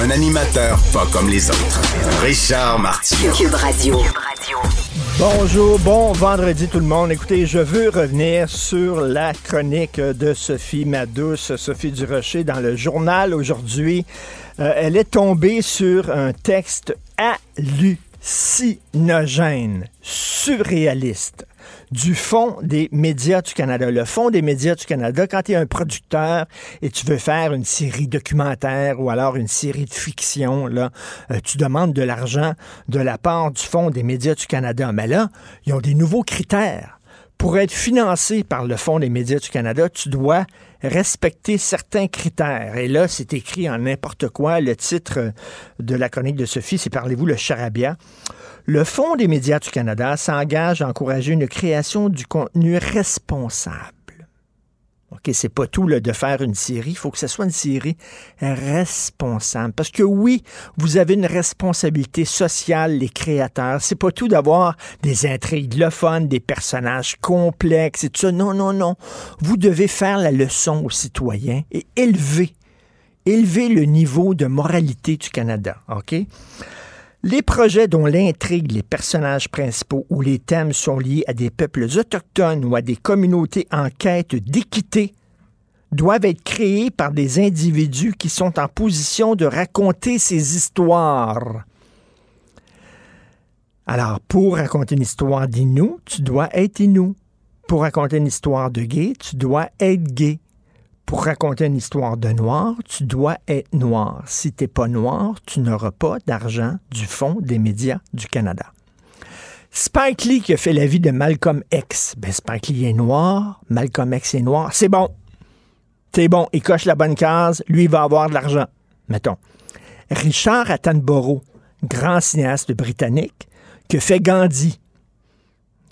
Un animateur pas comme les autres. Richard Martineau. Cube Radio. Bonjour, bon vendredi tout le monde. Écoutez, je veux revenir sur la chronique de Sophie Madouce, Sophie Durocher, dans le journal aujourd'hui. Euh, elle est tombée sur un texte hallucinogène, surréaliste du Fonds des médias du Canada. Le Fonds des médias du Canada, quand tu es un producteur et tu veux faire une série documentaire ou alors une série de fiction, là, euh, tu demandes de l'argent de la part du Fonds des médias du Canada. Mais là, ils ont des nouveaux critères. Pour être financé par le Fonds des médias du Canada, tu dois respecter certains critères. Et là, c'est écrit en n'importe quoi. Le titre de la chronique de Sophie, c'est Parlez-vous le charabia? Le Fonds des médias du Canada s'engage à encourager une création du contenu responsable. OK, c'est pas tout là, de faire une série. Il faut que ce soit une série responsable. Parce que oui, vous avez une responsabilité sociale, les créateurs. C'est pas tout d'avoir des intrigues le des personnages complexes et tout ça. Non, non, non. Vous devez faire la leçon aux citoyens et élever, élever le niveau de moralité du Canada. OK? Les projets dont l'intrigue, les personnages principaux ou les thèmes sont liés à des peuples autochtones ou à des communautés en quête d'équité doivent être créés par des individus qui sont en position de raconter ces histoires. Alors, pour raconter une histoire d'Inou, tu dois être Inou. Pour raconter une histoire de gay, tu dois être gay. Pour raconter une histoire de noir, tu dois être noir. Si tu n'es pas noir, tu n'auras pas d'argent du Fonds des médias du Canada. Spike Lee qui a fait la vie de Malcolm X. Ben, Spike Lee est noir, Malcolm X est noir. C'est bon. C'est bon. Il coche la bonne case. Lui, il va avoir de l'argent. Mettons. Richard Attenborough, grand cinéaste britannique, qui a fait Gandhi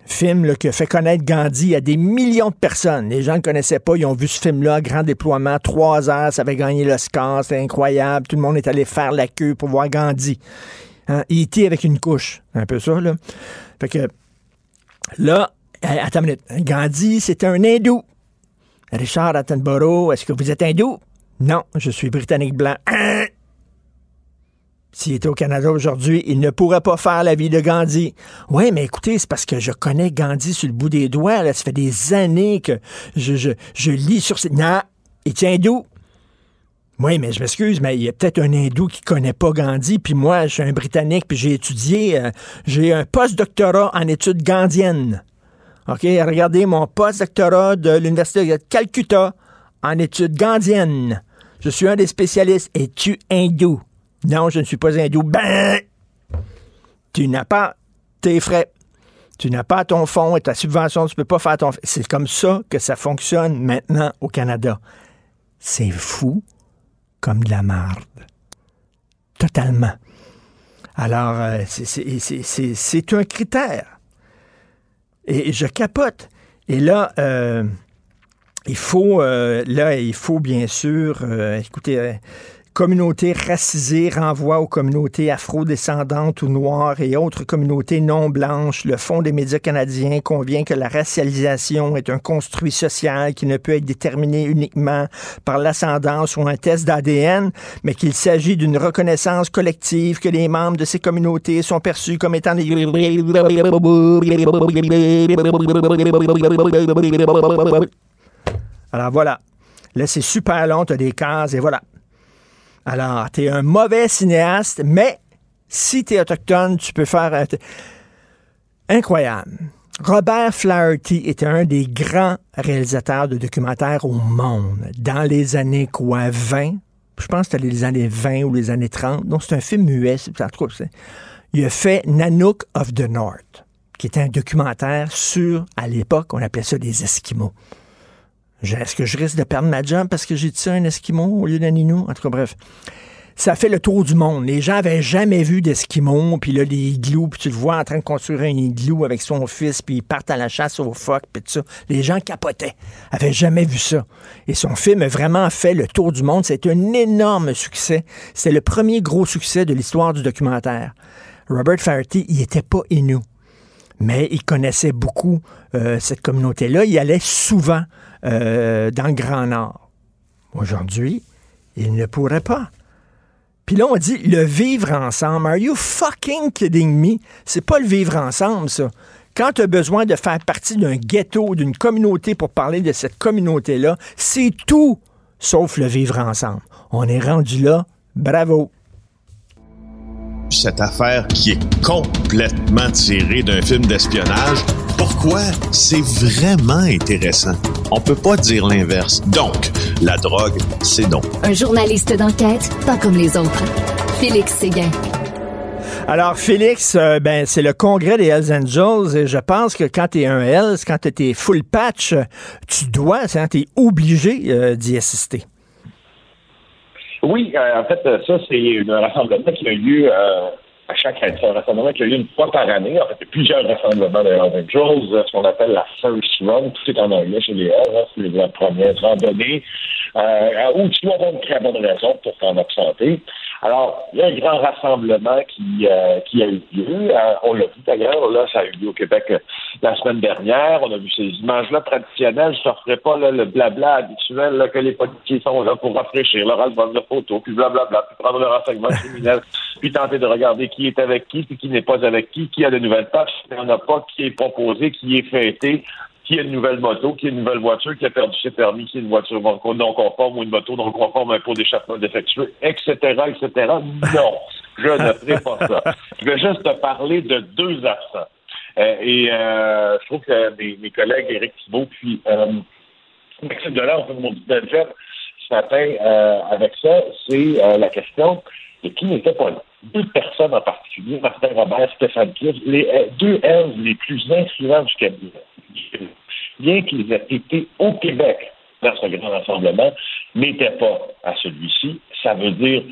film qui a fait connaître Gandhi à des millions de personnes. Les gens ne le connaissaient pas, ils ont vu ce film-là, grand déploiement, trois heures, ça avait gagné l'Oscar, c'était incroyable. Tout le monde est allé faire la queue pour voir Gandhi. Hein? Il était avec une couche, un peu ça, là. Fait que là, attends une minute, Gandhi, c'était un hindou. Richard Attenborough, est-ce que vous êtes hindou? Non, je suis britannique blanc. Hein? S'il était au Canada aujourd'hui, il ne pourrait pas faire la vie de Gandhi. Oui, mais écoutez, c'est parce que je connais Gandhi sur le bout des doigts. Là. Ça fait des années que je, lis sur. Non, il tient hindou. Oui, mais je m'excuse, mais il y a peut-être un hindou qui connaît pas Gandhi, puis moi, je suis un Britannique, puis j'ai étudié, euh, j'ai un post-doctorat en études gandhiennes. OK, regardez mon post-doctorat de l'Université de Calcutta en études gandhiennes. Je suis un des spécialistes. Es-tu hindou? Non, je ne suis pas hindou. Ben, tu n'as pas tes frais. Tu n'as pas ton fonds et ta subvention, tu ne peux pas faire ton... C'est comme ça que ça fonctionne maintenant au Canada. C'est fou comme de la marde. Totalement. Alors, euh, c'est un critère. Et, je capote. Et là, euh, il faut, euh, là, il faut bien sûr, écoutez, communautés racisées renvoie aux communautés afro-descendantes ou noires et autres communautés non blanches. Le Fonds des médias canadiens convient que la racialisation est un construit social qui ne peut être déterminé uniquement par l'ascendance ou un test d'ADN, mais qu'il s'agit d'une reconnaissance collective que les membres de ces communautés sont perçus comme étant des... Alors voilà. Là, c'est super long, tu as des cases et voilà. Alors, tu es un mauvais cinéaste, mais si tu es autochtone, tu peux faire... Incroyable. Robert Flaherty était un des grands réalisateurs de documentaires au monde. Dans les années quoi, 20? Je pense que c'était les années 20 ou les années 30. Donc, c'est un film muet. Il a fait Nanook of the North, qui était un documentaire sur, à l'époque, on appelait ça des Esquimaux. Est-ce que je risque de perdre ma job parce que j'ai dit ça un Esquimau au lieu d'un Inou? En tout cas, bref. ça fait le tour du monde. Les gens avaient jamais vu d'Esquimaux, puis là, des igloos, puis tu le vois en train de construire un igloo avec son fils, puis ils partent à la chasse aux phoques, puis tout ça. Les gens capotaient. Avaient jamais vu ça. Et son film a vraiment fait le tour du monde. C'est un énorme succès. C'est le premier gros succès de l'histoire du documentaire. Robert Farty, il était pas Inou, mais il connaissait beaucoup euh, cette communauté-là. Il allait souvent euh, dans le Grand Nord. Aujourd'hui, il ne pourrait pas. Puis là, on dit le vivre ensemble. Are you fucking kidding me? C'est pas le vivre ensemble, ça. Quand tu as besoin de faire partie d'un ghetto, d'une communauté pour parler de cette communauté-là, c'est tout sauf le vivre ensemble. On est rendu là. Bravo. Cette affaire qui est complètement tirée d'un film d'espionnage, pourquoi? C'est vraiment intéressant? On peut pas dire l'inverse. Donc, la drogue, c'est donc. Un journaliste d'enquête, pas comme les autres. Félix Séguin. Alors, Félix, euh, ben, c'est le congrès des Hells Angels et je pense que quand tu es un Hells, quand tu es full patch, tu dois, hein, tu es obligé euh, d'y assister. Oui, euh, en fait, ça, c'est un rassemblement qui a lieu à chaque un rassemblement qui a lieu une fois par année. En fait, y plusieurs rassemblements de Hells Angels, ce qu'on appelle la First Run. Tout est en anglais chez les Hells. Hein, c'est la première randonnée euh, où tu dois avoir une très bonne raison pour t'en absenter. Alors, il y a un grand rassemblement qui, euh, qui a eu lieu. Euh, on l'a vu d'ailleurs, là, ça a eu lieu au Québec euh, la semaine dernière. On a vu ces images-là traditionnelles. Je ne ferai pas là, le blabla habituel là, que les politiciens sont là pour rafraîchir leur album de photos, puis blablabla, puis prendre le renseignement criminel, puis tenter de regarder qui est avec qui, puis qui n'est pas avec qui, qui a de nouvelles tâches, il n'y en a pas, qui est proposé, qui est fêté, qui a une nouvelle moto, qui a une nouvelle voiture, qui a perdu ses permis, qui a une voiture non conforme ou une moto non conforme, un pot d'échappement défectueux, etc., etc. Non, je ne ferai pas ça. Je vais juste te parler de deux absents. Euh, et euh, je trouve que mes, collègues Éric Thibault puis euh, Maxime Delors mon petit job ce matin euh, avec ça, c'est la question de qui n'était pas là. Deux personnes en particulier, Martin Robert, Stéphane Cliff, les deux L les plus influents du cabinet bien qu'ils aient été au Québec dans ce grand rassemblement, n'étaient pas à celui-ci. Ça veut dire,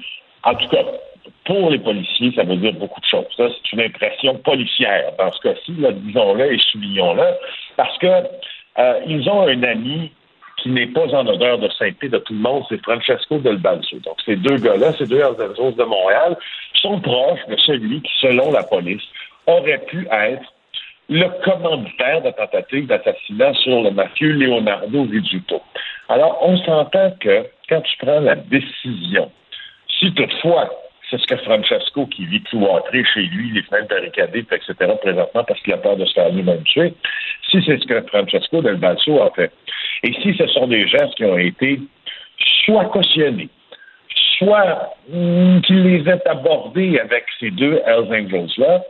en tout cas, pour les policiers, ça veut dire beaucoup de choses. Ça, c'est une impression policière dans ce cas-ci, disons-le et soulignons-le, parce que euh, ils ont un ami qui n'est pas en odeur de sainteté de tout le monde, c'est Francesco Del Balso. Donc, ces deux gars-là, ces deux Alzenzos de Montréal, sont proches de celui qui, selon la police, aurait pu être le commanditaire de tentative d'assassinat sur le mafieux Leonardo Rizzuto. Alors, on s'entend que quand tu prends la décision, si toutefois c'est ce que Francesco, qui vit tout entré chez lui, les fenêtres barricadées, etc., présentement, parce qu'il a peur de se faire lui-même tuer, si c'est ce que Francesco Del Balso a fait, et si ce sont des gestes qui ont été soit cautionnés, soit hmm, qu'il les ait abordés avec ces deux Hells Angels-là,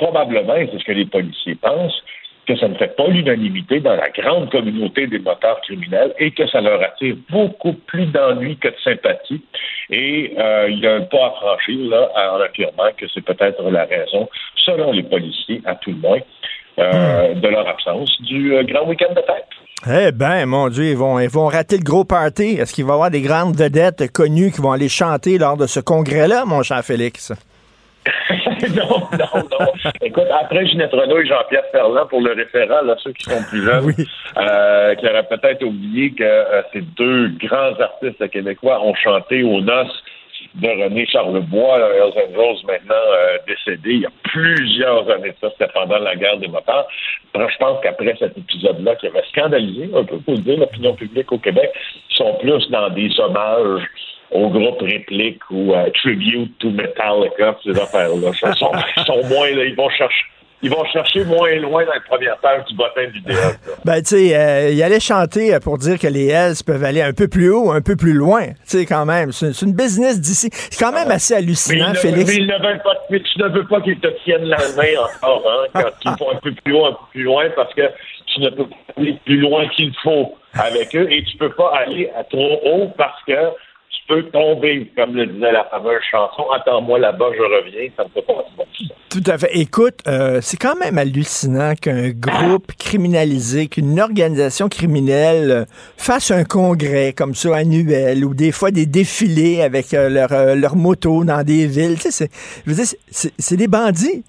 probablement, et c'est ce que les policiers pensent, que ça ne fait pas l'unanimité dans la grande communauté des motards criminels et que ça leur attire beaucoup plus d'ennuis que de sympathie. Et euh, il y a un pas à franchir là en affirmant que c'est peut-être la raison, selon les policiers, à tout le moins, euh, de leur absence du euh, grand week-end de fête. Eh bien, mon Dieu, ils vont, ils vont rater le gros party. Est-ce qu'il va y avoir des grandes vedettes connues qui vont aller chanter lors de ce congrès-là, mon cher Félix? non, non, non. Écoute, après Ginette Renault et Jean-Pierre Ferland, pour le référent, là, ceux qui sont plus jeunes, euh, qui auraient peut-être oublié que euh, ces deux grands artistes québécois ont chanté aux noces de René Charlebois, Hells Angels, maintenant euh, décédé il y a plusieurs années de ça, c'était pendant la guerre des moteurs. je pense qu'après cet épisode-là, qui avait scandalisé un peu, pour dire, l'opinion publique au Québec, sont plus dans des hommages au groupe réplique ou à tribute to Metallica, ces affaires-là. Ils sont, sont moins, là, ils vont chercher ils vont chercher moins loin dans la première page du bottin du DL. Ben, tu sais, euh, il allait chanter pour dire que les Hells peuvent aller un peu plus haut, un peu plus loin. Tu sais, quand même. C'est une business d'ici. C'est quand même assez hallucinant, Félix. Mais, ne veulent pas, mais tu ne veux pas qu'ils te tiennent la main encore, hein, quand ils vont un peu plus haut, un peu plus loin, parce que tu ne peux pas aller plus loin qu'il faut avec eux et tu peux pas aller à trop haut parce que peux tomber, comme le disait la fameuse chanson, attends-moi là-bas, je reviens, ça me fait pas bon. Tout à fait. Écoute, euh, c'est quand même hallucinant qu'un groupe criminalisé, qu'une organisation criminelle euh, fasse un congrès comme ça annuel ou des fois des défilés avec euh, leur, euh, leur moto dans des villes. Tu sais, c'est, je veux dire, c'est- des bandits.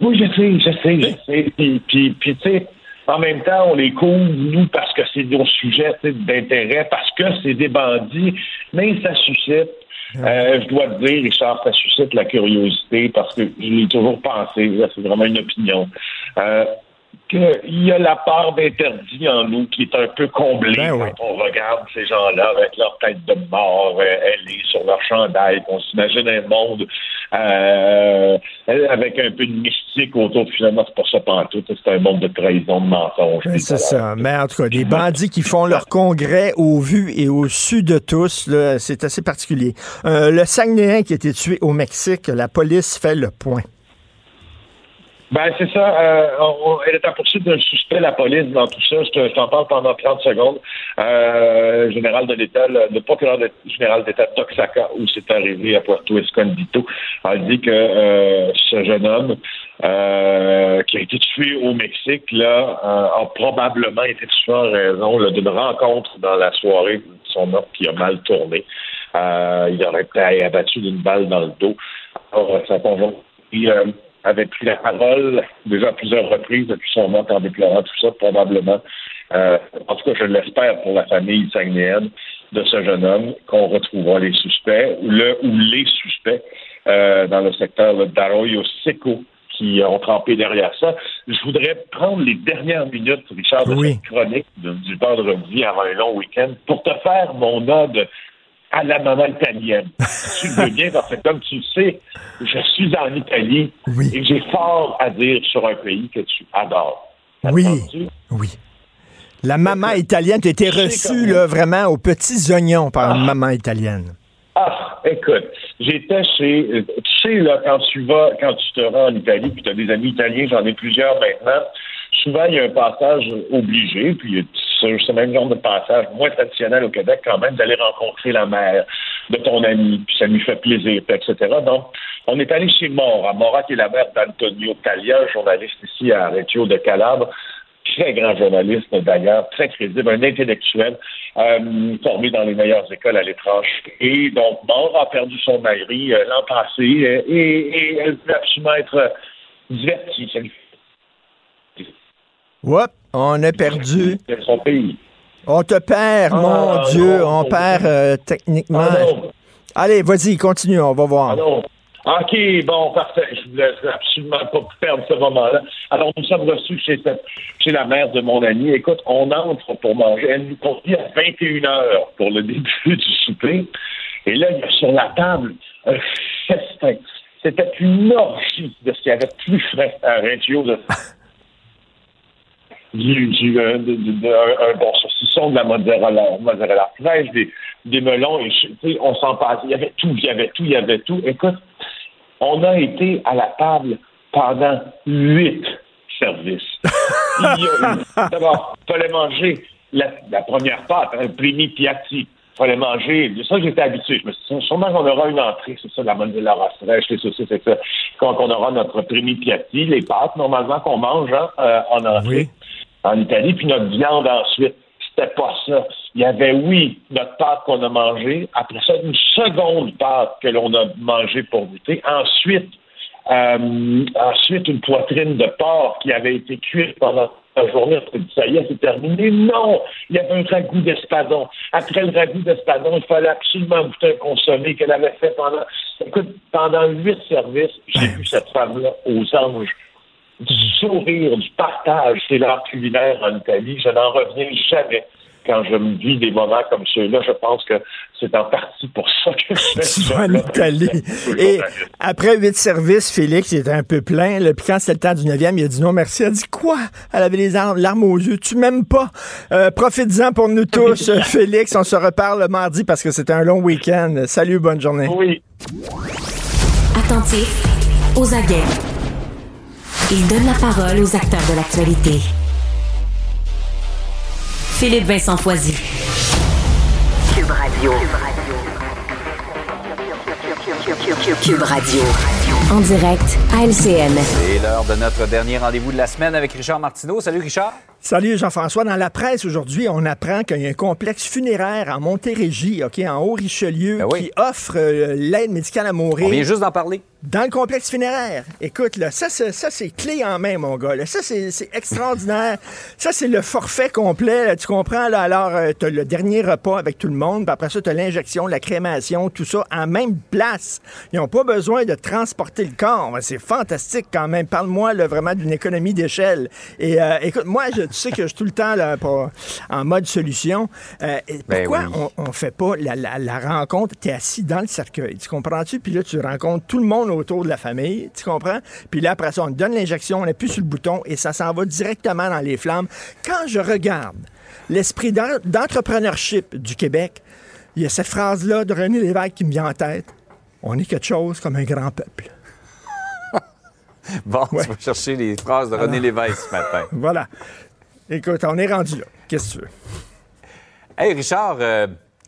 Oui, je sais, je sais, je sais. Puis, puis, puis, tu sais, en même temps, on les couvre, nous, parce que c'est nos sujets d'intérêt, parce que c'est des bandits, mais ça suscite. euh, je dois te dire, Richard, ça suscite la curiosité parce que je l'ai toujours pensé, c'est vraiment une opinion. Euh, qu'il y a la part d'interdit en nous qui est un peu comblée Ben oui. quand on regarde ces gens-là avec leur tête de mort, euh, elle est sur leur chandail, qu'on s'imagine un monde euh, avec un peu de mystique autour. Finalement, c'est pas ça pantoute, c'est un monde de trahison, de mensonge. Ben, C'est ça. Mais en tout cas, des bandits qui font leur congrès au vu et au su de tous, là, c'est assez particulier. Euh, le Saguenéen qui a été tué au Mexique, la police fait le point. Ben, c'est ça. Euh, on- elle est en poursuite d'un suspect, la police, dans tout ça. Je te- je t'en parle pendant 30 secondes. Euh, général de l'État, le, le procureur de- général d'État d'Oaxaca, où c'est arrivé à Puerto Escondido, a dit que euh, ce jeune homme euh, qui a été tué au Mexique, là, euh, a probablement été tué en raison d'une rencontre dans la soirée de son oncle qui a mal tourné. Euh, il aurait été abattu d'une balle dans le dos. Alors, sa conjointe avait pris la parole déjà à plusieurs reprises depuis son mort en déclarant tout ça, probablement. Euh, en tout cas, je l'espère pour la famille saguenéenne de ce jeune homme qu'on retrouvera les suspects ou le ou les suspects euh, dans le secteur d'Arroyo Seco qui ont trempé derrière ça. Je voudrais prendre les dernières minutes, Richard, de Oui. cette chronique du vendredi avant un long week-end pour te faire mon ode à la maman italienne. tu le veux bien parce que, comme tu le sais, je suis en Italie Oui. et j'ai fort à dire sur un pays que tu adores. Oui. Oui. La maman italienne, tu sais reçue là, vraiment aux petits oignons par une maman italienne. Ah, écoute, j'étais chez. euh, Tu sais, là, quand tu vas, quand tu te rends en Italie, puis tu as des amis italiens, j'en ai plusieurs maintenant, souvent, il y a un passage obligé, puis c'est ce même genre de passage moins traditionnel au Québec, quand même, d'aller rencontrer la mère de ton ami, puis ça lui fait plaisir, etc. Donc, on est allé chez Mora. Mora, qui est la mère d'Antonio Talia, journaliste ici à Reggio de Calabre, très grand journaliste d'ailleurs, très crédible, un intellectuel, euh, formé dans les meilleures écoles à l'étranger. Et donc, Mort a perdu son mari euh, l'an passé et, elle veut absolument être euh, divertie. Hop, on a perdu. son pays. On te perd, Ah, mon non, Dieu. non, on non. perd euh, techniquement. Ah Allez, vas-y, continue, on va voir. ah. OK, bon, parfait. Je voulais absolument pas perdre ce moment-là. Alors, nous sommes reçus chez, cette- chez la mère de mon ami. Écoute, on entre pour manger. Elle nous convie à 21 heures pour le début du souper. Et là, il y a sur la table un festin. C'était une orgie de ce qu'il y avait plus frais à Reggio. De... Du, du, euh, de- de- de- un, bon saucisson, de la mozzarella, mozzarella fraîche, des, des melons, et je- tu sais, on s'en passe. Il y avait tout, il y avait tout, il y avait tout. Écoute, on a été à la table pendant huit services. D'abord, il fallait manger la, la première pâte, un primi piatti. Il fallait manger. De ça, j'étais habitué. Je me suis dit, sûrement qu'on aura une entrée, c'est ça, la mozzarella fraîche, les saucisses, c'est ça. Quand on aura notre primi piatti, les pâtes, normalement, qu'on mange hein, euh, en entrée Oui. En Italie, puis notre viande ensuite. C'était pas ça. Il y avait, oui, notre pâte qu'on a mangée. Après ça, une seconde pâte que l'on a mangée pour goûter. Ensuite, euh, ensuite, une poitrine de porc qui avait été cuite pendant la journée. On ça y est, c'est terminé. Non! Il y avait un ragoût d'espadon. Après le ragoût d'espadon, il fallait absolument goûter un consommé qu'elle avait fait pendant, écoute, pendant huit services. J'ai vu cette femme-là aux anges du sourire, du partage, c'est l'art culinaire en Italie. Je n'en reviens jamais quand je me vis des moments comme ceux-là. Je pense que c'est en partie pour ça que je vas en. Italie. Et après huit services, Félix il était un peu plein. Là, puis quand c'était le temps du neuvième, il a dit non merci. Elle a dit quoi? Elle avait les ar- larmes aux yeux. Tu m'aimes pas? Euh, Profites-en pour nous tous, euh, Félix. On se reparle le mardi parce que c'était un long week-end. Salut, bonne journée. Oui. Attentif, aux aguets. Il donne la parole aux acteurs de l'actualité. Philippe Vincent Foisy. Cube Radio. Cube Radio. En direct à LCN. C'est l'heure de notre dernier rendez-vous de la semaine avec Richard Martineau. Salut Richard. Salut Jean-François. Dans la presse aujourd'hui, on apprend qu'il y a un complexe funéraire en Montérégie, OK, en Haut-Richelieu, Ben oui. qui offre euh, l'aide médicale à mourir. On vient juste d'en parler. Dans le complexe funéraire. Écoute, là, ça, c'est, ça, c'est clé en main, mon gars. là. Ça, c'est, extraordinaire. ça, c'est le forfait complet. là, tu comprends? Là, alors, euh, tu as le dernier repas avec tout le monde. Puis après ça, tu as l'injection, la crémation, tout ça en même place. Ils n'ont pas besoin de transporter le corps. C'est fantastique quand même. Parle-moi là, vraiment d'une économie d'échelle. Et euh, écoute, moi, je, tu sais que je suis tout le temps là, en mode solution. Euh, Ben pourquoi oui. on, on fait pas la, la- la rencontre? Tu es assis dans le cercueil. Tu comprends-tu? Puis là, tu rencontres tout le monde autour de la famille. Tu comprends? Puis là, après ça, on te donne l'injection, on appuie sur le bouton et ça s'en va directement dans les flammes. Quand je regarde l'esprit d'en- d'entrepreneurship du Québec, il y a cette phrase-là de René Lévesque qui me vient en tête. On est quelque chose comme un grand peuple. Bon, Ouais. tu vas chercher les phrases de René Lévesque ce matin. Voilà. Écoute, on est rendu là. Qu'est-ce que tu veux? Hey Richard, euh,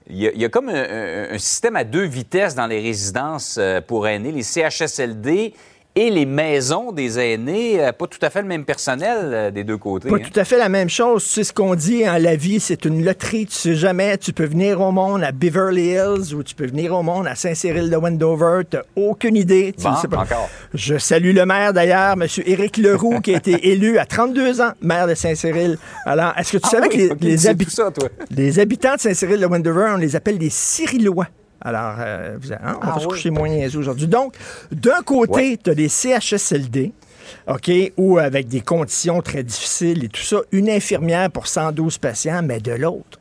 il y, a- il y a comme un, un- un système à deux vitesses dans les résidences euh, pour aînés, les CHSLD et les maisons des aînés. euh, Pas tout à fait le même personnel euh, des deux côtés. Pas hein. tout à fait la même chose. Tu sais ce qu'on dit, hein, la vie, c'est une loterie. Tu sais jamais. Tu peux venir au monde à Beverly Hills ou tu peux venir au monde à Saint-Cyril de Wendover. Tu aucune idée. Bon, le sais pas. encore. Je salue le maire d'ailleurs, M. Éric Leroux, qui a été élu à 32 ans, maire de Saint-Cyril. Alors, est-ce que tu Ah savais oui, que les, les habi- ça, les habitants de Saint-Cyril de Wendover, on les appelle des Cyrillois. Alors, euh, vous- hein, on va Ah se oui. coucher moins niaiseux aujourd'hui. Donc, d'un côté, Ouais. tu as des CHSLD, OK, ou avec des conditions très difficiles et tout ça, une infirmière pour 112 patients, mais de l'autre,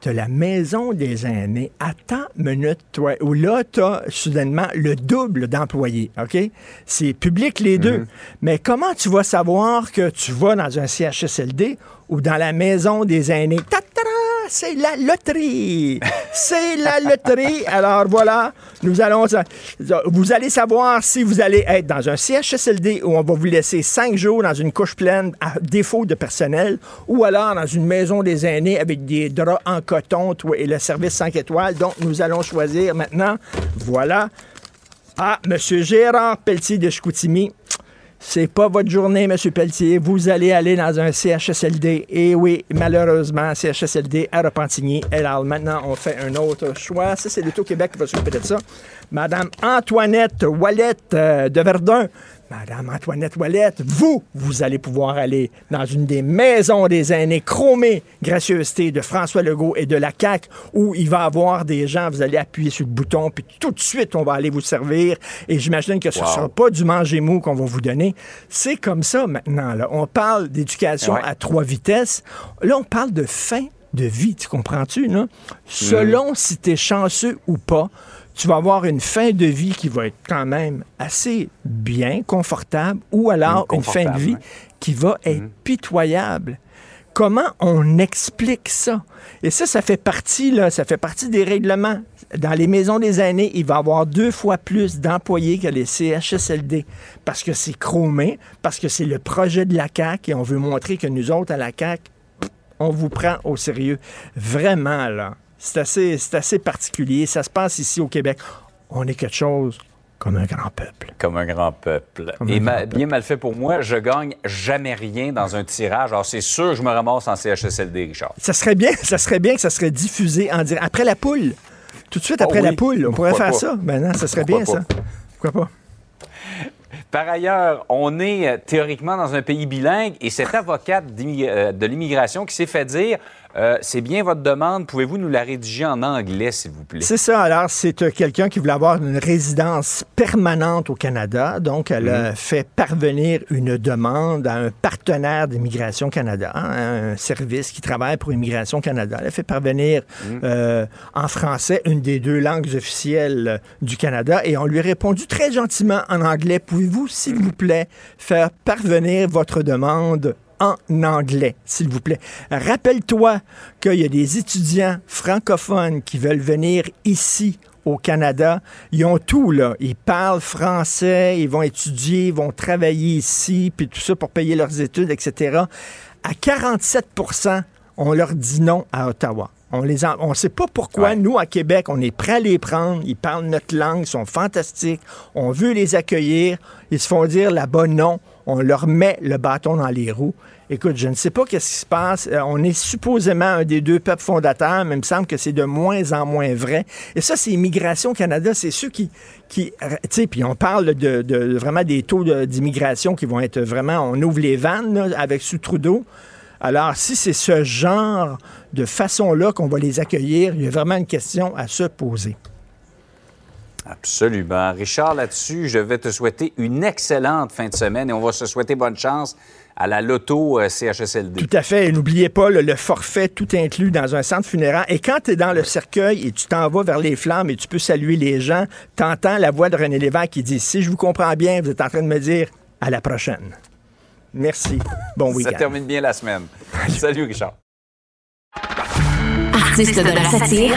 tu as la maison des aînés. Attends une minute, toi, où là, tu as soudainement le double d'employés, OK? C'est public les deux. Mais comment tu vas savoir que tu vas dans un CHSLD ou dans la maison des aînés? C'est la loterie! C'est la loterie! Alors voilà, nous allons. Vous allez savoir si vous allez être dans un CHSLD où on va vous laisser cinq jours dans une couche pleine à défaut de personnel ou alors dans une maison des aînés avec des draps en coton et le service 5 étoiles. Donc, nous allons choisir maintenant. Voilà. Ah, M. Gérard Pelletier de Chicoutimi. C'est pas votre journée, M. Pelletier. Vous allez aller dans un CHSLD. Et oui, malheureusement, CHSLD à Repentigny. Alors, maintenant, on fait un autre choix. Ça, c'est l'Auto-Québec qui va s'occuper de ça. Madame Antoinette Wallette euh, de Verdun. Madame Antoinette Wallette, vous, vous allez pouvoir aller dans une des maisons des aînés chromées, gracieuseté de François Legault et de la CAQ, où il va y avoir des gens, vous allez appuyer sur le bouton, puis tout de suite, on va aller vous servir. Et j'imagine que ce ne Wow. sera pas du manger mou qu'on va vous donner. C'est comme ça maintenant. Là. On parle d'éducation Ouais. à trois vitesses. Là, on parle de fin de vie, tu comprends-tu? Là? Selon si tu es chanceux ou pas, tu vas avoir une fin de vie qui va être quand même assez bien, confortable, ou alors une fin de vie ouais. qui va être pitoyable. Comment on explique ça? Et ça, ça fait partie, là, ça fait partie des règlements. Dans les maisons des aînés, il va y avoir deux fois plus d'employés que les CHSLD. Parce que c'est chromé, parce que c'est le projet de la CAQ et on veut montrer que nous autres, à la CAQ, on vous prend au sérieux. Vraiment, là. C'est assez, particulier. Ça se passe ici au Québec. On est quelque chose comme un grand peuple. Comme un grand peuple. Et ma- peuple. bien mal fait pour moi, je gagne jamais rien dans un tirage. Alors, c'est sûr que je me ramasse en CHSLD, Richard. Ça serait bien, ça serait bien que ça serait diffusé en direct. Après la poule. Tout de suite après Oh oui. la poule. On pourrait Pourquoi faire pas? ça. Ben non, ça serait Pourquoi bien, pas? ça. Pourquoi pas? Par ailleurs, on est euh, théoriquement dans un pays bilingue et cette avocate euh, de l'immigration qui s'est fait dire euh, c'est bien votre demande, pouvez-vous nous la rédiger en anglais, s'il vous plaît? C'est ça. Alors, c'est euh, quelqu'un qui voulait avoir une résidence permanente au Canada. Donc, elle a fait parvenir une demande à un partenaire d'Immigration Canada, hein, un service qui travaille pour Immigration Canada. Elle a fait parvenir euh, en français une des deux langues officielles du Canada et on lui a répondu très gentiment en anglais. Pouvez-vous, s'il vous plaît, faire parvenir votre demande en anglais, s'il vous plaît. Rappelle-toi qu'il y a des étudiants francophones qui veulent venir ici au Canada. Ils ont tout, là. Ils parlent français, ils vont étudier, ils vont travailler ici, puis tout ça pour payer leurs études, etc. À 47% on leur dit non à Ottawa. On les on sait pas pourquoi nous à Québec, on est prêt à les prendre, ils parlent notre langue, ils sont fantastiques, on veut les accueillir, ils se font dire là-bas non, on leur met le bâton dans les roues. Écoute, je ne sais pas qu'est-ce qui se passe. Euh, on est supposément un des deux peuples fondateurs, mais il me semble que c'est de moins en moins vrai. Et ça, c'est Immigration Canada, c'est ceux qui, qui tu sais, puis on parle de, vraiment des taux d'immigration qui vont être vraiment, on ouvre les vannes avec sous Trudeau. Alors, si c'est ce genre de façon-là qu'on va les accueillir, il y a vraiment une question à se poser. Absolument. Richard, là-dessus, je vais te souhaiter une excellente fin de semaine et on va se souhaiter bonne chance à la loto euh, CHSLD. Tout à fait. n'oubliez pas le, forfait tout inclus dans un centre funéraire. Et quand tu es dans le cercueil et tu t'en vas vers les flammes et tu peux saluer les gens, tu entends la voix de René Lévesque qui dit Si je vous comprends bien, vous êtes en train de me dire à la prochaine. Merci. Bon week-end. Ça termine bien la semaine. Salut, Richard. Artiste de la satire.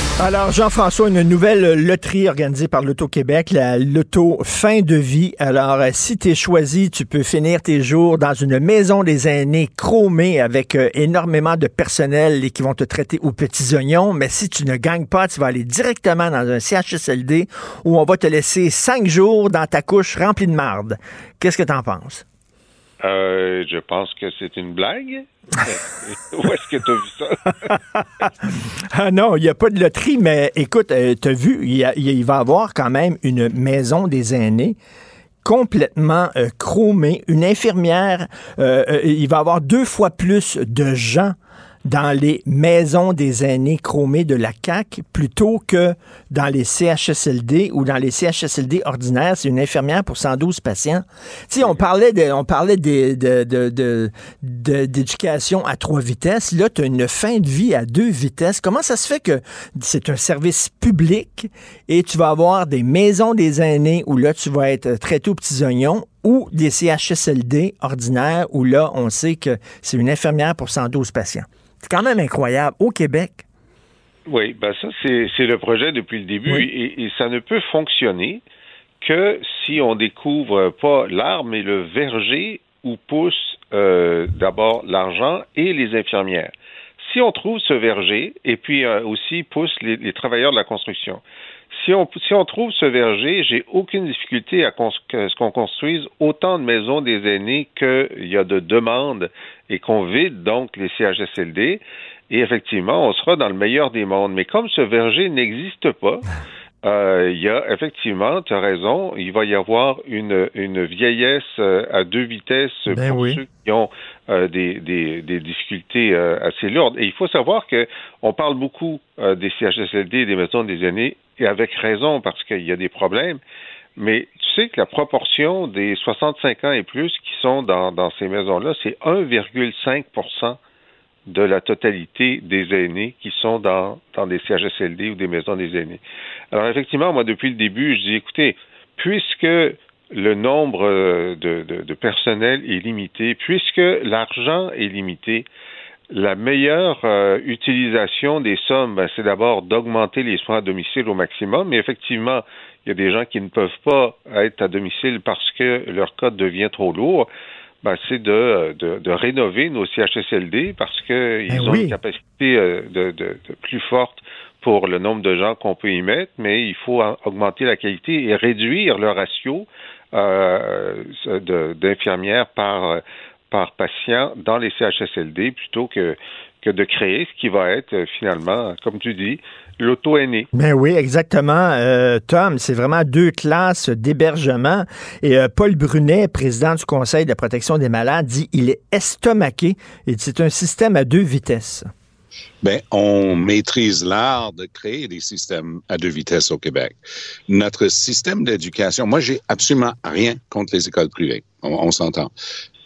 Alors, Jean-François, une nouvelle loterie organisée par l'Auto-Québec, la Loto Fin de vie. Alors, euh, si tu es choisi, tu peux finir tes jours dans une maison des aînés chromée avec euh, énormément de personnel et qui vont te traiter aux petits oignons. Mais si tu ne gagnes pas, tu vas aller directement dans un CHSLD où on va te laisser cinq jours dans ta couche remplie de marde. Qu'est-ce que tu en penses? Euh, je pense que c'est une blague. Où est-ce que tu as vu ça? ah non, il n'y a pas de loterie, mais écoute, euh, tu as vu, il, va y avoir quand même une maison des aînés complètement euh, chromée, une infirmière, il va y avoir deux fois plus de gens dans les maisons des aînés chromés de la CAC plutôt que dans les CHSLD ou dans les CHSLD ordinaires. C'est une infirmière pour 112 patients. Tu sais, on parlait de, on parlait d'éducation à trois vitesses. Là, tu as une fin de vie à deux vitesses. Comment ça se fait que c'est un service public et tu vas avoir des maisons des aînés où là, tu vas être traité aux petits oignons ou des CHSLD ordinaires où là, on sait que c'est une infirmière pour 112 patients? C'est quand même incroyable. Au Québec. Oui, ben ça, c'est le projet depuis le début et, ça ne peut fonctionner que si on découvre pas l'arbre, mais le verger où pousse euh, d'abord l'argent et les infirmières. Si on trouve ce verger, et puis euh, aussi pousse les, travailleurs de la construction, si on, si on trouve ce verger, j'ai aucune difficulté à ce qu'on construise autant de maisons des aînés qu'il y a de demandes et qu'on vide donc les CHSLD. Et effectivement, on sera dans le meilleur des mondes. Mais comme ce verger n'existe pas, euh, il y a effectivement, tu as raison, il va y avoir une, une vieillesse euh, à deux vitesses ben pour ceux qui ont euh, des, des, des, difficultés assez lourdes. Et il faut savoir que on parle beaucoup des CHSLD et des maisons des aînés, avec raison, parce qu'il y a des problèmes. Mais tu sais que la proportion des 65 ans et plus qui sont dans, ces maisons-là, c'est 1,5% de la totalité des aînés qui sont dans, dans des CHSLD ou des maisons des aînés. Alors effectivement, moi, depuis le début, je dis, écoutez, puisque le nombre euh, de personnel est limité, puisque l'argent est limité, la meilleure euh, utilisation des sommes, ben, c'est d'abord d'augmenter les soins à domicile au maximum, mais effectivement, il y a des gens qui ne peuvent pas être à domicile parce que leur code devient trop lourd. Ben, c'est de, de, de, rénover nos CHSLD parce qu'ils ben ont une capacité euh, de, de, plus forte pour le nombre de gens qu'on peut y mettre, mais il faut augmenter la qualité et réduire le ratio euh, d'infirmières par, par patient dans les CHSLD plutôt que, que de créer ce qui va être finalement, comme tu dis, l'auto-aîné. Ben oui, exactement. Euh, Tom, c'est vraiment deux classes d'hébergement. Et euh, Paul Brunet, président du Conseil de la protection des malades, dit il est estomaqué et c'est un système à deux vitesses. Bien, on maîtrise l'art de créer des systèmes à deux vitesses au Québec. Notre système d'éducation, moi, j'ai absolument rien contre les écoles privées. On, on s'entend.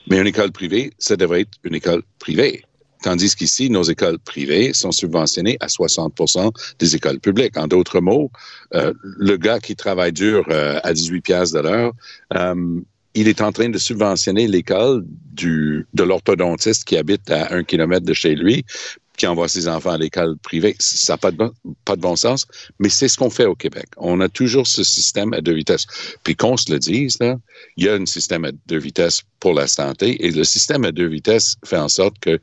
Mais une école privée, ça devrait être une école privée Tandis qu'ici, nos écoles privées sont subventionnées à 60% des écoles publiques. En d'autres mots, euh, le gars qui travaille dur euh, à 18 piastres de l'heure, euh, il est en train de subventionner l'école de l'orthodontiste qui habite à un kilomètre de chez lui qui envoie ses enfants à l'école privée. Ça n'a pas bon, pas de bon sens, mais c'est ce qu'on fait au Québec. On a toujours ce système à deux vitesses. Puis qu'on se le dise, là, il y a un système à deux vitesses pour la santé et le système à deux vitesses fait en sorte que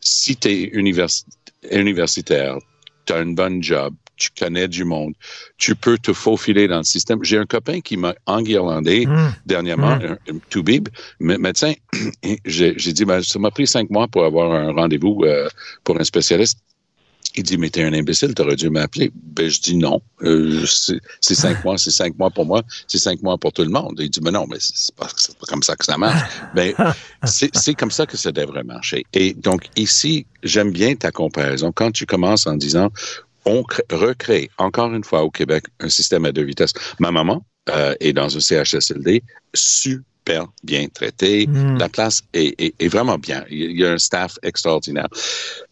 si tu es univers, universitaire, tu as une bonne job, tu connais du monde, tu peux te faufiler dans le système. J'ai un copain qui m'a enguirlandé mmh. dernièrement, mmh. un, un toubib, médecin. J'ai dit, ben, ça m'a pris cinq mois pour avoir un rendez-vous euh, pour un spécialiste. Il dit, mais t'es un imbécile, t'aurais dû m'appeler. Ben, je dis non. Euh, c'est cinq mois, c'est cinq mois pour moi, c'est cinq mois pour tout le monde. Il dit, mais non, mais c'est pas, pas, comme ça que ça marche. Ben, c'est comme ça que ça devrait marcher. Et donc, ici, j'aime bien ta comparaison. Quand tu commences en disant, on recrée encore une fois au Québec un système à deux vitesses. Ma maman euh, est dans un CHSLD super bien traité. Mm. La place est, est, est, vraiment bien. Il y a un staff extraordinaire.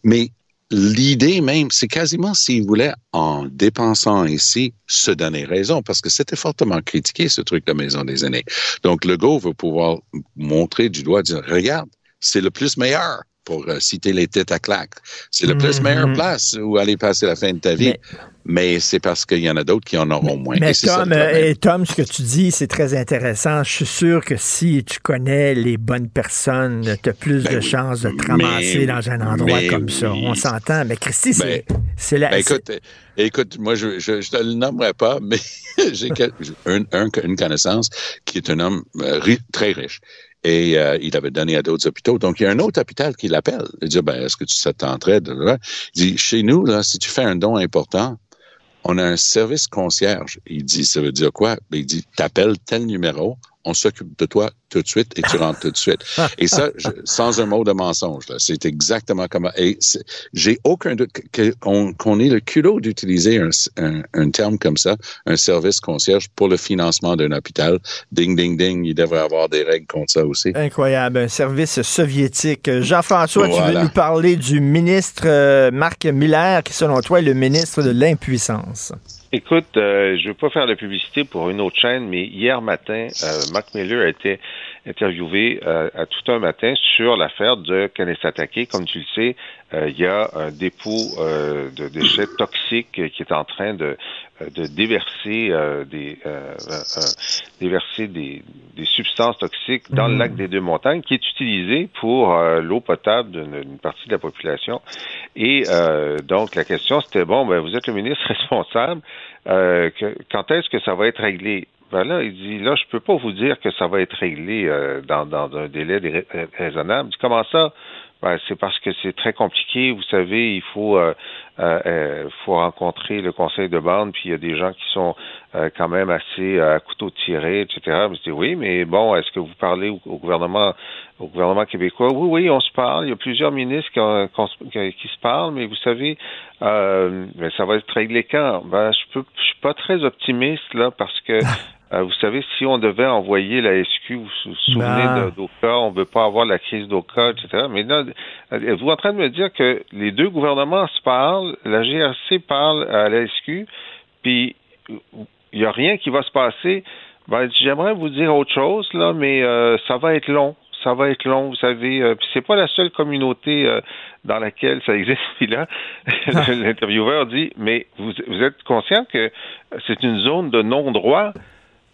Mais l'idée même, c'est quasiment s'ils voulaient, en dépensant ici, se donner raison, parce que c'était fortement critiqué, ce truc de maison des aînés. Donc, le go veut pouvoir montrer du doigt, dire, regarde, c'est le plus meilleur pour euh, citer les têtes à claque. C'est le plus mm -hmm. meilleure place où aller passer la fin de ta vie. Mais, mais c'est parce qu'il y en a d'autres qui en auront moins. Mais Tom, et Tom, ce que tu dis, c'est très intéressant. Je suis sûr que si tu connais les bonnes personnes, tu as plus ben de oui, chances de te ramasser dans un endroit comme ça. On s'entend. Mais Christy, ben, c'est la... Ben écoute, écoute, moi, je, je, te le nommerai pas, mais j'ai un, un, une connaissance qui est un homme euh, ri, très riche et euh, il avait donné à d'autres hôpitaux. Donc, il y a un autre hôpital qui l'appelle. Il dit, ben, est-ce que tu tenterais. Il dit, chez nous, là, si tu fais un don important, on a un service concierge. Il dit, ça veut dire quoi? Ben, il dit, t'appelles tel numéro, on s'occupe de toi tout de suite et tu rentres tout de suite. Et ça, je, sans un mot de mensonge, c'est exactement comme. Et j'ai aucun doute qu'on qu ait le culot d'utiliser un, un, un, terme comme ça, un service concierge pour le financement d'un hôpital. Ding, ding, ding, il devrait avoir des règles contre ça aussi. Incroyable, un service soviétique. Jean-François, voilà. tu veux nous parler du ministre euh, Marc Miller, qui selon toi est le ministre de l'impuissance? Écoute, euh, je ne veux pas faire de publicité pour une autre chaîne, mais hier matin, euh, Mark Miller été interviewé euh, à tout un matin sur l'affaire de Kanesatake. Comme tu le sais, euh, il y a un dépôt euh, de déchets toxiques qui est en train de, de déverser des déverser des, des, substances toxiques dans mmh. le lac des Deux Montagnes, qui est utilisé pour l'eau potable d'une partie de la population. Et donc la question c'était bon, ben vous êtes le ministre responsable. Que, quand est-ce que ça va être réglé? Ben là, il dit, là, je peux pas vous dire que ça va être réglé euh, dans, dans un délai raisonnable. dit, comment ça? Ben, c'est parce que c'est très compliqué. Vous savez, il faut, euh, euh, faut rencontrer le conseil de bande, puis il y a des gens qui sont euh, quand même assez à couteau tiré, etc. Je dis oui, mais bon, est-ce que vous parlez au, gouvernement, au gouvernement québécois? Oui, oui, on se parle. Il y a plusieurs ministres qui, qui, qui se parlent, mais vous savez, mais ça va être réglé quand? Ben, je peux, je suis pas très optimiste là parce que Euh, vous savez, si on devait envoyer la SQ, vous vous souvenez ben. d'Oka, on ne veut pas avoir la crise d'Oka, etc. Mais là, êtes-vous en train de me dire que les deux gouvernements se parlent, la GRC parle à la SQ, puis il n'y a rien qui va se passer. Ben, j'aimerais vous dire autre chose, là, mais euh, ça va être long. Ça va être long, vous savez. Euh, puis c'est pas la seule communauté euh, dans laquelle ça existe. Puis là, l'intervieweur dit, mais vous, vous êtes conscient que c'est une zone de non-droit?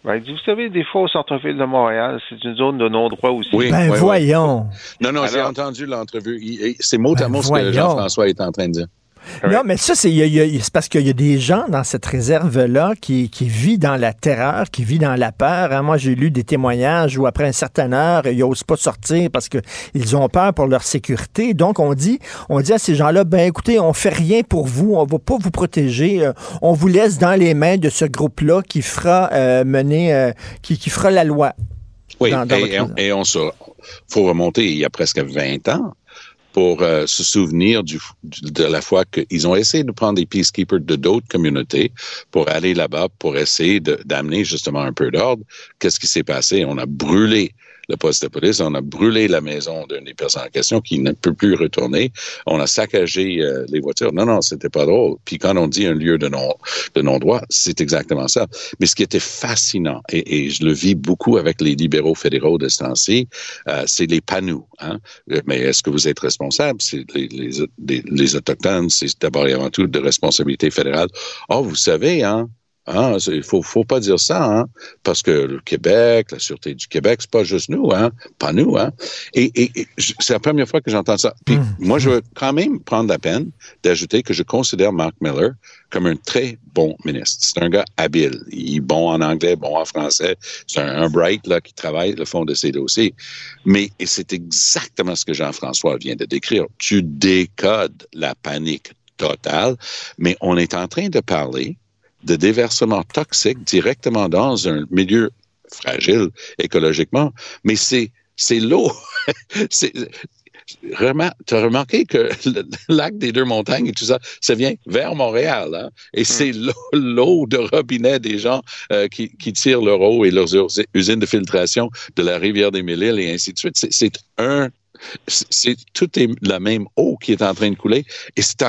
Ben, vous savez, des fois, au centre-ville de Montréal, c'est une zone de non-droit aussi. Oui, ben, oui, voyons. Oui. Non, non, j'ai entendu l'entrevue. C'est mot à mot ben, ce que Jean-François est en train de dire. Non, mais ça, c'est parce qu'il y a des gens dans cette réserve-là qui, qui vivent dans la terreur, qui vivent dans la peur. Hein. Moi, j'ai lu des témoignages où après une certaine heure, ils n'osent pas sortir parce qu'ils ont peur pour leur sécurité. Donc, on dit, on dit à ces gens-là, ben écoutez, on fait rien pour vous, on va pas vous protéger, euh, on vous laisse dans les mains de ce groupe-là qui fera euh, mener, euh, qui, qui fera la loi. Oui, dans, dans et, on, et on se, faut remonter il y a presque 20 ans pour euh, se souvenir du, de la fois qu'ils ont essayé de prendre des peacekeepers de d'autres communautés pour aller là-bas pour essayer d'amener justement un peu d'ordre. Qu'est-ce qui s'est passé? On a brûlé le poste de police. On a brûlé la maison d'une des personnes en question qui ne peut plus retourner. On a saccagé euh, les voitures. Non, non, c'était pas drôle. Puis quand on dit un lieu de non de non droit, c'est exactement ça. Mais ce qui était fascinant et, je le vis beaucoup avec les libéraux fédéraux de ce temps-ci, euh, c'est les panneaux. Hein? Mais est-ce que vous êtes responsable? C'est les, les, les autochtones, c'est d'abord et avant tout de responsabilité fédérale. Oh, vous savez, hein Hein, il faut, faut pas dire ça, hein, parce que le Québec, la sûreté du Québec, c'est pas juste nous, hein, pas nous, hein. Et, et, c'est la première fois que j'entends ça. Puis mmh. moi, je veux quand même prendre la peine d'ajouter que je considère Mark Miller comme un très bon ministre. C'est un gars habile. Il est bon en anglais, bon en français. C'est un, un, bright là qui travaille le fond de ses dossiers. Mais c'est exactement ce que Jean-François vient de décrire. Tu décodes la panique totale, mais on est en train de parler de déversement toxique directement dans un milieu fragile écologiquement, mais c'est c'est l'eau. c'est tu as remarqué que le lac des deux montagnes et tout ça, ça vient vers Montréal. Hein? Et c'est hmm. l'eau de robinet des gens euh, qui, qui, tirent leur eau et leurs usines de filtration de la rivière des Mille-Îles et ainsi de suite. C'est un... C'est tout est la même eau qui est en train de couler et c'est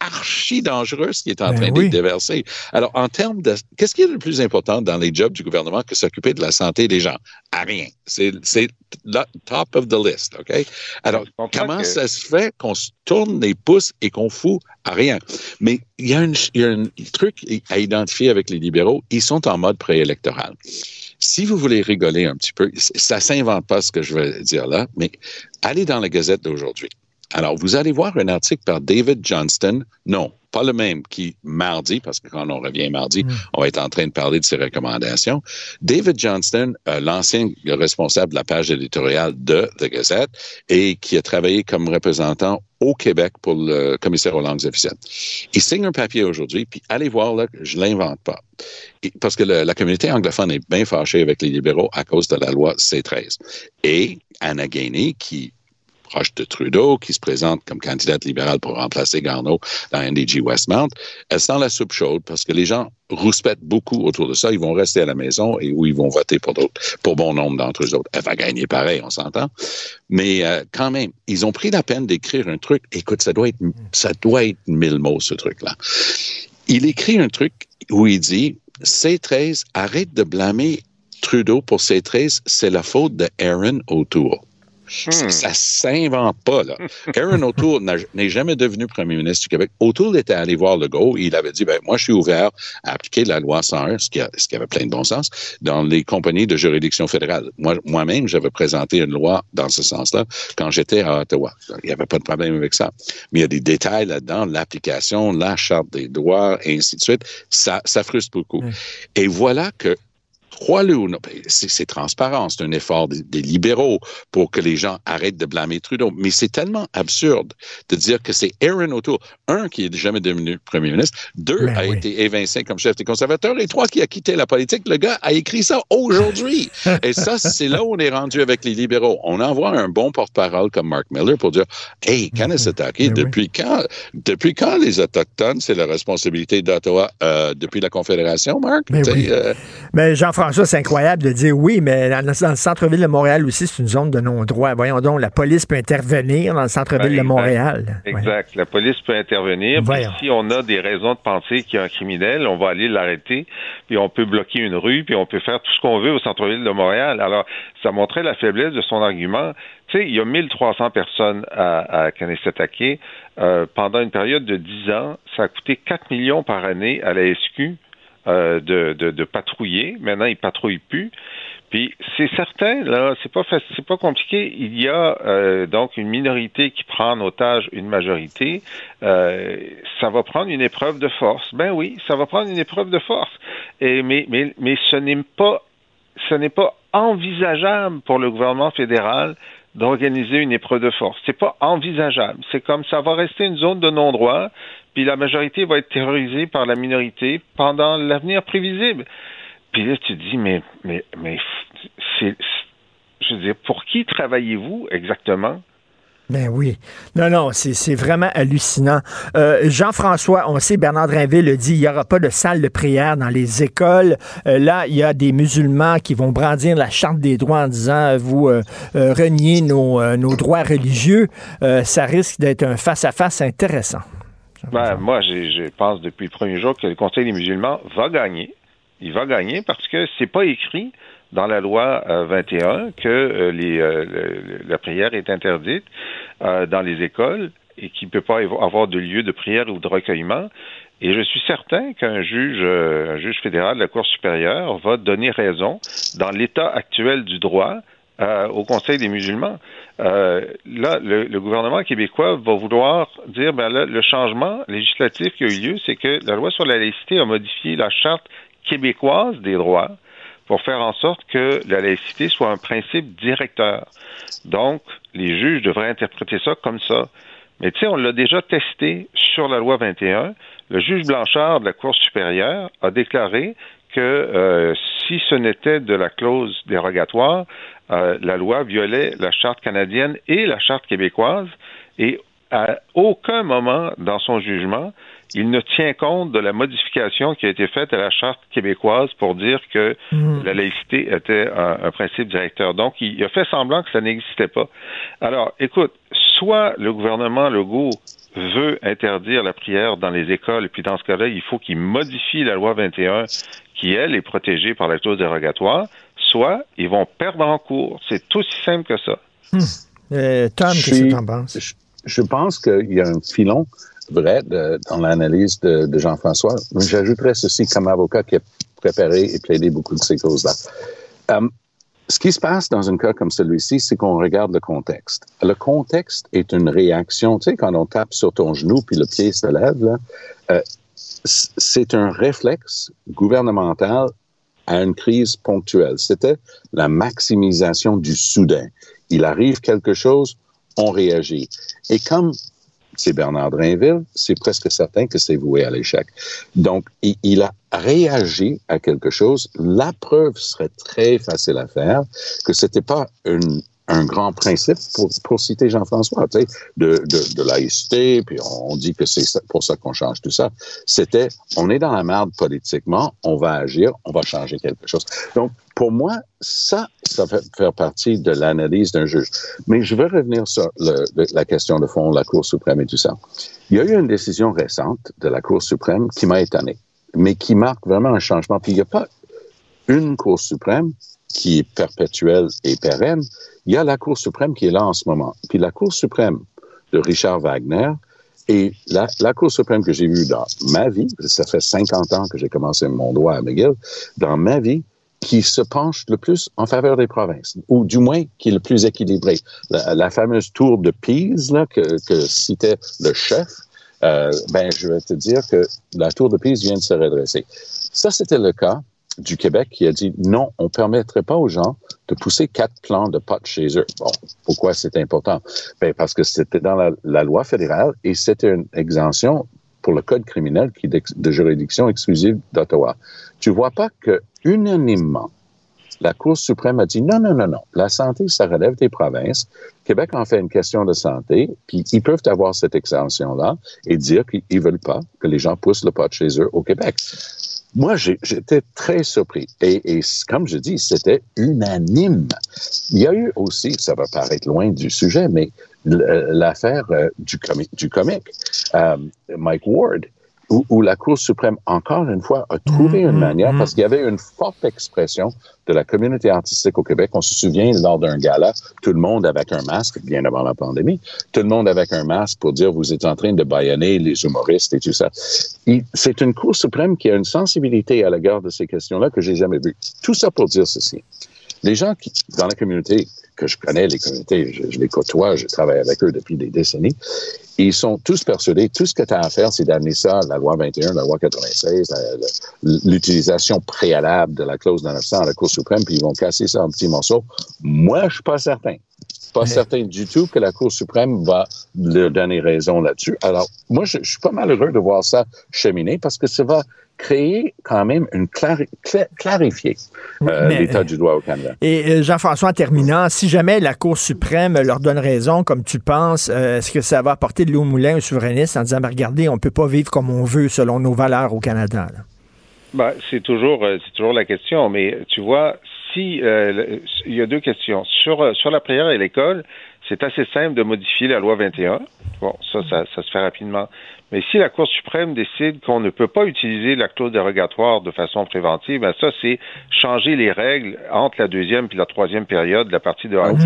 archi dangereux ce qui est en ben train oui. d'être déversé. Alors, en termes de... Qu'est-ce qui est le plus important dans les jobs du gouvernement que s'occuper de la santé des gens? À rien. C'est top of the list, OK? Alors, comment que... ça se fait qu'on se tourne les pouces et qu'on fout à rien? Mais il y a un, il y a un truc à identifier avec les libéraux. Ils sont en mode préélectoral. Si vous voulez rigoler un petit peu, ça s'invente pas ce que je vais dire là, mais allez dans la Gazette d'aujourd'hui. Alors, vous allez voir un article par David Johnston. Non, pas le même qui mardi, parce que quand on revient mardi, mm. on va être en train de parler de ses recommandations. David Johnston, euh, l'ancien responsable de la page éditoriale de The Gazette et qui a travaillé comme représentant au Québec pour le commissaire aux langues officielles. Il signe un papier aujourd'hui, puis allez voir là, je l'invente pas. parce que le, la communauté anglophone est bien fâchée avec les libéraux à cause de la loi C13. Et Anna Gainey, qui proche de Trudeau, qui se présente comme candidate libérale pour remplacer Garneau dans NDG Westmount, elle sent la soupe chaude parce que les gens rouspètent beaucoup autour de ça. Ils vont rester à la maison et où ils vont voter pour d'autres, pour bon nombre d'entre eux autres. Elle va gagner pareil, on s'entend. Mais euh, quand même, ils ont pris la peine d'écrire un truc. Écoute, ça doit être, ça doit être mille mots, ce truc-là. Il écrit un truc où il dit, C13, arrête de blâmer Trudeau pour C13, c'est la faute de Aaron O'Toole. Hmm. Ça s'invente pas, là. Aaron O'Toole n'est jamais devenu premier ministre du Québec. O'Toole était allé voir Legault et il avait dit, ben, moi, je suis ouvert à appliquer la loi 101, ce qui, a, ce qui avait plein de bon sens, dans les compagnies de juridiction fédérale. Moi, moi-même, j'avais présenté une loi dans ce sens-là quand j'étais à Ottawa. Il n'y avait pas de problème avec ça. Mais il y a des détails là-dedans, l'application, la charte des droits, et ainsi de suite. Ça, ça frustre beaucoup. Hmm. Et voilà que non, ben, c'est transparent, c'est un effort des, des, libéraux pour que les gens arrêtent de blâmer Trudeau. Mais c'est tellement absurde de dire que c'est Aaron O'Toole, un, qui est jamais devenu premier ministre, deux, ben a oui. été évincé comme chef des conservateurs, et trois, qui a quitté la politique. Le gars a écrit ça aujourd'hui. et ça, c'est là où on est rendu avec les libéraux. On envoie un bon porte-parole comme Mark Miller pour dire, hey, Kanesatake, depuis oui. quand, depuis quand les Autochtones, c'est la responsabilité d'Ottawa euh, depuis la Confédération, Mark? Mais, oui. euh, Mais Jean-François, François, c'est incroyable de dire oui, mais dans, dans le centre-ville de Montréal aussi, c'est une zone de non-droit. Voyons donc, la police peut intervenir dans le centre-ville ben, de Montréal. Exact. La police peut intervenir. Si on a des raisons de penser qu'il y a un criminel, on va aller l'arrêter, puis on peut bloquer une rue, puis on peut faire tout ce qu'on veut au centre-ville de Montréal. Alors, ça montrait la faiblesse de son argument. Tu sais, il y a 1300 personnes à, à Kanesatake. Euh, pendant une période de 10 ans, ça a coûté 4 millions par année à la SQ euh, de, patrouiller. Maintenant, ils patrouillent plus. Puis c'est certain, là, c'est pas c'est pas compliqué. Il y a euh, donc une minorité qui prend en otage une majorité. Euh, ça va prendre une épreuve de force. Ben oui, ça va prendre une épreuve de force. Et mais mais mais ce n'est pas ce n'est pas envisageable pour le gouvernement fédéral d'organiser une épreuve de force. C'est pas envisageable. C'est comme ça va rester une zone de non-droit puis la majorité va être terrorisée par la minorité pendant l'avenir prévisible. Puis là, tu dis, mais, mais, mais, c'est, je veux dire, pour qui travaillez-vous exactement? Ben oui. Non, non, c'est vraiment hallucinant. Euh, Jean-François, on sait, Bernard Drinville le dit, il n'y aura pas de salle de prière dans les écoles. Euh, là, il y a des musulmans qui vont brandir la charte des droits en disant, vous euh, reniez nos, nos, droits religieux. ça risque d'être un face-à-face intéressant. Ben, moi, je pense depuis le premier jour que le Conseil des musulmans va gagner. Il va gagner parce que c'est pas écrit dans la loi 21 euh, que euh, euh, la prière est interdite dans les écoles et qu'il ne peut pas avoir de lieu de prière ou de recueillement. Et je suis certain qu'un juge, un juge fédéral de la Cour supérieure va donner raison dans l'état actuel du droit au Conseil des musulmans. là, le, gouvernement québécois va vouloir dire, ben là, le changement législatif qui a eu lieu, c'est que la loi sur la laïcité a modifié la charte québécoise des droits pour faire en sorte que la laïcité soit un principe directeur. Donc, les juges devraient interpréter ça comme ça. Mais tu sais, on l'a déjà testé sur la loi 21. Le juge Blanchard de la Cour supérieure a déclaré que euh, si ce n'était de la clause dérogatoire, euh, la loi violait la charte canadienne et la charte québécoise et à aucun moment dans son jugement, il ne tient compte de la modification qui a été faite à la charte québécoise pour dire que mm. la laïcité était un, principe directeur. Donc, il, a fait semblant que ça n'existait pas. Alors, écoute, soit le gouvernement Legault veut interdire la prière dans les écoles, et puis dans ce cas-là, il faut qu'il modifie la loi 21 qui, elle, est protégée par la clause dérogatoire, soit ils vont perdre en cours. C'est aussi simple que ça. Hmm. Euh, Tom, qu'est-ce que tu en penses? Je pense qu'il y a un filon vrai dans l'analyse de, Jean-François. J'ajouterais ceci comme avocat qui a préparé et plaidé beaucoup de ces causes-là. Euh, ce qui se passe dans un cas comme celui-ci, c'est qu'on regarde le contexte. Le contexte est une réaction, tu sais, quand on tape sur ton genou puis le pied se lève, euh, c'est un réflexe gouvernemental à une crise ponctuelle. C'était la maximisation du soudain. Il arrive quelque chose, on réagit. Et comme c'est Bernard Drinville, c'est presque certain que c'est voué à l'échec. Donc, il, a réagi à quelque chose. La preuve serait très facile à faire que c'était pas un grand principe, pour, citer Jean-François, de, de, laïcité, puis on dit que c'est pour ça qu'on change tout ça. C'était, on est dans la merde politiquement, on va agir, on va changer quelque chose. Donc, pour moi, ça, ça fait faire partie de l'analyse d'un juge. Mais je veux revenir sur la question de fond, la Cour suprême et tout ça. Il y a eu une décision récente de la Cour suprême qui m'a étonné, mais qui marque vraiment un changement. Puis il n'y a pas une Cour suprême qui est perpétuelle et pérenne, il y a la Cour suprême qui est là en ce moment. Puis la Cour suprême de Richard Wagner et la, la Cour suprême que j'ai vue dans ma vie, ça fait 50 ans que j'ai commencé mon droit à McGill, dans ma vie, qui se penche le plus en faveur des provinces, ou du moins qui est le plus équilibré. La, fameuse tour de Pise là, que, que citait le chef, euh, ben, je vais te dire que la tour de Pise vient de se redresser. Ça, c'était le cas du Québec qui a dit non, on ne permettrait pas aux gens de pousser quatre plants de pot chez eux. Bon, pourquoi c'est important? Ben, parce que c'était dans la, loi fédérale et c'était une exemption pour le code criminel qui est de, juridiction exclusive d'Ottawa. Tu vois pas que unanimement, la Cour suprême a dit non, non, non, non. La santé, ça relève des provinces. Québec en fait une question de santé, puis ils peuvent avoir cette exemption-là et dire qu'ils veulent pas que les gens poussent le pot chez eux au Québec. Moi, j'étais très surpris. Et, comme je dis, c'était unanime. Il y a eu aussi, ça va paraître loin du sujet, mais l'affaire euh, du, comique, du euh, Mike Ward, où, la Cour suprême, encore une fois, a trouvé une mm-hmm. manière, parce qu'il y avait une forte expression de la communauté artistique au Québec. On se souvient, lors d'un gala, tout le monde avec un masque, bien avant la pandémie, tout le monde avec un masque pour dire, vous êtes en train de baïonner les humoristes et tout ça. C'est une Cour suprême qui a une sensibilité à l'égard de ces questions-là que j'ai jamais vue. Tout ça pour dire ceci. Les gens qui, dans la communauté, que je connais, les communautés, je, les côtoie, je travaille avec eux depuis des décennies, ils sont tous persuadés, tout ce que tu as à faire, c'est d'amener ça, la loi 21, la loi 96, l'utilisation préalable de la clause 900 à la Cour suprême, puis ils vont casser ça en petits morceaux. Moi, je suis pas certain. Pas certain du tout que la Cour suprême va leur donner raison là-dessus. Alors, moi, je, je, suis pas malheureux de voir ça cheminer parce que ça va créer quand même une clari clarifier euh, l'état du droit au Canada. Et euh, Jean-François, en terminant, si jamais la Cour suprême leur donne raison, comme tu penses, euh, est-ce que ça va apporter de l'eau moulin aux souverainistes en disant, ben, regardez, on ne peut pas vivre comme on veut selon nos valeurs au Canada? Ben, c'est toujours, c'est toujours la question, mais tu vois, si il y a deux questions. Sur sur la prière et l'école, c'est assez simple de modifier la loi 21. Bon, ça, ça, ça se fait rapidement. Mais si la Cour suprême décide qu'on ne peut pas utiliser la clause dérogatoire de façon préventive, ben ça, c'est changer les règles entre la deuxième et la troisième période de la partie de hockey.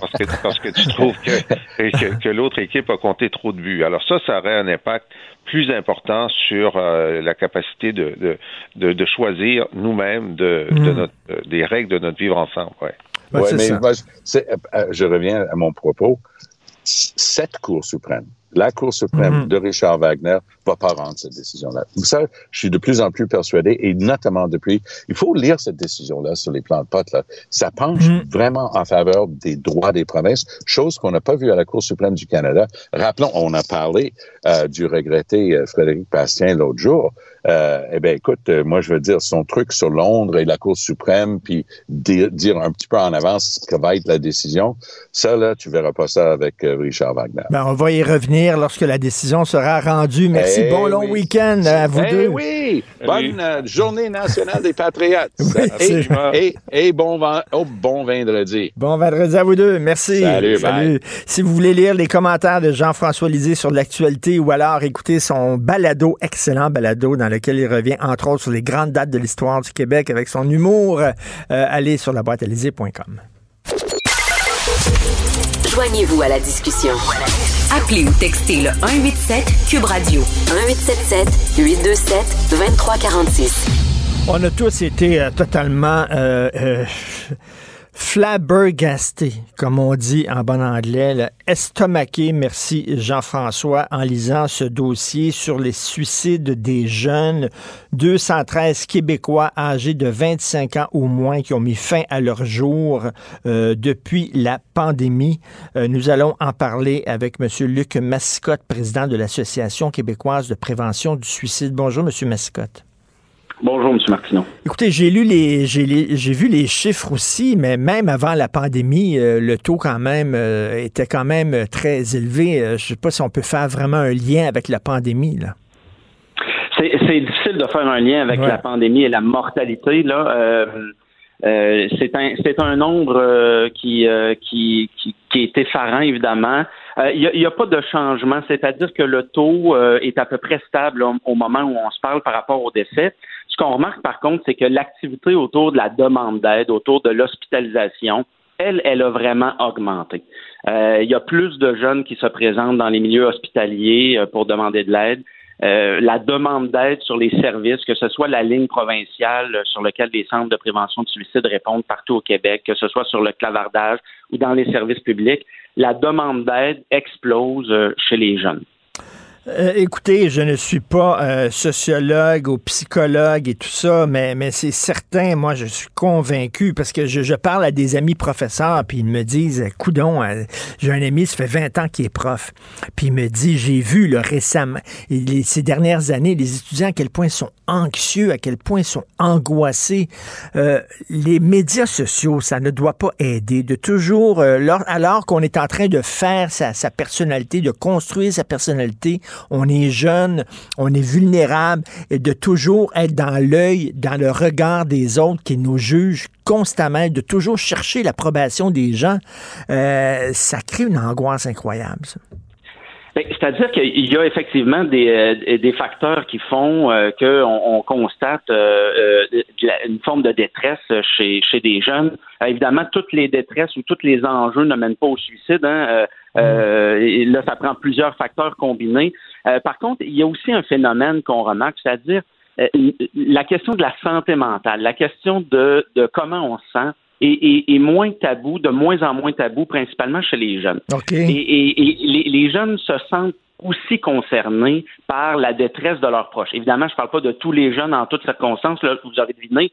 parce, que, parce que tu trouves que, que, l'autre équipe a compté trop de buts. Alors ça, ça aurait un impact plus important sur euh, la capacité de, de, de, choisir nous-mêmes de, de mm. notre, des règles de notre vivre ensemble. Ouais. Ouais, mais euh, je reviens à mon propos. Cette Cour suprême la Cour suprême mm-hmm. de Richard Wagner va pas rendre cette décision-là. Ça, je suis de plus en plus persuadé, et notamment depuis, il faut lire cette décision-là sur les plans de potes. Là. Ça penche mm-hmm. vraiment en faveur des droits des provinces, chose qu'on n'a pas vue à la Cour suprême du Canada. Rappelons, on a parlé euh, du regretté euh, Frédéric Bastien l'autre jour. Euh, eh bien, écoute, euh, moi, je veux dire, son truc sur Londres et la Cour suprême, puis dire, un petit peu en avance ce que va être la décision, ça, là, tu verras pas ça avec euh, Richard Wagner. Ben, on va y revenir lorsque la décision sera rendue. Merci. Eh bon long week-end à vous eh deux. oui! Bonne journée nationale des Patriotes. et, et, bon, oh, bon vendredi. Bon vendredi à vous deux. Merci. Salut, Salut. Si vous voulez lire les commentaires de Jean-François Lisée sur l'actualité ou alors écouter son balado, excellent balado dans lequel il revient, entre autres, sur les grandes dates de l'histoire du Québec avec son humour. Euh, allez sur la boîte Joignez-vous à la discussion. Appelez ou textez le 187 Cube Radio 1877 827 2346. On a tous été euh, totalement euh, euh flabbergasté, comme on dit en bon anglais, estomaqué, merci Jean-François, en lisant ce dossier sur les suicides des jeunes, 213 Québécois âgés de 25 ans ou moins qui ont mis fin à leur jour euh, depuis la pandémie. Euh, nous allons en parler avec M. Luc Mascotte, président de l'Association québécoise de prévention du suicide. Bonjour, M. Mascotte. Bonjour, M. Martineau. Écoutez, j'ai lu les, j'ai vu les chiffres aussi, mais même avant la pandémie, euh, le taux quand même euh, était quand même très élevé. Euh, je ne sais pas si on peut faire vraiment un lien avec la pandémie là. C'est difficile de faire un lien avec la pandémie et la mortalité là. c'est un c'est un nombre qui, qui, qui qui est effarant évidemment. Il n'y a, a, pas de changement, c'est-à-dire que le taux est à peu près stable au moment où on se parle par rapport au décès. Ce qu'on remarque par contre, c'est que l'activité autour de la demande d'aide, autour de l'hospitalisation, elle, elle a vraiment augmenté. Euh, il y a plus de jeunes qui se présentent dans les milieux hospitaliers euh, pour demander de l'aide. Euh, la demande d'aide sur les services, que ce soit la ligne provinciale sur laquelle les centres de prévention de suicide répondent partout au Québec, que ce soit sur le clavardage ou dans les services publics, la demande d'aide explose chez les jeunes. Euh, écoutez, je ne suis pas euh, sociologue ou psychologue et tout ça, mais, mais c'est certain, moi, je suis convaincu parce que je, parle à des amis professeurs, puis ils me disent, coudon, euh, j'ai un ami, ça fait 20 ans qu'il est prof, puis il me dit, j'ai vu le récemment, ces dernières années, les étudiants à quel point ils sont anxieux, à quel point ils sont angoissés. les médias sociaux, ça ne doit pas aider de toujours, alors qu'on est en train de faire sa, sa personnalité, de construire sa personnalité, on est jeune, on est vulnérable, et de toujours être dans l'œil, dans le regard des autres qui nous jugent constamment, de toujours chercher l'approbation des gens, euh, ça crée une angoisse incroyable. Ben, c'est-à-dire qu'il y a effectivement des, euh, facteurs qui font euh, qu'on constate une forme de détresse chez, des jeunes. évidemment, toutes les détresses ou tous les enjeux ne mènent pas au suicide. Hein. Euh, là, ça prend plusieurs facteurs combinés. Euh, par contre, il y a aussi un phénomène qu'on remarque, c'est-à-dire euh, la question de la santé mentale, la question de, de comment on se sent est, moins tabou, de moins en moins tabou, principalement chez les jeunes. Et, les, les, jeunes se sentent aussi concernés par la détresse de leurs proches. Évidemment, je ne parle pas de tous les jeunes en toutes circonstances, là, vous avez deviné,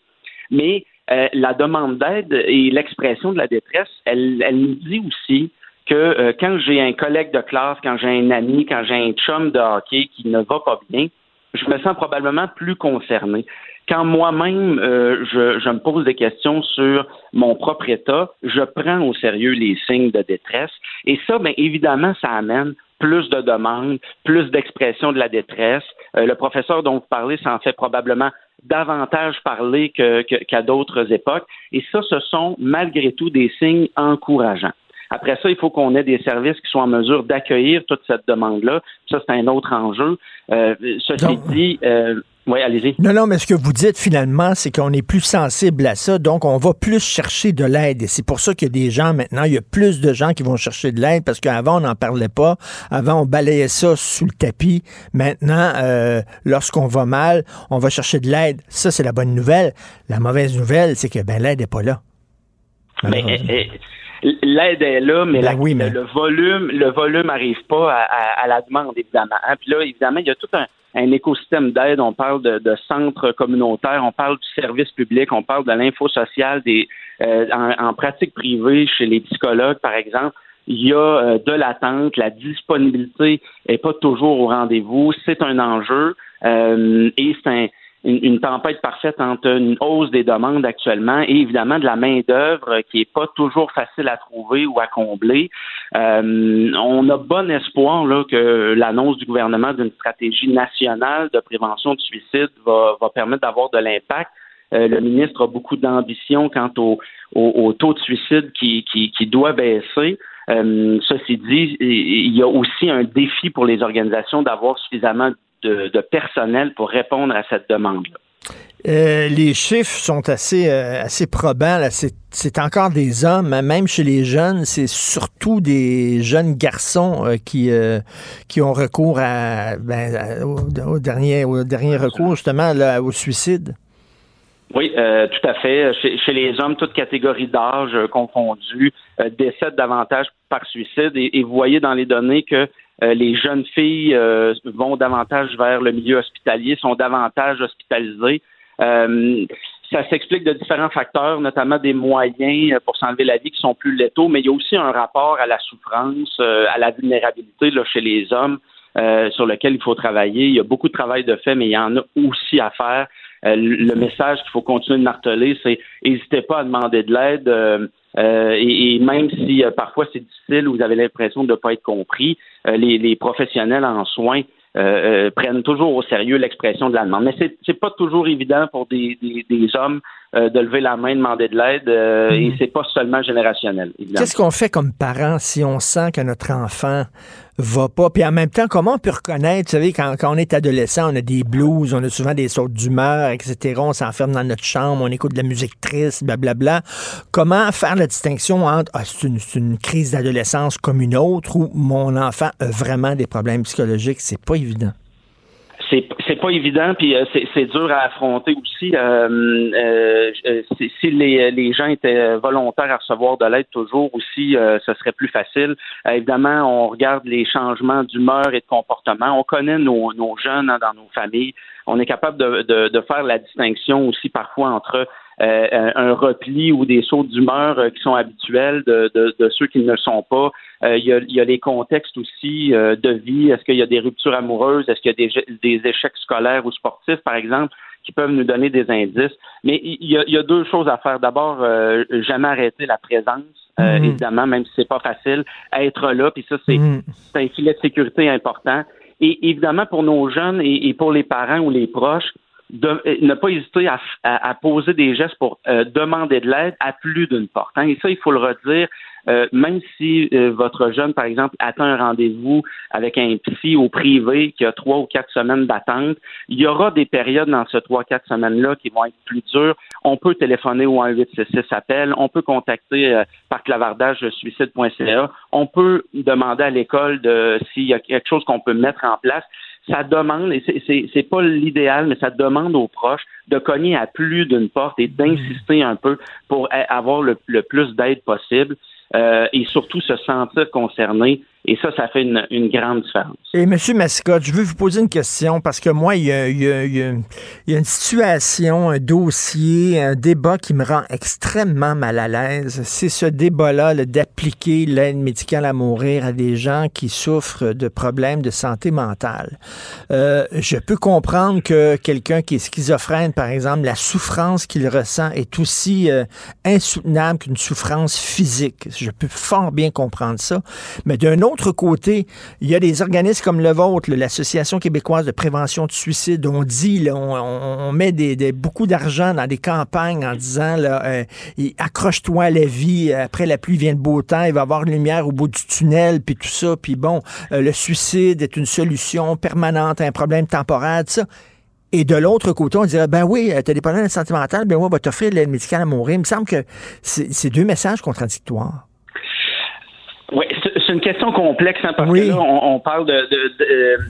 Mais la demande d'aide et l'expression de la détresse, elle, elle nous dit aussi que quand j'ai un collègue de classe, quand j'ai un ami, quand j'ai un chum de hockey qui ne va pas bien, je me sens probablement plus concerné. Quand moi-même, euh, je, je, me pose des questions sur mon propre état, je prends au sérieux les signes de détresse. Et ça, bien évidemment, ça amène plus de demandes, plus d'expression de la détresse. Euh, le professeur dont vous parlez s'en fait probablement davantage parler qu'à d'autres époques. Et ça, ce sont malgré tout des signes encourageants. Après ça, il faut qu'on ait des services qui soient en mesure d'accueillir toute cette demande-là. Ça, c'est un autre enjeu. Euh, ceci dit, euh, oui, allez-y. Non, non, mais ce que vous dites finalement, c'est qu'on est plus sensible à ça, donc on va plus chercher de l'aide. Et c'est pour ça qu'il y a des gens maintenant, il y a plus de gens qui vont chercher de l'aide parce qu'avant, on n'en parlait pas. Avant, on balayait ça sous le tapis. Maintenant, euh, lorsqu'on va mal, on va chercher de l'aide. Ça, c'est la bonne nouvelle. La mauvaise nouvelle, c'est que ben, l'aide n'est pas là. Mais, l'aide est là, mais, ben le volume, le volume n'arrive pas à, la demande, évidemment. Hein. Puis là, évidemment, il y a tout un, écosystème d'aide. On parle de, centres communautaires, on parle du service public, on parle de l'info sociale des, euh, en, pratique privée chez les psychologues, par exemple. Il y a euh, de l'attente, la disponibilité n'est pas toujours au rendez-vous. C'est un enjeu euh, et c'est un une, tempête parfaite entre une hausse des demandes actuellement et évidemment de la main-d'œuvre qui n'est pas toujours facile à trouver ou à combler. Euh, on a bon espoir là, que l'annonce du gouvernement d'une stratégie nationale de prévention du suicide va, va permettre d'avoir de l'impact. Euh, le ministre a beaucoup d'ambition quant au, au, taux de suicide qui, qui, qui doit baisser. Euh, ceci dit, il y a aussi un défi pour les organisations d'avoir suffisamment de, personnel pour répondre à cette demande-là. Euh, les chiffres sont assez, euh, assez probants. C'est encore des hommes, même chez les jeunes, c'est surtout des jeunes garçons euh, qui, qui ont recours à, ben, au, dernier, au dernier recours, justement, au suicide. Oui, tout à fait. Chez, les hommes, toute catégorie d'âge confondue, décèdent davantage par suicide. et, vous voyez dans les données que euh, les jeunes filles euh, vont davantage vers le milieu hospitalier, sont davantage hospitalisées. Euh, ça s'explique de différents facteurs, notamment des moyens pour s'enlever la vie qui sont plus létaux, mais il y a aussi un rapport à la souffrance, à la vulnérabilité là, chez les hommes. sur lequel il faut travailler. Il y a beaucoup de travail de fait, mais il y en a aussi à faire. le message qu'il faut continuer de marteler, c'est n'hésitez pas à demander de l'aide. Euh, et, même si euh, parfois c'est difficile ou vous avez l'impression de ne pas être compris, euh, les, professionnels en soins prennent toujours au sérieux l'expression de la demande. Mais c'est n'est pas toujours évident pour des, des, hommes de lever la main, demander de l'aide, et mm-hmm. c'est pas seulement générationnel. Qu'est-ce qu'on fait comme parents si on sent que notre enfant va pas? Puis en même temps, comment on peut reconnaître, vous savez, quand, on est adolescent, on a des blues, on a souvent des sautes d'humeur, etc. On s'enferme dans notre chambre, on écoute de la musique triste, blablabla. Comment faire la distinction entre ah, c'est une, crise d'adolescence comme une autre ou mon enfant a vraiment des problèmes psychologiques? C'est pas évident c'est pas évident puis euh, c'est dur à affronter aussi euh, euh, si les, les gens étaient volontaires à recevoir de l'aide toujours aussi ce serait plus facile. Évidemment on regarde les changements d'humeur et de comportement. On connaît nos, nos jeunes hein, dans nos familles. On est capable de, de, de faire la distinction aussi parfois entre euh, un repli ou des sauts d'humeur euh, qui sont habituels de, de, ceux qui ne le sont pas. Euh, il, y a, il, y a, les contextes aussi de vie. Est-ce qu'il y a des ruptures amoureuses? Est-ce qu'il y a des, des, échecs scolaires ou sportifs, par exemple, qui peuvent nous donner des indices? Mais il y a, il y a deux choses à faire. D'abord, jamais arrêter la présence. Mm-hmm. évidemment, même si c'est pas facile, être là, puis ça, c'est mm-hmm. un filet de sécurité important. Et évidemment, pour nos jeunes et pour les parents ou les proches, de, euh, ne pas hésiter à, à, poser des gestes pour euh, demander de l'aide à plus d'une porte. Hein. Et ça, il faut le redire. Euh, même si votre jeune, par exemple, attend un rendez-vous avec un psy au privé qui a trois ou quatre semaines d'attente, il y aura des périodes dans ces trois, quatre semaines-là qui vont être plus dures. On peut téléphoner au 1866 appel, on peut contacter par clavardage suicide.ca, on peut demander à l'école de s'il y a quelque chose qu'on peut mettre en place ça demande, et c'est pas l'idéal, mais ça demande aux proches de cogner à plus d'une porte et d'insister un peu pour avoir le, plus d'aide possible euh, et surtout se sentir concerné Et ça, ça fait une, grande différence. Et M. Mascotte, je veux vous poser une question parce que moi, il y, a, une situation, un dossier, un débat qui me rend extrêmement mal à l'aise. C'est ce débat-là d'appliquer l'aide médicale à mourir à des gens qui souffrent de problèmes de santé mentale. Euh, je peux comprendre que quelqu'un qui est schizophrène, par exemple, la souffrance qu'il ressent est aussi euh, insoutenable qu'une souffrance physique. Je peux fort bien comprendre ça. Mais d'un côté, il y a des organismes comme le vôtre, l'Association québécoise de prévention du suicide. On dit, on, met des, beaucoup d'argent dans des campagnes en disant, euh, accroche-toi à la vie, après la pluie vient le beau temps, il va y avoir une lumière au bout du tunnel, puis tout ça, puis bon, euh, le suicide est une solution permanente à un problème temporaire, tout ça. Et de l'autre côté, on dirait, ben oui, euh, tu as des problèmes sentimentaux, ben oui, on va t'offrir l'aide médicale à mourir. Il me semble que c'est deux messages contradictoires. Oui, c'est une question complexe hein, parce que là, on, parle de,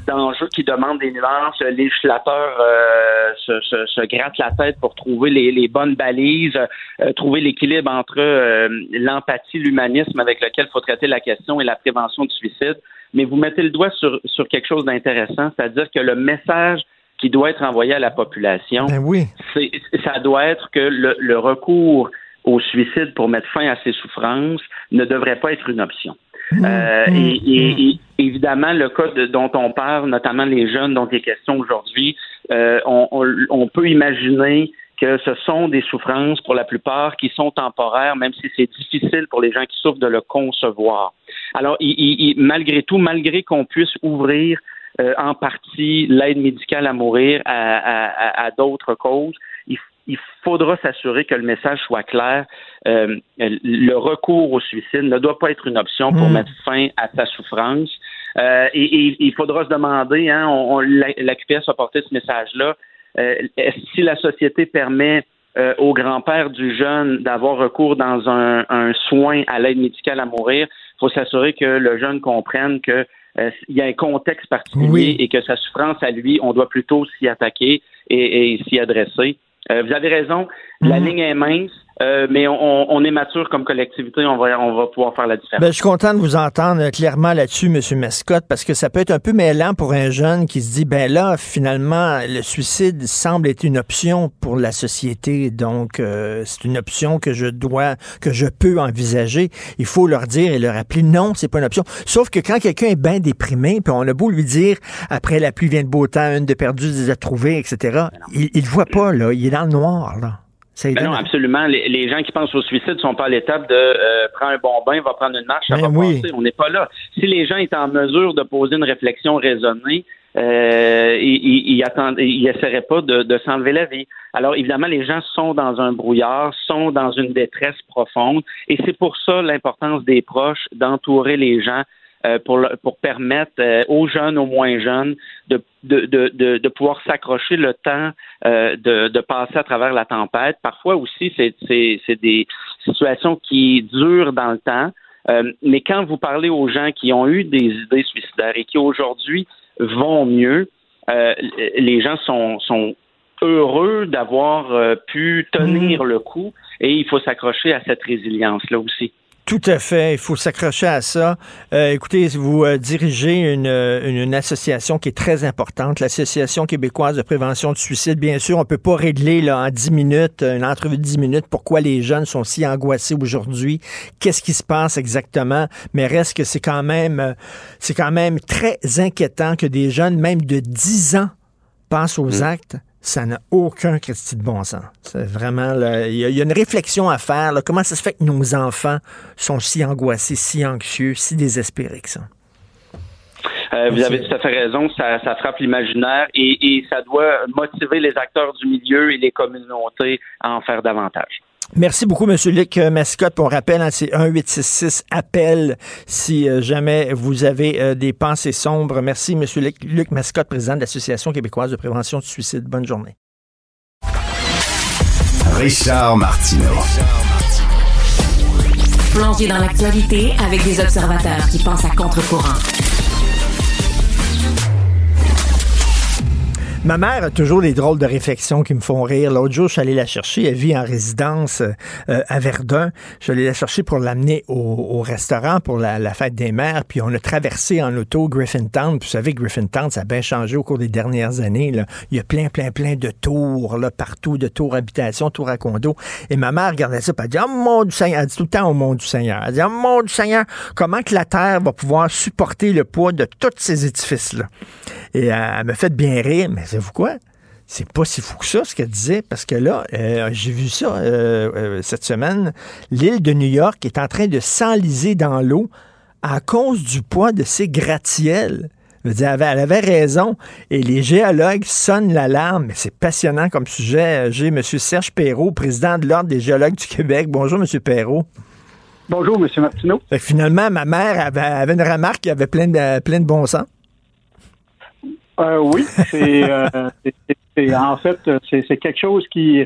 d'enjeux qui demandent des nuances. Le législateur euh, se, se, se, gratte la tête pour trouver les, les bonnes balises, euh, trouver l'équilibre entre euh, l'empathie, l'humanisme avec lequel il faut traiter la question et la prévention du suicide. Mais vous mettez le doigt sur, sur quelque chose d'intéressant, c'est-à-dire que le message qui doit être envoyé à la population, ben oui. c'est, ça doit être que le, le recours au suicide pour mettre fin à ses souffrances ne devrait pas être une option. Mmh, euh, mmh, et, mmh. évidemment, le cas dont on parle, notamment les jeunes dont il est question aujourd'hui, euh, on, peut imaginer que ce sont des souffrances pour la plupart qui sont temporaires, même si c'est difficile pour les gens qui souffrent de le concevoir. Alors, malgré tout, malgré qu'on puisse ouvrir euh, en partie l'aide médicale à mourir à d'autres causes, il faudra s'assurer que le message soit clair. Euh, le recours au suicide ne doit pas être une option pour hmm. mettre fin à sa souffrance. Euh, et, il faudra se demander, hein, on, la, QPS a porté ce message-là, euh, si la société permet au grand-père du jeune d'avoir recours dans un, soin à l'aide médicale à mourir, il faut s'assurer que le jeune comprenne que il y a un contexte particulier et que sa souffrance à lui, on doit plutôt s'y attaquer et s'y adresser. Euh, vous avez raison, la mhm. ligne est mince. Euh, mais on, est mature comme collectivité, on va, on va pouvoir faire la différence. Ben, je suis content de vous entendre clairement là-dessus, M. Mascotte, parce que ça peut être un peu mêlant pour un jeune qui se dit, ben là, finalement, le suicide semble être une option pour la société, donc euh, c'est une option que je dois, que je peux envisager. Il faut leur dire et leur rappeler, non, c'est pas une option. Sauf que quand quelqu'un est bien déprimé, puis on a beau lui dire, après la pluie vient de beau temps, une de perdue, des a trouvées, etc., il, il voit pas, là, il est dans le noir, là. Ben non, absolument. Les, gens qui pensent au suicide ne sont pas à l'étape de euh, prendre un bon bain, va prendre une marche, ça ben va passer. On n'est pas là. Si les gens étaient en mesure de poser une réflexion raisonnée, euh, ils n'essaieraient pas de, de s'enlever la vie. Alors évidemment, les gens sont dans un brouillard, sont dans une détresse profonde, et c'est pour ça l'importance des proches d'entourer les gens pour, pour permettre euh, aux jeunes, aux moins jeunes, de, de, de, de pouvoir s'accrocher le temps euh, de, de passer à travers la tempête. Parfois aussi, c'est, c'est, c'est des situations qui durent dans le temps. mais quand vous parlez aux gens qui ont eu des idées suicidaires et qui aujourd'hui vont mieux, les gens sont, sont heureux d'avoir pu tenir mmh. le coup et il faut s'accrocher à cette résilience-là aussi. Tout à fait. Il faut s'accrocher à ça. Euh, écoutez, vous euh, dirigez une, une, association qui est très importante, l'Association québécoise de prévention du suicide. Bien sûr, on peut pas régler là, en 10 minutes, une entrevue de 10 minutes, pourquoi les jeunes sont si angoissés aujourd'hui, qu'est-ce qui se passe exactement, mais reste que c'est quand même, euh, c'est quand même très inquiétant que des jeunes, même de 10 ans, passent aux mm. actes ça n'a aucun crédit de bon sens. C'est vraiment, il y, a une réflexion à faire. Comment ça se fait que nos enfants sont si angoissés, si anxieux, si désespérés que ça? Euh, vous avez tout à fait raison, ça, frappe l'imaginaire et, et, ça doit motiver les acteurs du milieu et les communautés à en faire davantage. Merci beaucoup, M. Luc Mascotte. Pour rappel, hein, c'est 1866 appel si euh, jamais vous avez euh, des pensées sombres. Merci, M. Luc, Luc Mascotte, président de l'Association québécoise de prévention du suicide. Bonne journée. Richard Martineau. Plongé dans l'actualité avec des observateurs qui pensent à contre-courant. Ma mère a toujours des drôles de réflexions qui me font rire. L'autre jour, je suis allé la chercher. Elle vit en résidence euh, à Verdun. Je suis allé la chercher pour l'amener au, restaurant pour la, fête des mères. Puis on a traversé en auto Griffintown. Puis vous savez, Griffintown, ça a bien changé au cours des dernières années. Là. Il y a plein, plein, plein de tours là, partout, de tours habitation, tours à condo. Et ma mère regardait ça, puis elle dit, oh mon du Seigneur, elle dit tout le temps au monde du Seigneur. Elle dit, oh mon du Seigneur, comment que la terre va pouvoir supporter le poids de tous ces édifices-là? Et elle me fait bien rire, savez-vous quoi? C'est pas si fou que ça, ce qu'elle disait, parce que là, euh, j'ai vu ça euh, euh, cette semaine. L'île de New York est en train de s'enliser dans l'eau à cause du poids de ses gratte-ciels. elle avait raison. Et les géologues sonnent l'alarme. Mais c'est passionnant comme sujet. J'ai M. Serge Perrault, président de l'Ordre des géologues du Québec. Bonjour, M. Perrault. Bonjour, M. Martineau. finalement, ma mère avait, une remarque qui avait plein de, plein de bon sens. Euh, oui, euh, c'est en fait c'est quelque chose qui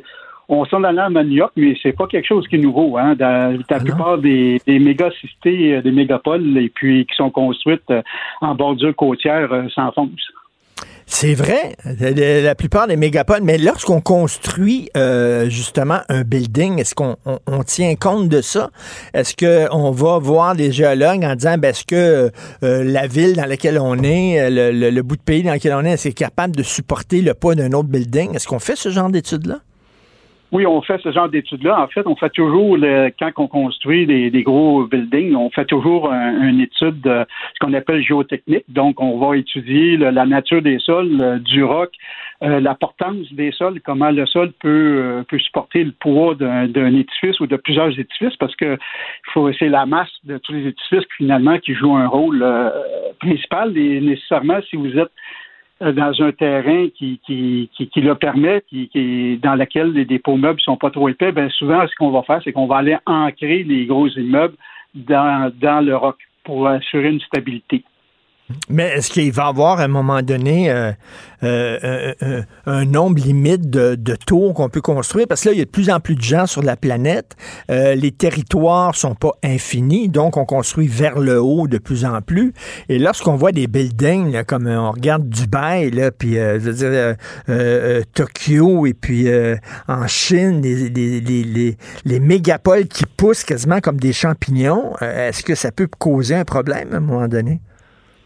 on sent la à New York, mais c'est pas quelque chose qui est nouveau. Hein. Dans, la ah plupart des, des méga-cités, euh, des mégapoles, et puis qui sont construites en bordure côtière, s'enfoncent. C'est vrai, la plupart des mégapoles, mais lorsqu'on construit euh, justement un building, est-ce qu'on tient compte de ça? Est-ce qu'on va voir des géologues en disant, ben, est-ce que euh, la ville dans laquelle on est, le, bout de pays dans lequel on est, est-ce capable de supporter le poids d'un autre building? Est-ce qu'on fait ce genre d'études-là? Oui, on fait ce genre d'études-là. En fait, on fait toujours, le, quand on construit des, gros buildings, on fait toujours une étude de ce qu'on appelle géotechnique. Donc, on va étudier la nature des sols, du roc, euh, la portance des sols, comment le sol peut, euh, peut supporter le poids d'un édifice ou de plusieurs édifices, parce que c'est la masse de tous les édifices finalement qui joue un rôle euh, principal. Et nécessairement, si vous êtes euh, dans un terrain qui, qui, qui, le permet, qui, qui, dans lequel les dépôts meubles sont pas trop épais, ben souvent, ce qu'on va faire, c'est qu'on va aller ancrer les gros immeubles dans, dans le roc pour assurer une stabilité. Mais est-ce qu'il va y avoir à un moment donné euh, euh, euh, un nombre limite de, tours qu'on peut construire? Parce que là, il y a de plus en plus de gens sur la planète. les territoires sont pas infinis, donc on construit vers le haut de plus en plus. Et lorsqu'on voit des buildings, comme on regarde Dubaï, là, puis je veux dire, Tokyo et puis en Chine, les, les, les, mégapoles qui poussent quasiment comme des champignons, est-ce que ça peut causer un problème à un moment donné?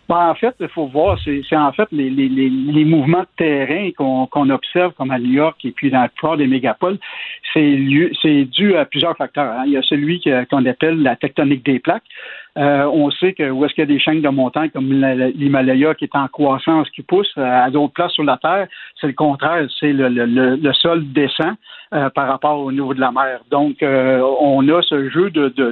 Ben, en fait, il faut voir, c'est en fait les, les, les, mouvements de terrain qu'on observe comme à New York et puis dans la plupart des mégapoles, c'est dû à plusieurs facteurs. Hein. Il y a celui qu'on appelle la tectonique des plaques. Euh, on sait que où est-ce qu'il y a des chaînes de montagne comme l'Himalaya qui est en croissance, qui pousse euh, à d'autres places sur la Terre, c'est le contraire, c'est le, le, le, sol descend euh, par rapport au niveau de la mer. Donc, on a ce jeu de, de,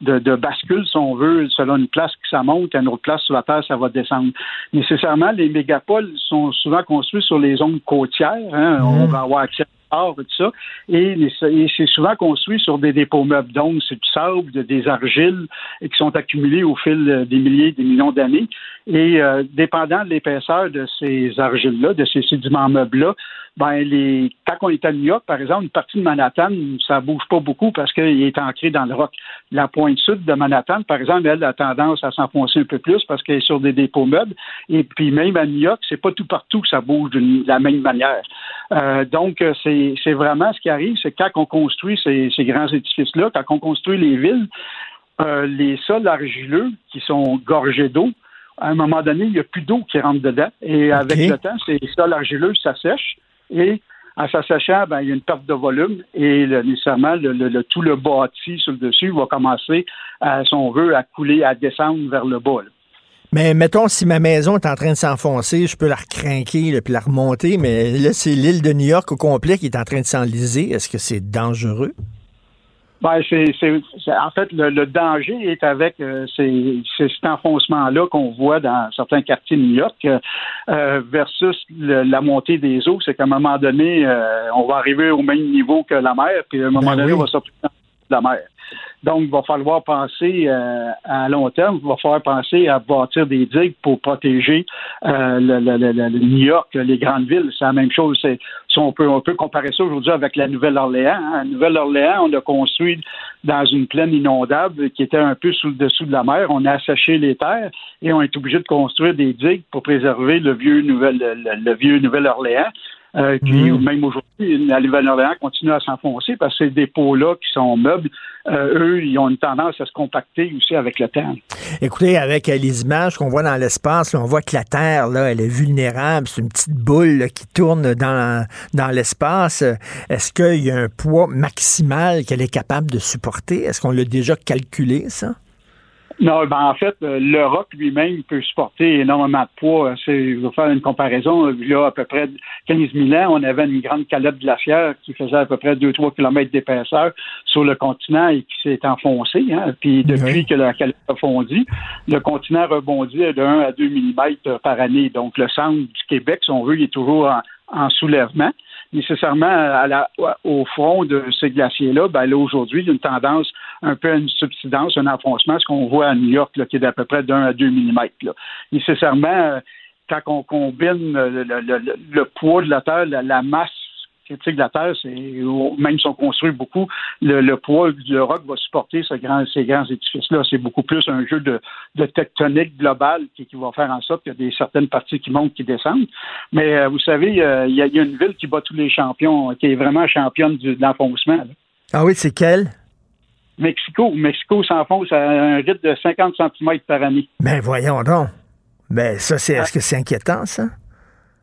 de, de, bascule, si on veut, selon une place que ça monte, à une autre place sur la Terre, ça va descendre. Nécessairement, les mégapoles sont souvent construits sur les zones côtières. Hein. On mmh. va avoir accès et tout ça. Et, c'est souvent construit sur des dépôts meubles. Donc, c'est du sable, des argiles qui sont accumulées au fil des milliers, des millions d'années. Et euh, dépendant de l'épaisseur de ces argiles-là, de ces sédiments meubles-là, ben les quand on est à New York, par exemple, une partie de Manhattan, ça bouge pas beaucoup parce qu'il est ancré dans le roc. La pointe sud de Manhattan, par exemple, elle a tendance à s'enfoncer un peu plus parce qu'elle est sur des dépôts meubles. Et puis même à New York, c'est pas tout partout que ça bouge de la même manière. Euh, donc c'est c'est vraiment ce qui arrive, c'est quand on construit ces, ces grands édifices-là, quand on construit les villes, euh, les sols argileux qui sont gorgés d'eau, à un moment donné, il n'y a plus d'eau qui rentre dedans. Et avec le temps, ces sols argileux s'assèchent. Et en s'assèchant, ben, il y a une perte de volume et nécessairement le, tout le bâti sur le dessus va commencer, à, si on veut, à couler, à descendre vers le bas. Mais mettons, si ma maison est en train de s'enfoncer, je peux la recrinquer puis la remonter, mais là, c'est l'île de New York au complet qui est en train de s'enliser. Est-ce que c'est dangereux? Ben, c'est, en fait, le, danger est avec euh, cet enfoncement-là qu'on voit dans certains quartiers de New York euh, versus la montée des eaux. C'est qu'à un moment donné, euh, on va arriver au même niveau que la mer, puis à un moment ben donné, on va sortir de la mer. Donc, il va falloir penser euh, à long terme, il va falloir penser à bâtir des digues pour protéger euh, le, New York, les grandes villes. C'est la même chose. si on peut, comparer ça aujourd'hui avec la Nouvelle-Orléans. À hein. Nouvelle-Orléans, on a construit dans une plaine inondable qui était un peu sous le dessous de la mer. On a asséché les terres et on est obligé de construire des digues pour préserver le vieux Nouvelle-Orléans. Euh, puis Mm. même aujourd'hui, la Nouvelle-Orléans continue à s'enfoncer parce que ces dépôts-là qui sont meubles, euh, eux, ils ont une tendance à se compacter aussi avec le temps. Écoutez, avec euh, les images qu'on voit dans l'espace, on voit que la Terre, là, elle est vulnérable. C'est une petite boule là, qui tourne dans, dans l'espace. Est-ce qu'il y a un poids maximal qu'elle est capable de supporter? Est-ce qu'on l'a déjà calculé, ça? Non, ben en fait, euh, le roc lui-même peut supporter énormément de poids. C'est, je vais faire une comparaison. Il y a à peu près 15 000 ans, on avait une grande calotte glaciaire qui faisait à peu près 2-3 km d'épaisseur sur le continent et qui s'est enfoncée. Hein. Puis depuis Oui. que la calotte a fondu, le continent rebondit de 1 à 2 mm par année. Donc le centre du Québec, si on veut, il est toujours en, en soulèvement nécessairement à la- au front de ces glaciers-là, ben là, aujourd'hui, il y a une tendance un peu à une subsidence, un enfoncement, ce qu'on voit à New York, là, qui est d'à peu près d'un à deux millimètres. là. Nécessairement, euh, quand on combine euh, le, poids de la Terre, la masse critique de la Terre, même si on construit beaucoup, le, le poids du roc va supporter ce grand- ces grands édifices-là. C'est beaucoup plus un jeu de, de tectonique globale qui, qui va faire en sorte qu'il y a des certaines parties qui montent, qui descendent. Mais euh, vous savez, euh, il y, a- il y a une ville qui bat tous les champions, qui est vraiment championne du, de l'enfoncement. Ah oui, c'est quelle? Mexico. Mexico s'enfonce à un rythme de 50 cm par année. Ben voyons donc. Ben ça, c'est est-ce que c'est inquiétant, ça?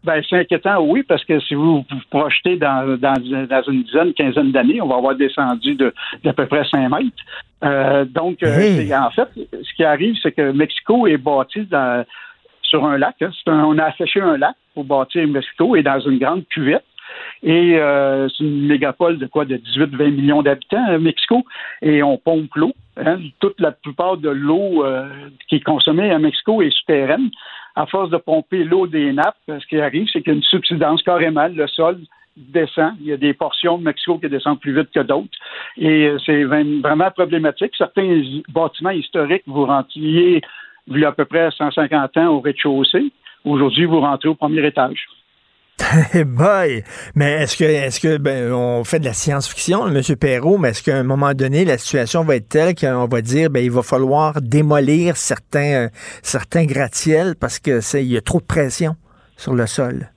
Ben, c'est inquiétant, oui, parce que si vous vous projetez dans, dans, dans une dizaine, quinzaine d'années, on va avoir descendu de d'à peu près 5 mètres. Euh, donc, euh, Hey. en fait, ce qui arrive, c'est que Mexico est bâti dans- sur un lac. hein. Un- on a asséché un lac pour bâtir Mexico et dans une grande cuvette. Et euh, c'est une mégapole de quoi? De 18-20 millions d'habitants, euh, Mexico, et on pompe l'eau. hein. Toute la plupart de l'eau euh, qui est consommée à Mexico est souterraine. À force de pomper l'eau des nappes, ce qui arrive, c'est qu'il y a une subsidence carrément. Le sol descend. Il y a des portions de Mexico qui descendent plus vite que d'autres. Et euh, c'est vra- vraiment problématique. Certains bâtiments historiques, vous rentriez il à peu près 150 ans au rez-de-chaussée. Aujourd'hui, vous rentrez au premier étage. Boy! Mais est-ce que, est-ce que, ben, on fait de la science-fiction, M. Perrault, mais est-ce qu'à un moment donné, la situation va être telle qu'on va dire, ben, il va falloir démolir certains, euh, certains gratte-ciels parce que c'est, il y a trop de pression sur le sol?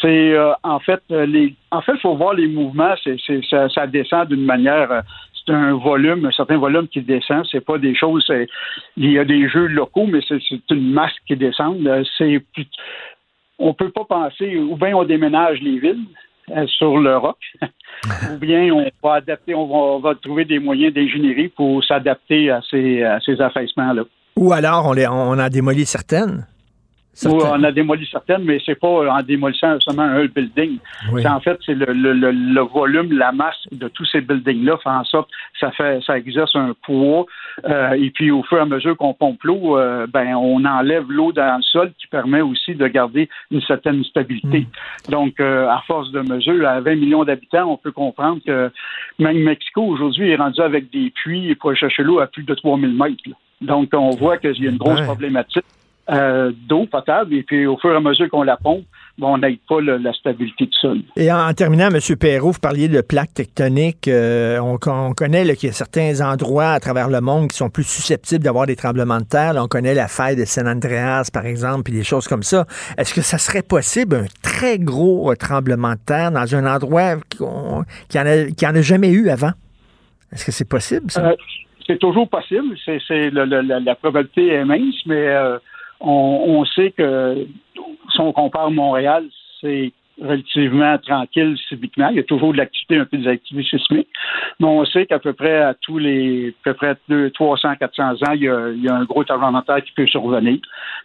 C'est euh, en fait euh, les en fait faut voir les mouvements c'est, ça, descend d'une manière c'est un volume un certain volume qui descend c'est pas des choses il y a des jeux locaux mais c'est, une masse qui descend c'est on peut pas penser ou bien on déménage les villes euh, sur le roc ou bien on va adapter on va, on va trouver des moyens d'ingénierie pour s'adapter à ces à ces affaissements là Ou alors, on, les, on en démolit certaines? On a démoli certaines, mais c'est pas en démolissant seulement un building. Oui. C'est en fait, c'est le, le, le, le volume, la masse de tous ces buildings-là fait en sorte que ça fait ça exerce un poids. euh, et puis au fur et à mesure qu'on pompe l'eau, euh, ben on enlève l'eau dans le sol qui permet aussi de garder une certaine stabilité. Donc, euh, à force de mesure, à 20 millions d'habitants, on peut comprendre que même Mexico aujourd'hui est rendu avec des puits pour chercher l'eau à plus de 3000 mètres. là. Donc, on voit qu'il y a une grosse Ouais. problématique euh, d'eau potable et puis au fur et à mesure qu'on la pompe, bon, on n'aide pas le- la stabilité du sol. Et en, en terminant, M. Perrault, vous parliez de plaques tectoniques. Euh, on, on connaît qu'il y a certains endroits à travers le monde qui sont plus susceptibles d'avoir des tremblements de terre. Là, on connaît la faille de San Andreas, par exemple, puis des choses comme ça. Est-ce que ça serait possible un très gros euh, tremblement de terre dans un endroit qui en a, jamais eu avant? Est-ce que c'est possible, ça? C'est toujours possible. C'est, la, la probabilité est mince, mais on, on sait que si on compare Montréal, c'est relativement tranquille civiquement. Il y a toujours de l'activité, un peu des activités sismiques. Mais on sait qu'à peu près à tous les à peu près 200, 300, 400 ans, il y a, il y a un gros tremblement de terre qui peut survenir.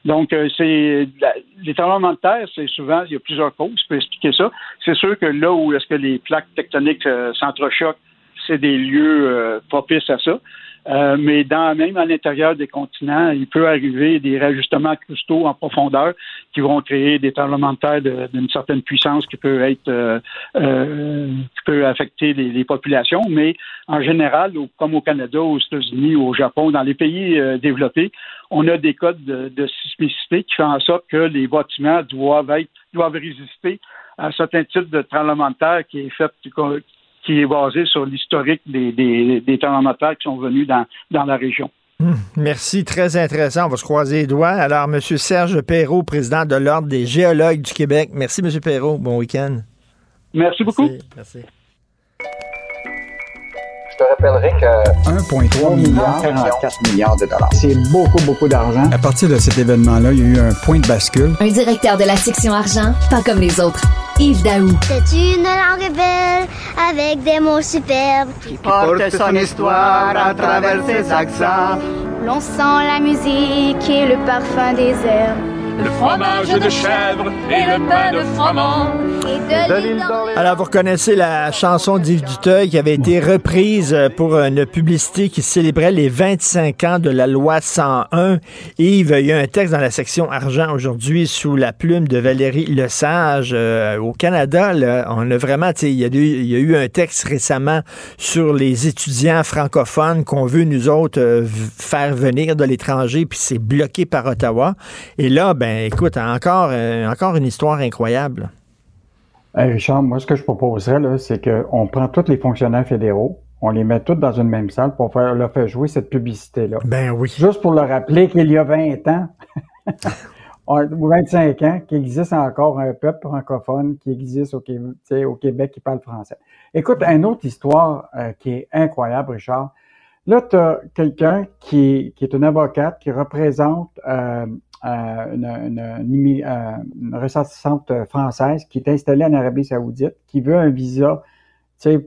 Donc, euh, c'est les tremblements de terre, c'est souvent, il y a plusieurs causes, je peux expliquer ça. C'est sûr que là où est-ce que les plaques tectoniques euh, s'entrechoquent, c'est des lieux euh, propices à ça. Euh, mais dans, même à l'intérieur des continents, il peut arriver des réajustements cristaux en profondeur qui vont créer des tremblements de terre d'une certaine puissance qui peut être euh, euh, qui peut affecter les, populations. Mais en général, comme au Canada, aux États-Unis, au Japon, dans les pays euh, développés, on a des codes de, de sismicité qui font en sorte que les bâtiments doivent être doivent résister à certains types de tremblements de terre qui est fait qui est basé sur l'historique des, des, des qui sont venus dans, dans la région. Hum, merci, très intéressant. On va se croiser les doigts. Alors, M. Serge Perrault, président de l'Ordre des géologues du Québec. Merci, M. Perrault. Bon week-end. Merci beaucoup. merci te rappellerai que 1,3 milliard, 44 milliards de dollars. C'est beaucoup, beaucoup d'argent. À partir de cet événement-là, il y a eu un point de bascule. Un directeur de la section argent, pas comme les autres. Yves Daou. C'est une langue belle avec des mots superbes qui porte son histoire à travers ses accents. L'on sent la musique et le parfum des herbes le fromage de chèvre et le pain de froment. Alors, vous reconnaissez la chanson d'Yves Duteuil qui avait été reprise pour une publicité qui célébrait les 25 ans de la loi 101. Yves, il y a un texte dans la section argent aujourd'hui sous la plume de Valérie Lesage. Euh, au Canada, on a vraiment, il y, a il y a eu un texte récemment sur les étudiants francophones qu'on veut, nous autres, euh, faire venir de l'étranger, puis c'est bloqué par Ottawa. Et là, ben écoute, encore, euh, encore une histoire incroyable. Richard, moi, ce que je proposerais, c'est qu'on prend tous les fonctionnaires fédéraux, on les met tous dans une même salle pour faire, leur faire jouer cette publicité-là. Ben oui. Juste pour leur rappeler qu'il y a 20 ans, ou 25 ans, qu'il existe encore un peuple francophone qui existe au, au Québec qui parle français. Écoute, une autre histoire euh, qui est incroyable, Richard. Là, tu as quelqu'un qui, qui, est une avocate qui représente euh, une, une, une, ressortissante française qui est installée en Arabie Saoudite, qui veut un visa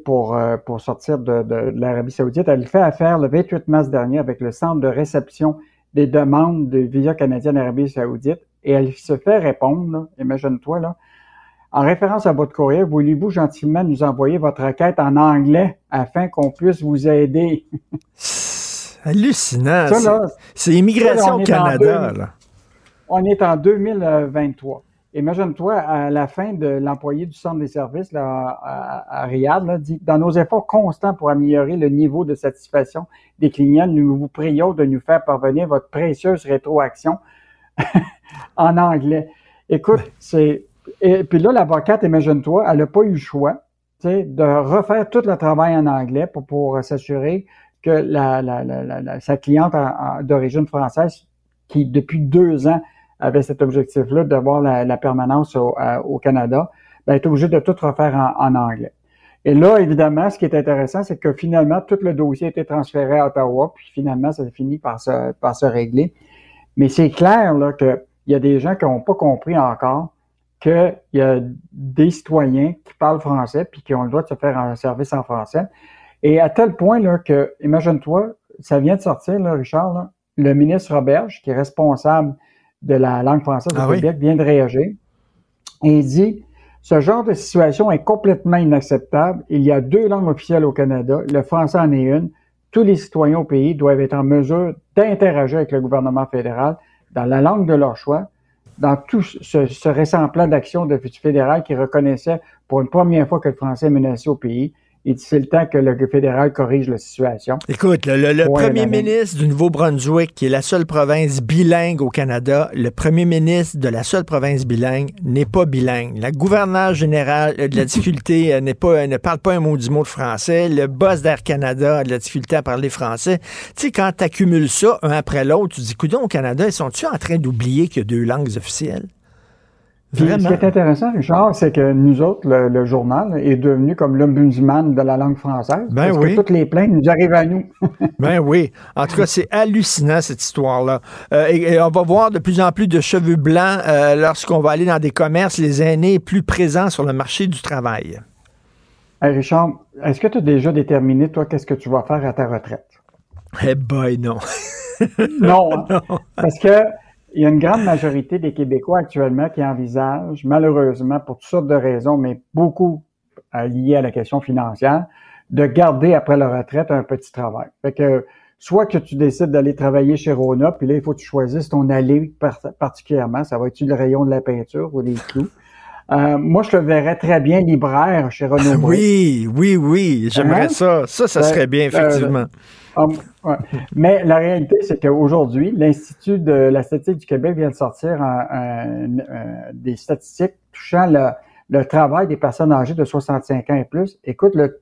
pour, euh, pour sortir de, de, l'Arabie Saoudite. Elle fait affaire le 28 mars dernier avec le centre de réception des demandes de visa canadien en Arabie Saoudite et elle se fait répondre, imagine-toi, là, en référence à votre courrier, voulez-vous gentiment nous envoyer votre requête en anglais afin qu'on puisse vous aider? Hallucinant. C'est Immigration au Canada. Là. On est en 2023. Imagine-toi, à la fin de l'employé du centre des services là, à, Riyad, dit dans nos efforts constants pour améliorer le niveau de satisfaction des clients, nous vous prions de nous faire parvenir votre précieuse rétroaction en anglais. Écoute, c'est. Et puis là, l'avocate, imagine-toi, elle n'a pas eu le choix de refaire tout le travail en anglais pour, pour s'assurer que la, la, la, sa cliente d'origine française, qui depuis deux ans avait cet objectif-là d'avoir la, la, permanence au, Canada, ben, est obligé de tout refaire en, anglais. Et là, évidemment, ce qui est intéressant, c'est que finalement, tout le dossier a été transféré à Ottawa, puis finalement, ça finit par se, par se régler. Mais c'est clair là, qu'il y a des gens qui n'ont pas compris encore qu'il y a des citoyens qui parlent français puis qui ont le droit de se faire un service en français. Et à tel point là, que, imagine-toi, ça vient de sortir, là, Richard, là, le ministre Roberge, qui est responsable de la langue française au ah Québec, vient de réagir. Et il dit Ce genre de situation est complètement inacceptable. Il y a deux langues officielles au Canada. Le français en est une. Tous les citoyens au pays doivent être en mesure d'interagir avec le gouvernement fédéral dans la langue de leur choix. Dans tout ce, ce récent plan d'action de fédéral qui reconnaissait pour une première fois que le français est menacé au pays, il dit c'est le temps que le fédéral corrige la situation. Écoute, le, premier ministre du Nouveau-Brunswick, qui est la seule province bilingue au Canada, le premier ministre de la seule province bilingue n'est pas bilingue. La gouverneure générale a de la difficulté, n'est pas, ne parle pas un mot du mot de français. Le boss d'Air Canada a de la difficulté à parler français. Tu sais, quand tu accumules ça un après l'autre, tu te dis, coudons, au Canada, ils sont-tu en train d'oublier qu'il y a deux langues officielles? Ce qui est intéressant, Richard, c'est que nous autres, le, journal est devenu comme l'ombudsman de la langue française. Ben parce que toutes les plaintes nous arrivent à nous. ben oui. En tout cas, c'est hallucinant, cette histoire-là. Euh, et, on va voir de plus en plus de cheveux blancs euh, lorsqu'on va aller dans des commerces, les aînés plus présents sur le marché du travail. Richard, est-ce que tu as déjà déterminé, toi, qu'est-ce que tu vas faire à ta retraite? Eh boy, non. non, hein? non. Parce que il y a une grande majorité des Québécois actuellement qui envisagent, malheureusement, pour toutes sortes de raisons, mais beaucoup euh, liées à la question financière, de garder après la retraite un petit travail. Fait que soit que tu décides d'aller travailler chez Rona, puis là, il faut que tu choisisses ton allée particulièrement. Ça va être le rayon de la peinture ou des clous? Euh, moi, je te verrais très bien libraire chez Renaud. oui, oui, oui, j'aimerais hein? ça. Ça, ça serait bien, euh, effectivement. Um, Mais la réalité, c'est qu'aujourd'hui, l'Institut de la statistique du Québec vient de sortir des statistiques touchant le, travail des personnes âgées de 65 ans et plus. Écoute, le,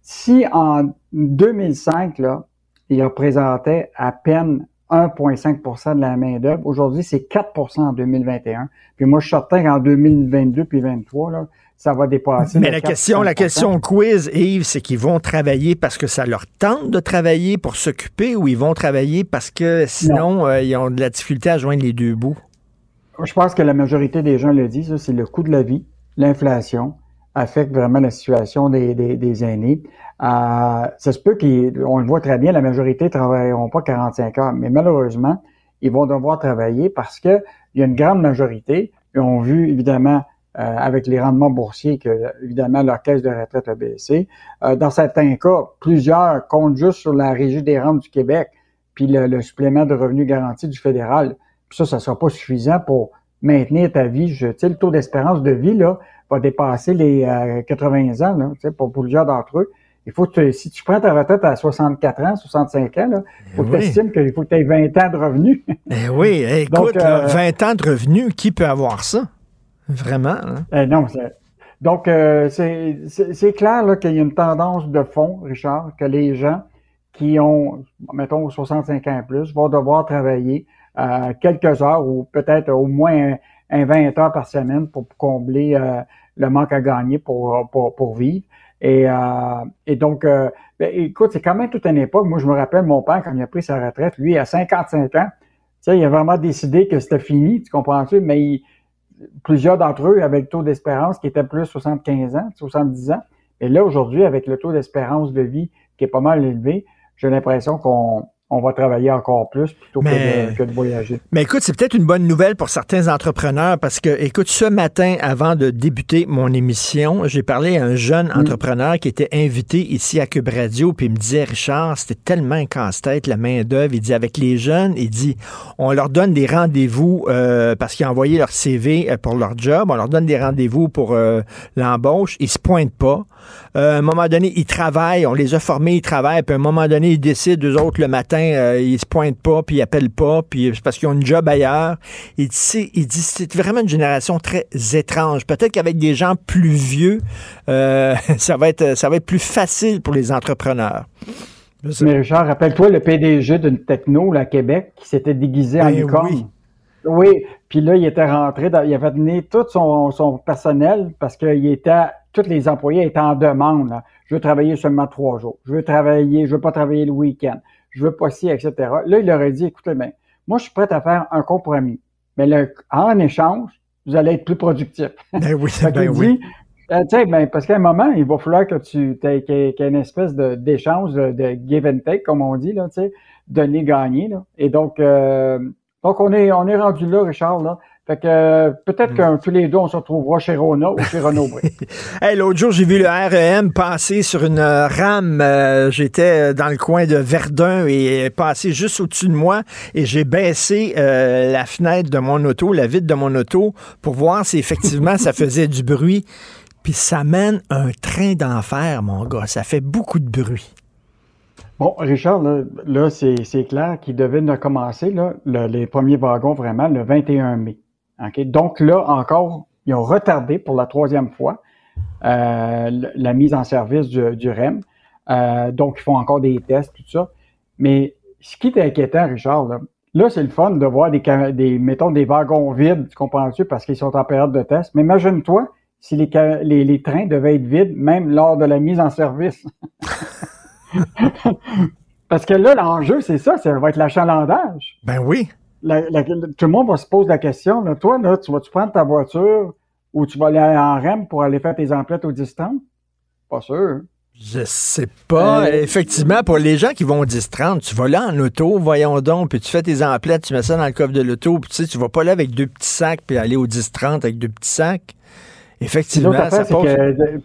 Si en 2005, là, il représentait à peine 1,5% de la main-d'œuvre. Aujourd'hui, c'est 4% en 2021. Puis moi, je suis certain qu'en 2022 puis 2023, là, ça va dépasser. Mais la question, la question quiz, Yves, c'est qu'ils vont travailler parce que ça leur tente de travailler pour s'occuper ou ils vont travailler parce que sinon, euh, ils ont de la difficulté à joindre les deux bouts? Je pense que la majorité des gens le disent, c'est le coût de la vie, l'inflation affecte vraiment la situation des, des, aînés. Euh, ça se peut qu'on le voit très bien, la majorité ne travailleront pas 45 heures, mais malheureusement, ils vont devoir travailler parce que il y a une grande majorité, ils ont vu évidemment euh, avec les rendements boursiers que, évidemment, leur caisse de retraite a baissé. Euh, dans certains cas, plusieurs comptent juste sur la Régie des rentes du Québec, puis le, supplément de revenus garanti du fédéral. Puis ça, ça ne sera pas suffisant pour maintenir ta vie. Je, le taux d'espérance de vie là, va dépasser les 80 euh, ans là, tu sais, pour plusieurs d'entre eux. Il faut que si tu prends ta retraite à 64 ans, 65 ans, il eh faut que tu estimes qu'il faut que tu aies 20 ans de revenus. eh oui, écoute, 20 ans de revenus, qui peut avoir ça? Vraiment? Hein? Eh non, donc euh, c'est clair qu'il y a une tendance de fond, Richard, que les gens qui ont, mettons, 65 ans et plus, vont devoir travailler euh, quelques heures ou peut-être au moins un, 20 heures par semaine pour combler euh, le manque à gagner pour, pour, vivre. Et, et donc, ben, écoute, c'est quand même toute une époque. Moi, je me rappelle mon père, quand il a pris sa retraite, lui, à 55 ans, il a vraiment décidé que c'était fini, tu comprends-tu? Mais il, plusieurs d'entre eux avaient le taux d'espérance qui était plus 75 ans, 70 ans. Et là, aujourd'hui, avec le taux d'espérance de vie qui est pas mal élevé, j'ai l'impression qu'on on va travailler encore plus plutôt que, de, voyager. Mais écoute, c'est peut-être une bonne nouvelle pour certains entrepreneurs parce que, écoute, ce matin, avant de débuter mon émission, j'ai parlé à un jeune mm. entrepreneur qui était invité ici à Cube Radio, puis il me disait, Richard, c'était tellement un casse-tête, la main-d'œuvre. Il dit, avec les jeunes, il dit, on leur donne des rendez-vous euh, parce qu'ils ont envoyé leur CV euh, pour leur job, on leur donne des rendez-vous pour euh, l'embauche, ils se pointent pas. à un moment donné, ils travaillent, on les a formés, ils travaillent, puis à un moment donné, ils décident, eux autres, le matin, euh, ils se pointent pas, puis ils appellent pas, puis parce qu'ils ont une job ailleurs. Il dit, il dit c'est vraiment une génération très étrange. Peut-être qu'avec des gens plus vieux, euh, ça va être ça va être plus facile pour les entrepreneurs. Mais Richard, rappelle-toi le PDG d'une techno là, à Québec qui s'était déguisé en ben licorne. Oui. oui. puis là, il était rentré, il avait donné tout son, son personnel parce qu'il était, tous les employés étaient en demande. Je veux travailler seulement trois jours. Je veux travailler, je veux pas travailler le week-end je veux pas ci, etc. Là, il leur a dit, écoutez, mais moi, je suis prêt à faire un compromis. Mais le, en échange, vous allez être plus productif. Ben oui, ben oui. Euh, ben, parce qu'à un moment, il va falloir que tu aies, qu'il y ait une espèce d'échange, de, de, give and take, comme on dit, là, tu sais, donner-gagner. Et donc, euh, donc on est, on est rendu là, Richard, là. Fait que euh, peut-être que tous les deux, on se retrouvera chez Rona ou chez Renault hey, L'autre jour, j'ai vu le REM passer sur une euh, rame. Euh, j'étais dans le coin de Verdun et passer juste au-dessus de moi et j'ai baissé la fenêtre de mon auto, la vitre de mon auto, pour voir si effectivement ça faisait du bruit. Puis ça mène un train d'enfer, mon gars. Ça fait beaucoup de bruit. Bon, Richard, là, c'est clair qu'il devait commencer là, les premiers wagons vraiment le 21 mai. Donc là, encore, ils ont retardé pour la troisième fois euh, la mise en service du, REM. Euh, donc, ils font encore des tests, tout ça. Mais ce qui est inquiétant, Richard, là, c'est le fun de voir des, des, mettons, des wagons vides, tu comprends-tu, parce qu'ils sont en période de test. Mais imagine-toi si les, les, les, trains devaient être vides, même lors de la mise en service. parce que là, l'enjeu, c'est ça, ça va être l'achalandage. Ben oui tout le monde va se poser la question. toi, là, tu vas-tu prendre ta voiture ou tu vas aller en REM pour aller faire tes emplettes au distance? Pas sûr. Je sais pas. Euh, Effectivement, pour les gens qui vont au 10-30, tu vas là en auto, voyons donc, puis tu fais tes emplettes, tu mets ça dans le coffre de l'auto, puis tu sais, tu vas pas là avec deux petits sacs, puis aller au 10-30 avec deux petits sacs. Effectivement, ça pose...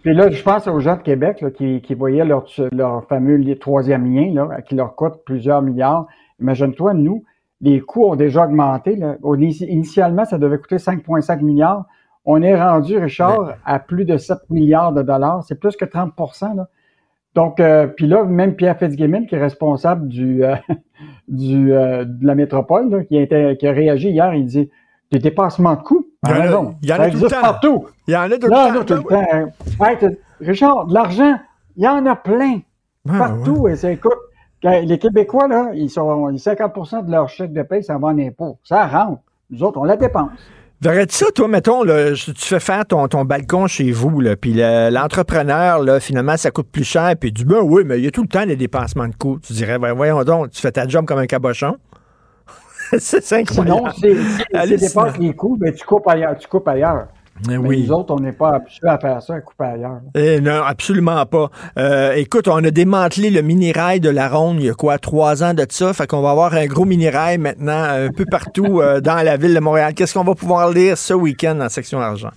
Puis là, je pense aux gens de Québec qui, voyaient leur, leur fameux troisième lien, là, qui leur coûte plusieurs milliards. Imagine-toi, nous, les coûts ont déjà augmenté. Là. Initialement, ça devait coûter 5,5 milliards. On est rendu, Richard, à plus de 7 milliards de dollars. C'est plus que 30 là. Donc, euh, puis là, même Pierre Fitzgibbon, qui est responsable du, euh, du euh, de la métropole, qui, a qui a réagi hier, il dit des dépassements de coûts. Il y en a, il y en a tout le temps. partout. Il y en a tout le temps. Richard, de l'argent, Il y en a plein. partout. Et c'est, écoute, les Québécois, là, ils sont 50 de leur chèque de paie, ça va en impôts. Ça rentre. Nous autres, on la dépense. Verrais-tu ça, toi, mettons, tu fais faire ton, ton balcon chez vous, là, puis l'entrepreneur, là, finalement, ça coûte plus cher, puis dis, ben oui, mais il y a tout le temps des dépensements de coûts. Tu dirais, ben voyons donc, tu fais ta job comme un cabochon. c'est incroyable. Sinon, si tu dépasses les coûts, ben, tu coupes ailleurs. Tu coupes ailleurs. Mais oui. Nous autres, on n'est pas habitués à faire ça, à couper ailleurs. Eh non, absolument pas. Euh, écoute, on a démantelé le mini-rail de la Ronde il y a quoi, trois ans de ça? Fait qu'on va avoir un gros mini-rail maintenant un peu partout euh, dans la ville de Montréal. Qu'est-ce qu'on va pouvoir lire ce week-end en section argent?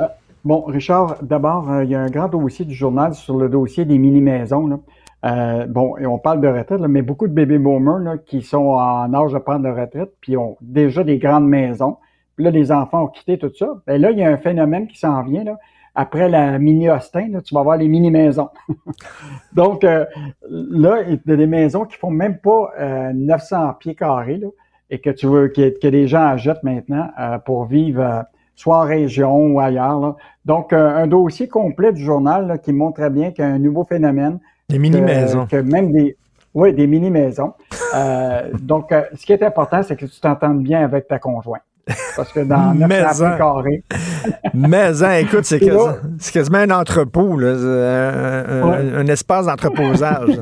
Euh, bon, Richard, d'abord, il y a un grand dossier du journal sur le dossier des mini-maisons. bon, et on parle de retraite, mais beaucoup de bébés boomers qui sont en âge de prendre de retraite, puis ont déjà des grandes maisons. Puis là, les enfants ont quitté tout ça. Ben là, il y a un phénomène qui s'en vient. Là. Après la mini-Austin, tu vas avoir les mini-maisons. Donc, euh, là, il y a des maisons qui font même pas 900 euh, pieds carrés là, et que tu veux que, que les gens achètent maintenant euh, pour vivre soit en région ou ailleurs. Là. Donc, un dossier complet du journal qui montre très bien qu'il y a un nouveau phénomène. Des mini-maisons. Que, même des, oui, des mini-maisons. donc, ce qui est important, c'est que tu t'entendes bien avec ta conjointe. Parce que dans notre carré. Mais, hein, écoute, c'est quasiment, un entrepôt, un, espace d'entreposage.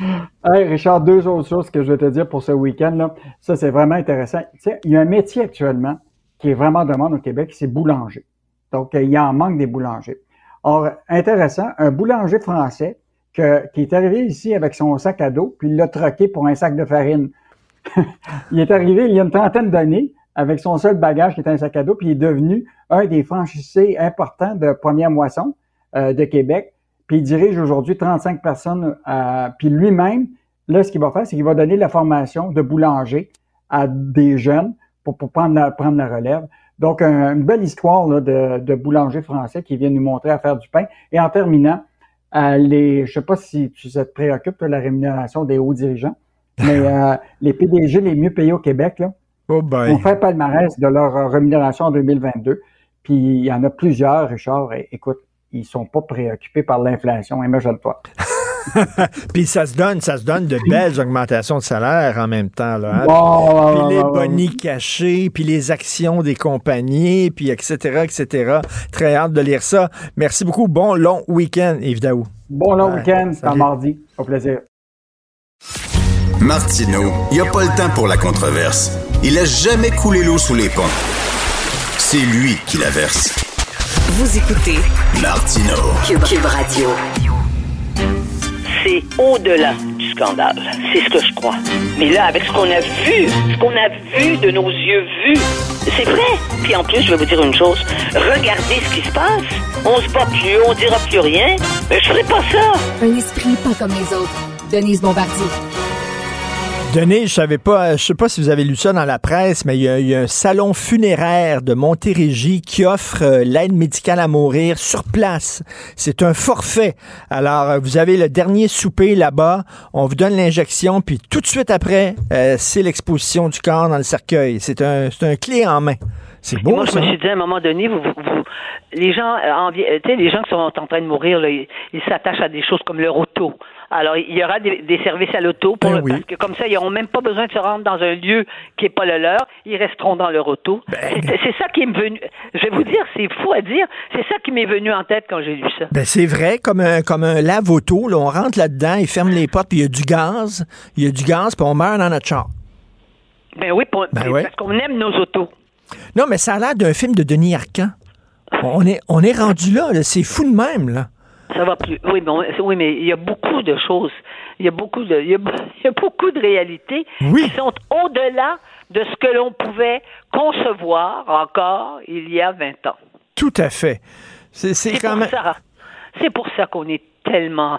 hey, Richard, deux autres choses que je vais te dire pour ce week-end. Ça, c'est vraiment intéressant. il y a un métier actuellement qui est vraiment demande au Québec, c'est boulanger. Donc, il y en manque des boulangers. Or, intéressant, un boulanger français qui est arrivé ici avec son sac à dos, puis il l'a troqué pour un sac de farine. il est arrivé il y a une trentaine d'années, avec son seul bagage qui était un sac à dos, puis il est devenu un des franchisés importants de Première Moisson euh, de Québec. Puis il dirige aujourd'hui 35 personnes. Euh, puis lui-même, là, ce qu'il va faire, c'est qu'il va donner la formation de boulanger à des jeunes pour, pour prendre, la, prendre la relève. Donc, une belle histoire de, de, boulanger français qui vient nous montrer à faire du pain. Et en terminant, euh, les, je sais pas si tu te préoccupes de la rémunération des hauts dirigeants, mais euh, les PDG les mieux payés au Québec, là, Oh On fait palmarès de leur rémunération en 2022. Puis il y en a plusieurs, Richard. Et, écoute, ils sont pas préoccupés par l'inflation, imagine-toi. puis ça se donne, ça se donne de belles augmentations de salaire en même temps. Là, hein. puis les bonnies cachés, puis les actions des compagnies, puis etc., etc. Très hâte de lire ça. Merci beaucoup. Bon long week-end, Yves Bon long week-end, c'est mardi. Au plaisir. Martineau, il n'y a pas le temps pour la controverse. Il a jamais coulé l'eau sous les ponts. C'est lui qui la verse. Vous écoutez Martino Cube, Radio. C'est au-delà du scandale. C'est ce que je crois. Mais là, avec ce qu'on a vu, ce qu'on a vu de nos yeux vus, c'est vrai. Puis en plus, je vais vous dire une chose. Regardez ce qui se passe. On se bat plus, on dira plus rien. Mais je ferai pas ça. Un esprit pas comme les autres. Denise Bombardier. Denis, je savais pas, je sais pas si vous avez lu ça dans la presse, mais il y a, un salon funéraire de Montérégie qui offre euh, l'aide médicale à mourir sur place. C'est un forfait. Alors, euh, vous avez le dernier souper là-bas, on vous donne l'injection, puis tout de suite après, euh, c'est l'exposition du corps dans le cercueil. C'est un, c'est un clé en main. C'est beau. moi, je me suis dit à un moment donné, vous, les gens, les gens qui sont en train de mourir, ils s'attachent à des choses comme leur auto. Alors, il y aura des, services à l'auto pour ben parce que comme ça, ils n'auront même pas besoin de se rendre dans un lieu qui n'est pas le leur. Ils resteront dans leur auto. Ben. c'est ça qui est venu. Je vais vous dire, c'est fou à dire. C'est ça qui m'est venu en tête quand j'ai lu ça. Ben, c'est vrai, comme un, comme un lave-auto. on rentre là-dedans, il ferme les portes, puis il y a du gaz. Il y a du gaz, puis on meurt dans notre char. Ben oui, parce qu'on aime nos autos. Non, mais ça a l'air d'un film de Denis Arcand. On est, on est rendu là, là. c'est fou de même, là. Ça va plus. Oui, mais, oui, mais il y a beaucoup de choses. Il y a beaucoup de, il y a, beaucoup de réalités qui sont au-delà de ce que l'on pouvait concevoir encore il y a 20 ans. Tout à fait. C'est quand même. C'est pour ça qu'on est tellement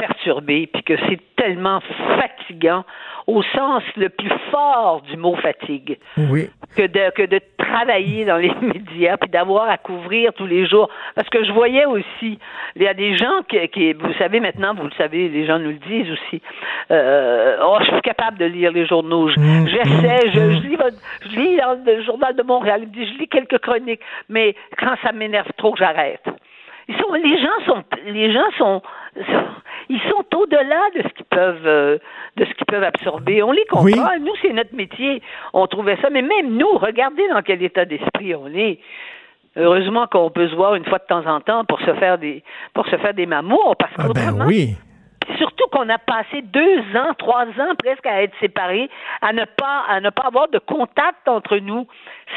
perturbé, puis que c'est tellement fatigant au sens le plus fort du mot fatigue. Oui. Que de, que de travailler dans les médias puis d'avoir à couvrir tous les jours. Parce que je voyais aussi, il y a des gens qui, vous savez maintenant, vous le savez, les gens nous le disent aussi. Euh, oh, je suis capable de lire les journaux. Mmh. J'essaie, je, je, lis, je lis dans le journal de Montréal, je lis quelques chroniques, mais quand ça m'énerve trop, j'arrête. Ils sont, les gens sont, les gens sont ils sont au-delà de ce qu'ils peuvent euh, de ce qu'ils peuvent absorber. On les comprend. Nous, c'est notre métier. On trouvait ça, mais même nous, regardez dans quel état d'esprit on est. Heureusement qu'on peut se voir une fois de temps en temps pour se faire des pour se faire des mamours, parce Ah ben oui. Surtout qu'on a passé deux ans, trois ans presque à être séparés, à ne pas à ne pas avoir de contact entre nous.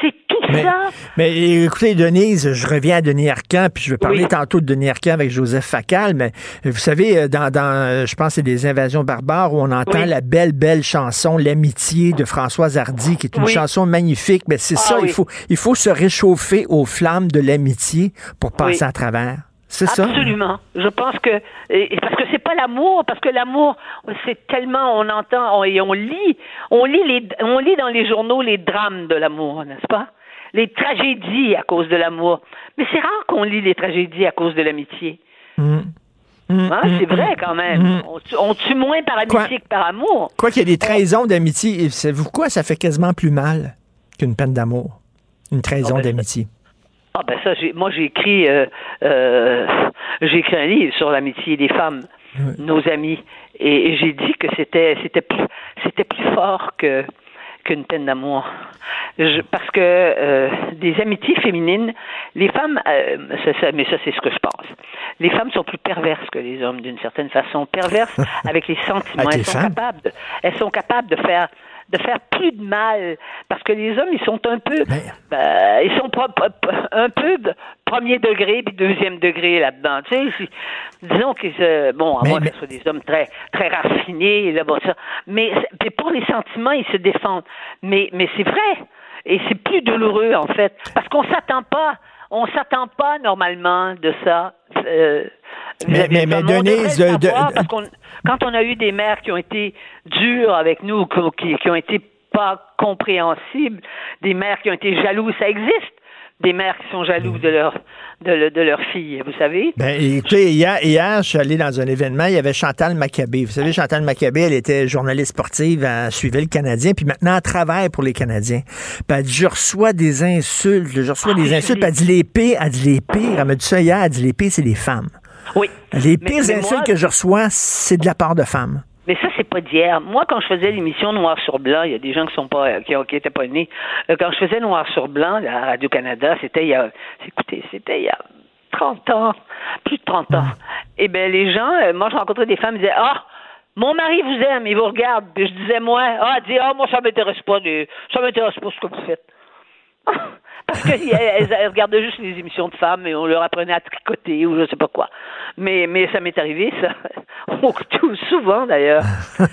C'est tout Mais, ça. mais écoutez, Denise, je reviens à Denis Arcand, puis je vais parler tantôt de Denis Arcand avec Joseph Facal, mais vous savez, euh, dans, dans euh, je pense c'est des invasions barbares où on entend Oui. la belle, belle chanson L'amitié de Françoise Hardy, qui est une Oui. chanson magnifique, mais c'est Ah ça, il, faut, il faut se réchauffer aux flammes de l'amitié pour passer à travers. C'est ça? Absolument. Je pense que et- parce que c'est pas l'amour, parce que l'amour, c'est tellement on entend on- et on lit, on lit les, on lit dans les journaux les drames de l'amour, n'est-ce pas? Les tragédies à cause de l'amour. Mais c'est rare qu'on lit les tragédies à cause de l'amitié. Mm. Mm, Hein, mm, c'est vrai mm, quand même. On, tue, on tue moins par amitié Quoi? que par amour. Quoi qu'il y ait des trahisons d'amitié, savez-vous quoi? Ça fait quasiment plus mal qu'une peine d'amour. Une trahison Ah ben, d'amitié. Ah ben ça, j'ai, moi j'ai écrit, euh, euh, j'ai écrit un livre sur l'amitié des femmes, nos amis, et, et j'ai dit que c'était, c'était plus, c'était plus fort que qu'une peine d'amour, Je- parce que euh, des amitiés féminines, les femmes, euh, ça- ça- mais ça c'est ce que je pense, les femmes sont plus perverses que les hommes d'une certaine façon, perverses avec les sentiments, Avec elles les sont capables, elles sont capables de faire de faire plus de mal parce que les hommes ils sont un peu ben, ils sont un peu de premier degré puis deuxième degré là-dedans. Tu sais disons que euh, bon à Mais- moins que mais- ce soit des hommes très très raffinés là bon ça. Mais puis pour les sentiments ils se défendent. Mais mais c'est vrai. Et c'est plus douloureux en fait parce qu'on s'attend pas on s'attend pas normalement de ça euh, Mais- mais- Denise, de- de- quand on a eu des mères qui ont été dures avec nous, qui, qui ont été pas compréhensibles, des mères qui ont été jalouses, ça existe. Des mères qui sont jalouses de leur de, le- de leur fille, vous savez? Ben, écoutez, hier, hier, je suis allé dans un événement, il y avait Chantal Maccabé. Vous savez, Chantal Maccabé, elle était journaliste sportive, elle suivait le Canadien, puis maintenant, elle travaille pour les Canadiens. Puis elle dit, je reçois des insultes, je reçois Ah, des je insultes, puis elle dit, les pires, elle dit, les pires, elle m'a dit ça hier, elle dit, les pires, c'est les femmes. Oui. Les Mais- pires mais insultes moi- que je reçois, c'est de la part de femmes. Mais ça, c'est pas d'hier. Moi, quand je faisais l'émission Noir sur Blanc, il y a des gens qui sont pas, qui, qui étaient pas nés. Euh, Quand je faisais Noir sur Blanc à Radio-Canada, c'était il y a, écoutez, c'était il y a 30 ans, plus de 30 ans. Eh bien, les gens, euh, moi, je rencontrais des femmes, ils disaient, ah, mon mari vous aime, il vous regarde. Puis je disais, moi, ah, dit, ah, moi, ça m'intéresse pas, ça m'intéresse pas ce que vous faites. Parce qu'elles elles, elles regardaient juste les émissions de femmes et on leur apprenait à tricoter ou je sais pas quoi. Mais, mais ça m'est arrivé, ça. Tout souvent, d'ailleurs.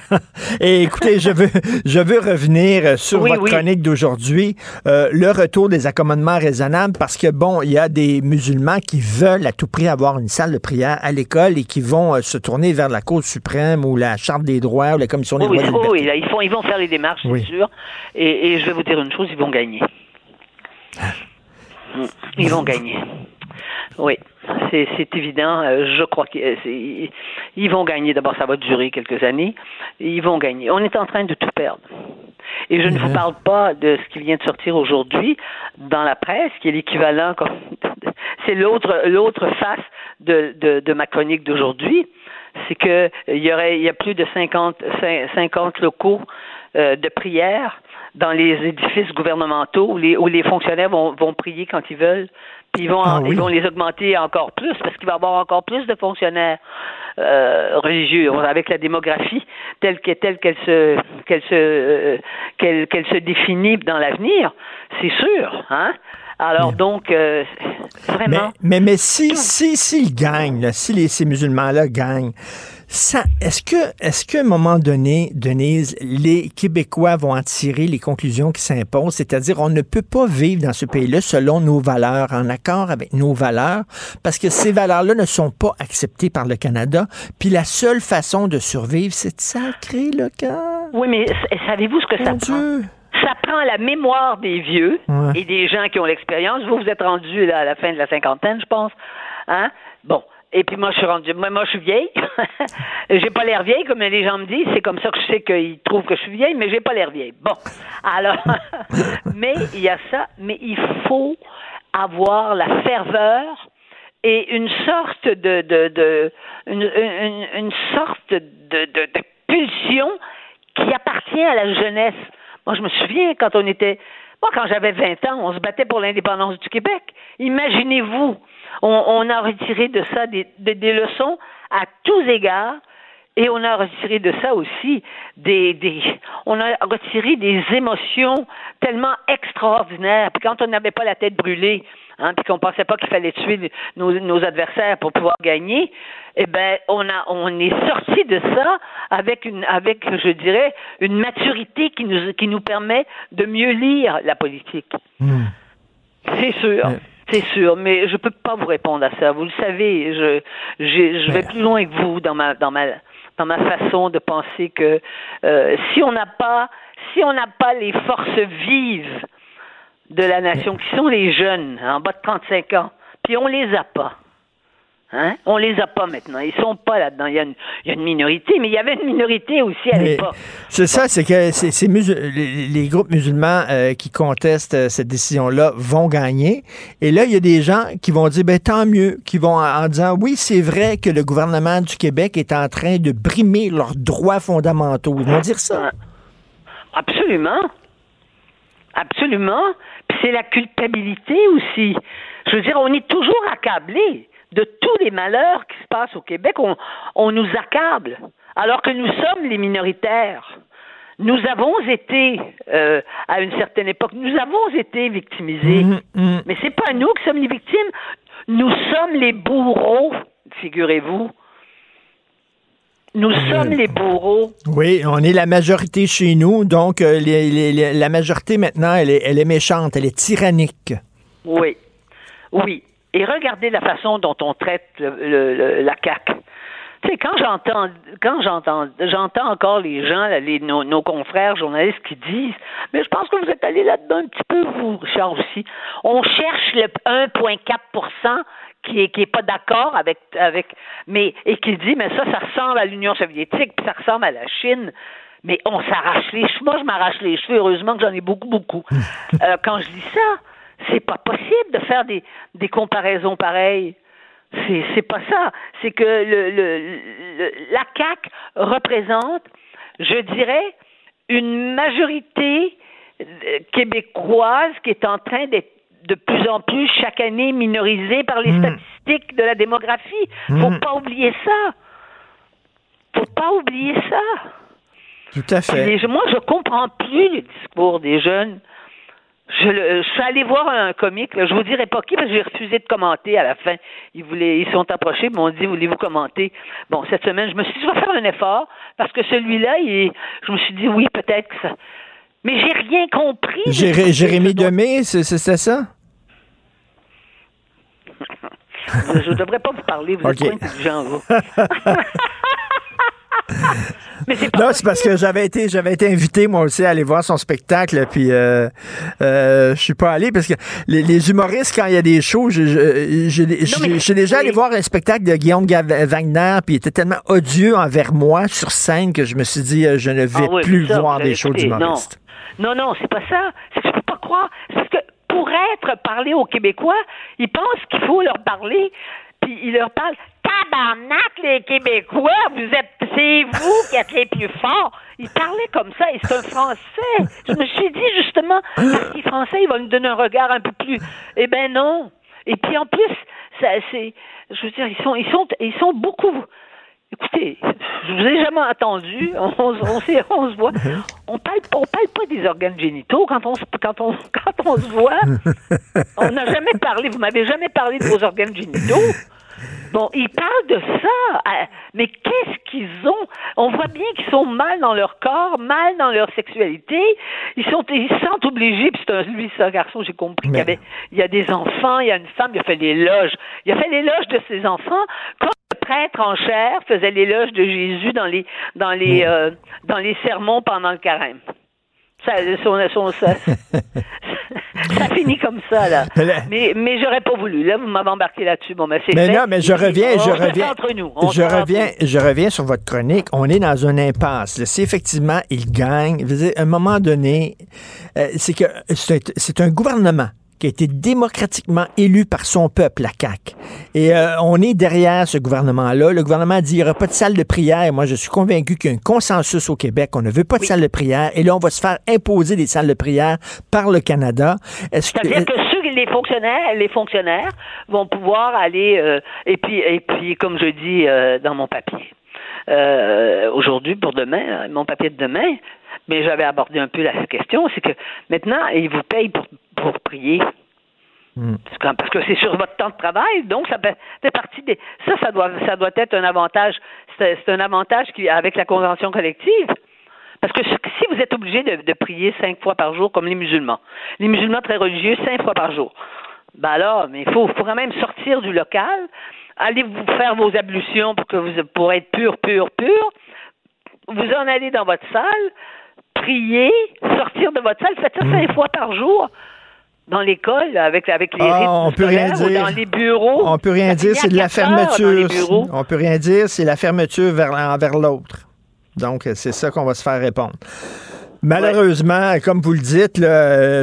Et écoutez, je veux, je veux revenir sur Oui, votre oui. chronique d'aujourd'hui, euh, le retour des accommodements raisonnables, parce que, bon, il y a des musulmans qui veulent à tout prix avoir une salle de prière à l'école et qui vont euh, se tourner vers la Cour suprême ou la Charte des droits ou la Commission des Oui, oui, droits de oui, oui, là, ils, font, ils vont faire les démarches, c'est sûr. Et, et je vais vous dire une chose, ils vont gagner. Ils vont gagner. Oui, c'est évident. euh, Je crois qu'ils ils vont gagner. D'abord, ça va durer quelques années. Ils vont gagner. On est en train de tout perdre. Et je ne vous parle pas de ce qui vient de sortir aujourd'hui dans la presse, qui est l'équivalent, c'est l'autre l'autre face de, de, de ma chronique d'aujourd'hui. C'est que il y aurait il y a plus de 50, cin- 50 locaux euh, de prière dans les édifices gouvernementaux où les, où les fonctionnaires vont, vont prier quand ils veulent. Puis ils vont, Ah oui. ils vont les augmenter encore plus parce qu'il va y avoir encore plus de fonctionnaires euh, religieux avec la démographie telle que telle qu'elle se qu'elle se euh, qu'elle qu'elle se définit dans l'avenir, c'est sûr, hein. Alors donc euh, vraiment mais, mais si, si, s'ils gagnent, là, si les, ces musulmans-là gagnent, ça, est-ce que, est-ce qu'à un moment donné, Denise, les Québécois vont en tirer les conclusions qui s'imposent? C'est-à-dire, on ne peut pas vivre dans ce pays-là selon nos valeurs, en accord avec nos valeurs, parce que ces valeurs-là ne sont pas acceptées par le Canada. Puis la seule façon de survivre, c'est de sacrer le camp. Oui, mais savez-vous ce que ça prend? Ça prend la mémoire des vieux Ouais. et des gens qui ont l'expérience. Vous, vous êtes rendu à la fin de la cinquantaine, je pense. Hein? Bon. Et puis moi, je suis rendu. Moi, moi je suis vieille. j'ai pas l'air vieille, comme les gens me disent. C'est comme ça que je sais qu'ils trouvent que je suis vieille, mais j'ai pas l'air vieille. Bon. Alors, mais il y a ça. Mais il faut avoir la ferveur et une sorte de, de, de une, une, une, sorte de, de, de pulsion qui appartient à la jeunesse. Moi, je me souviens quand on était moi, quand j'avais 20 ans, on se battait pour l'indépendance du Québec. Imaginez-vous, on, on, a retiré de ça des, des, des, leçons à tous égards. Et on a retiré de ça aussi des, des on a retiré des émotions tellement extraordinaires. Puis quand on n'avait pas la tête brûlée, hein, puis qu'on pensait pas qu'il fallait tuer nos, nos, adversaires pour pouvoir gagner, eh ben on a on est sorti de ça avec une avec je dirais une maturité qui nous qui nous permet de mieux lire la politique. Mmh. C'est sûr. Mmh. C'est sûr, mais je peux pas vous répondre à ça. Vous le savez, je je, je vais plus loin que vous dans ma dans ma dans ma façon de penser que euh, si on n'a pas si on n'a pas les forces vives de la nation, qui sont les jeunes, hein, en bas de 35 ans, puis on les a pas. Hein? On les a pas maintenant. Ils sont pas là-dedans. Il y, a une, il y, a une, minorité, mais il y avait une minorité aussi à l'époque. C'est ça, c'est que les, groupes musulmans euh, qui contestent euh, cette décision-là vont gagner. Et là, il y a des gens qui vont dire, ben tant mieux, qui vont en, en disant, oui, c'est vrai que le gouvernement du Québec est en train de brimer leurs droits fondamentaux. Ils vont dire ça. Absolument. Absolument. Puis c'est la culpabilité aussi. Je veux dire, on est toujours accablé de tous les malheurs qui se passent au Québec. On, on nous accable, alors que nous sommes les minoritaires. Nous avons été, euh, à une certaine époque, nous avons été victimisés. Mmh, mmh. Mais c'est pas nous qui sommes les victimes. Nous sommes les bourreaux, figurez-vous. Nous sommes les bourreaux. Oui, on est la majorité chez nous, donc euh, les, les, la majorité maintenant, elle est, elle est méchante, elle est tyrannique. Oui, oui. Et regardez la façon dont on traite le, le, la CAQ. Tu sais, quand j'entends, quand j'entends, j'entends encore les gens, les, nos, nos, confrères journalistes qui disent, mais je pense que vous êtes allé là-dedans un petit peu, vous, Richard aussi. On cherche le 1,4 qui est qui est pas d'accord avec avec mais et qui dit mais ça ça ressemble à l'Union soviétique puis ça ressemble à la Chine. Mais on s'arrache les cheveux. Moi je m'arrache les cheveux. Heureusement que j'en ai beaucoup beaucoup. Euh, quand je dis ça c'est pas possible de faire des des comparaisons pareilles. C'est c'est pas ça. C'est que le, le, le la CAC représente je dirais une majorité euh, québécoise qui est en train d'être de plus en plus chaque année minorisé par les mmh. statistiques de la démographie. Faut mmh. pas oublier ça. Faut pas oublier ça. Tout à fait. Moi, je comprends plus le discours des jeunes. Je, le, je suis allé voir un comique, là, je vous dirai pas qui, parce que j'ai refusé de commenter à la fin. Ils voulaient, ils sont approchés, ils m'ont dit, voulez-vous commenter? Bon, cette semaine, je me suis dit, je vais faire un effort, parce que celui-là, il, je me suis dit, oui, peut-être que ça, mais j'ai rien compris. Jéré, Jérémy Demé, c'est ça? je ne devrais pas vous parler, vous okay. êtes pas intelligent, vous. Mais c'est non, c'est parce que j'avais été, j'avais été invité moi aussi à aller voir son spectacle, puis euh, euh, je suis pas allé parce que les, les, humoristes quand il y a des shows, je suis déjà allé voir un spectacle de Guillaume Wagner, puis il était tellement odieux envers moi sur scène que je me suis dit euh, je ne vais ah oui, plus ça, voir des shows d'humoristes. Non, non, c'est pas ça. C'est que je peux pas croire. C'est que pour être parlé aux Québécois, ils pensent qu'il faut leur parler, puis ils leur parlent tabarnak, les Québécois, vous êtes, c'est vous qui êtes les plus forts. Il parlait comme ça, et c'est un Français? Je me suis dit, justement, parce qu'il est français, il va nous donner un regard un peu plus. Eh ben non. Et puis en plus, ça, c'est, je veux dire, ils sont, ils sont, ils sont beaucoup. Écoutez, je vous ai jamais entendu. On, on, on, on se voit. On parle, on parle pas des organes génitaux quand on, quand on, quand on se voit. On n'a jamais parlé. Vous m'avez jamais parlé de vos organes génitaux. Bon, ils parlent de ça, mais qu'est-ce qu'ils ont? On voit bien qu'ils sont mal dans leur corps, mal dans leur sexualité. Ils sont, ils se sentent obligés. Puis c'est un, lui, c'est un garçon, j'ai compris mais... qu'il y avait, il y a des enfants, il y a une femme, il a fait l'éloge. Il a fait l'éloge de ses enfants. Quand le prêtre en chair faisait l'éloge de Jésus dans les, dans les, euh, dans les sermons pendant le carême. Ça, son, son, ça, ça finit comme ça, là. Mais, mais j'aurais pas voulu. Là, vous m'avez embarqué là-dessus. Bon, mais c'est Mais fait. non, mais je reviens, je reviens. Entre nous. je reviens, je reviens sur votre chronique. On est dans une impasse. Là. Si effectivement il gagne, à un moment donné, euh, c'est que c'est un gouvernement qui a été démocratiquement élu par son peuple, la CAQ. Et euh, on est derrière ce gouvernement-là. Le gouvernement a dit, il n'y aura pas de salle de prière. Moi, je suis convaincu qu'il y a un consensus au Québec. On ne veut pas de salle de prière. Et là, on va se faire imposer des salles de prière par le Canada. C'est-à-dire que ceux, les fonctionnaires, les fonctionnaires vont pouvoir aller, euh, et puis, et puis, comme je dis euh, dans mon papier, euh, aujourd'hui pour demain, mon papier de demain, mais j'avais abordé un peu la question, c'est que maintenant, ils vous payent pour, pour prier. Hmm. Parce que c'est sur votre temps de travail, donc ça fait partie des. Ça, ça doit, ça doit être un avantage. C'est un avantage qui, avec la convention collective. Parce que si vous êtes obligé de, prier cinq fois par jour, comme les musulmans, les musulmans très religieux, cinq fois par jour, ben alors, mais il faut, faut quand même sortir du local, allez vous faire vos ablutions pour que vous pour être pur, pur, pur. Vous en allez dans votre salle, prier, sortir de votre salle, faites ça cinq fois par jour dans l'école avec avec les ah, on peut rien dire. dans les bureaux. On peut rien dire, c'est de la fermeture. On peut rien dire, c'est la fermeture vers envers l'autre. Donc c'est ça qu'on va se faire répondre. Malheureusement, comme vous le dites,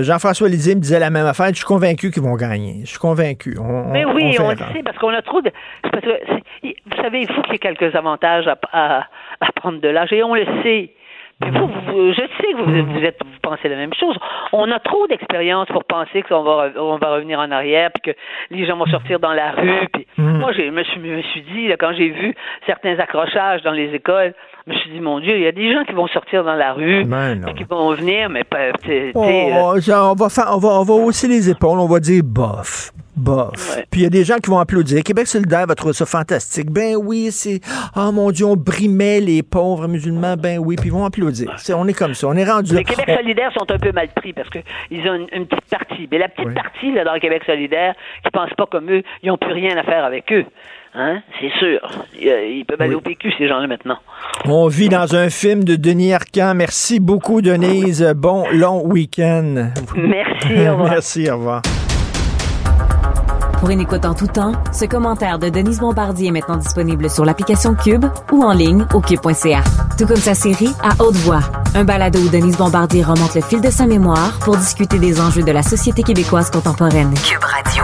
Jean-François Lisée me disait la même affaire. Je suis convaincu qu'ils vont gagner. Je suis convaincu. Mais oui, on, le sait, parce qu'on a trop de. vous savez, il faut qu'il y ait quelques avantages à, à prendre de l'âge, et on le sait. Puis vous, je sais que vous, vous, êtes, vous pensez la même chose. On a trop d'expérience pour penser qu'on va, on va revenir en arrière, puis que les gens vont sortir dans la rue. Puis mm. moi, je me suis, me suis dit, là, quand j'ai vu certains accrochages dans les écoles, je me suis dit, mon Dieu, il y a des gens qui vont sortir dans la rue, ben qui vont venir, mais pas. Oh, on, va faire, on, va, on va hausser les épaules, on va dire bof bof. Puis il y a des gens qui vont applaudir. Québec solidaire va trouver ça fantastique. Ben oui, c'est oh mon Dieu, on brimait les pauvres musulmans. Ben oui, puis ils vont applaudir. on est comme ça. On est rendu. Les Québec solidaire sont un peu mal pris parce qu'ils ont une, petite partie. Mais la petite partie là, dans le Québec solidaire qui pense pas comme eux, ils n'ont plus rien à faire avec eux. Hein? C'est sûr. Ils peuvent aller au PQ, ces gens-là, maintenant. On vit dans un film de Denis Arcand. Merci beaucoup, Denise. Bon long week-end. Merci. Au revoir. Merci. Au revoir. Pour une écoute en tout temps, ce commentaire de Denise Bombardier est maintenant disponible sur l'application Cube ou en ligne au cube.ca. Tout comme sa série À haute voix, un balado où Denise Bombardier remonte le fil de sa mémoire pour discuter des enjeux de la société québécoise contemporaine. Cube Radio.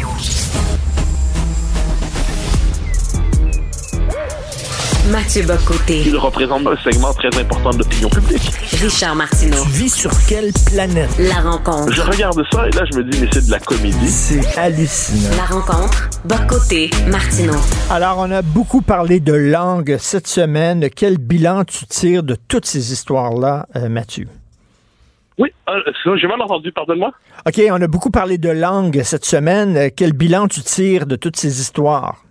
Mathieu Bocoté. Il représente un segment très important de l'opinion publique. Richard Martineau. Tu vis sur quelle planète? La rencontre. Je regarde ça et là, je me dis, mais c'est de la comédie. C'est hallucinant. La rencontre. Bocoté. Martineau. Alors, on a beaucoup parlé de langue cette semaine. Quel bilan tu tires de toutes ces histoires-là, euh, Mathieu? Oui, euh, j'ai mal entendu, pardonne-moi. OK, on a beaucoup parlé de langue cette semaine. Quel bilan tu tires de toutes ces histoires?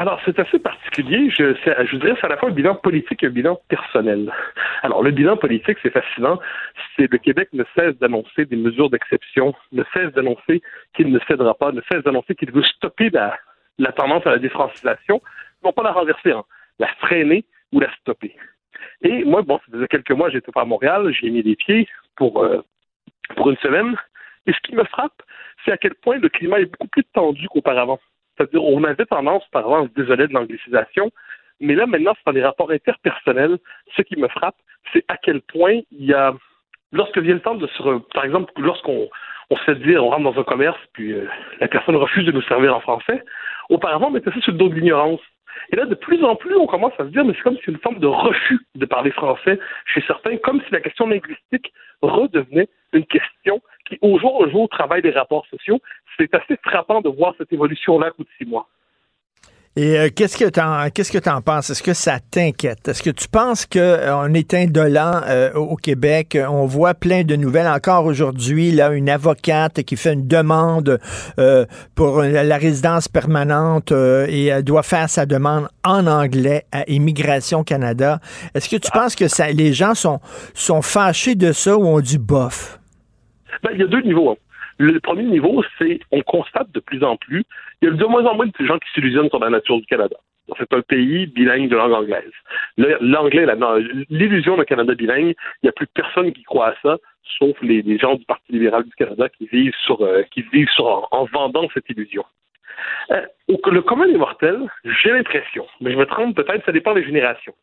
Alors, c'est assez particulier. Je, je dirais c'est à la fois un bilan politique et un bilan personnel. Alors, le bilan politique, c'est fascinant. C'est le Québec ne cesse d'annoncer des mesures d'exception, ne cesse d'annoncer qu'il ne cédera pas, ne cesse d'annoncer qu'il veut stopper la, la, tendance à la défrancisation, non pas la renverser, hein, la freiner ou la stopper. Et moi, bon, ça faisait quelques mois, j'étais pas à Montréal, j'ai mis les pieds pour, euh, pour une semaine. Et ce qui me frappe, c'est à quel point le climat est beaucoup plus tendu qu'auparavant. On avait tendance, par exemple, à se désoler de l'anglicisation, mais là, maintenant, c'est dans les rapports interpersonnels. Ce qui me frappe, c'est à quel point il y a, lorsque vient le temps de se, par exemple, lorsqu'on on se fait dire, on rentre dans un commerce, puis euh, la personne refuse de nous servir en français, auparavant, on mettait ça sur le dos de l'ignorance. Et là, de plus en plus, on commence à se dire, mais c'est comme si une forme de refus de parler français chez certains, comme si la question linguistique redevenait une question qui, au jour le jour, travaille des rapports sociaux. C'est assez frappant de voir cette évolution-là à coup de six mois. Et euh, qu'est-ce que tu en qu'est-ce que en penses? Est-ce que ça t'inquiète? Est-ce que tu penses qu'on euh, est indolent euh, au Québec? On voit plein de nouvelles encore aujourd'hui. Là, une avocate qui fait une demande pour la résidence permanente et elle doit faire sa demande en anglais à Immigration Canada. Est-ce que tu penses que les gens sont sont fâchés de ça ou ont du bof? Ben, il y a deux niveaux. Le premier niveau, c'est on constate de plus en plus, il y a de moins en moins de gens qui s'illusionnent sur la nature du Canada. C'est un pays bilingue de langue anglaise. L'anglais, l'illusion d'un Canada bilingue, il n'y a plus personne qui croit à ça, sauf les, gens du Parti libéral du Canada qui vivent sur, euh, qui vivent sur en, vendant cette illusion. Euh, le commun des mortels, j'ai l'impression, mais je me trompe peut-être, ça dépend des générations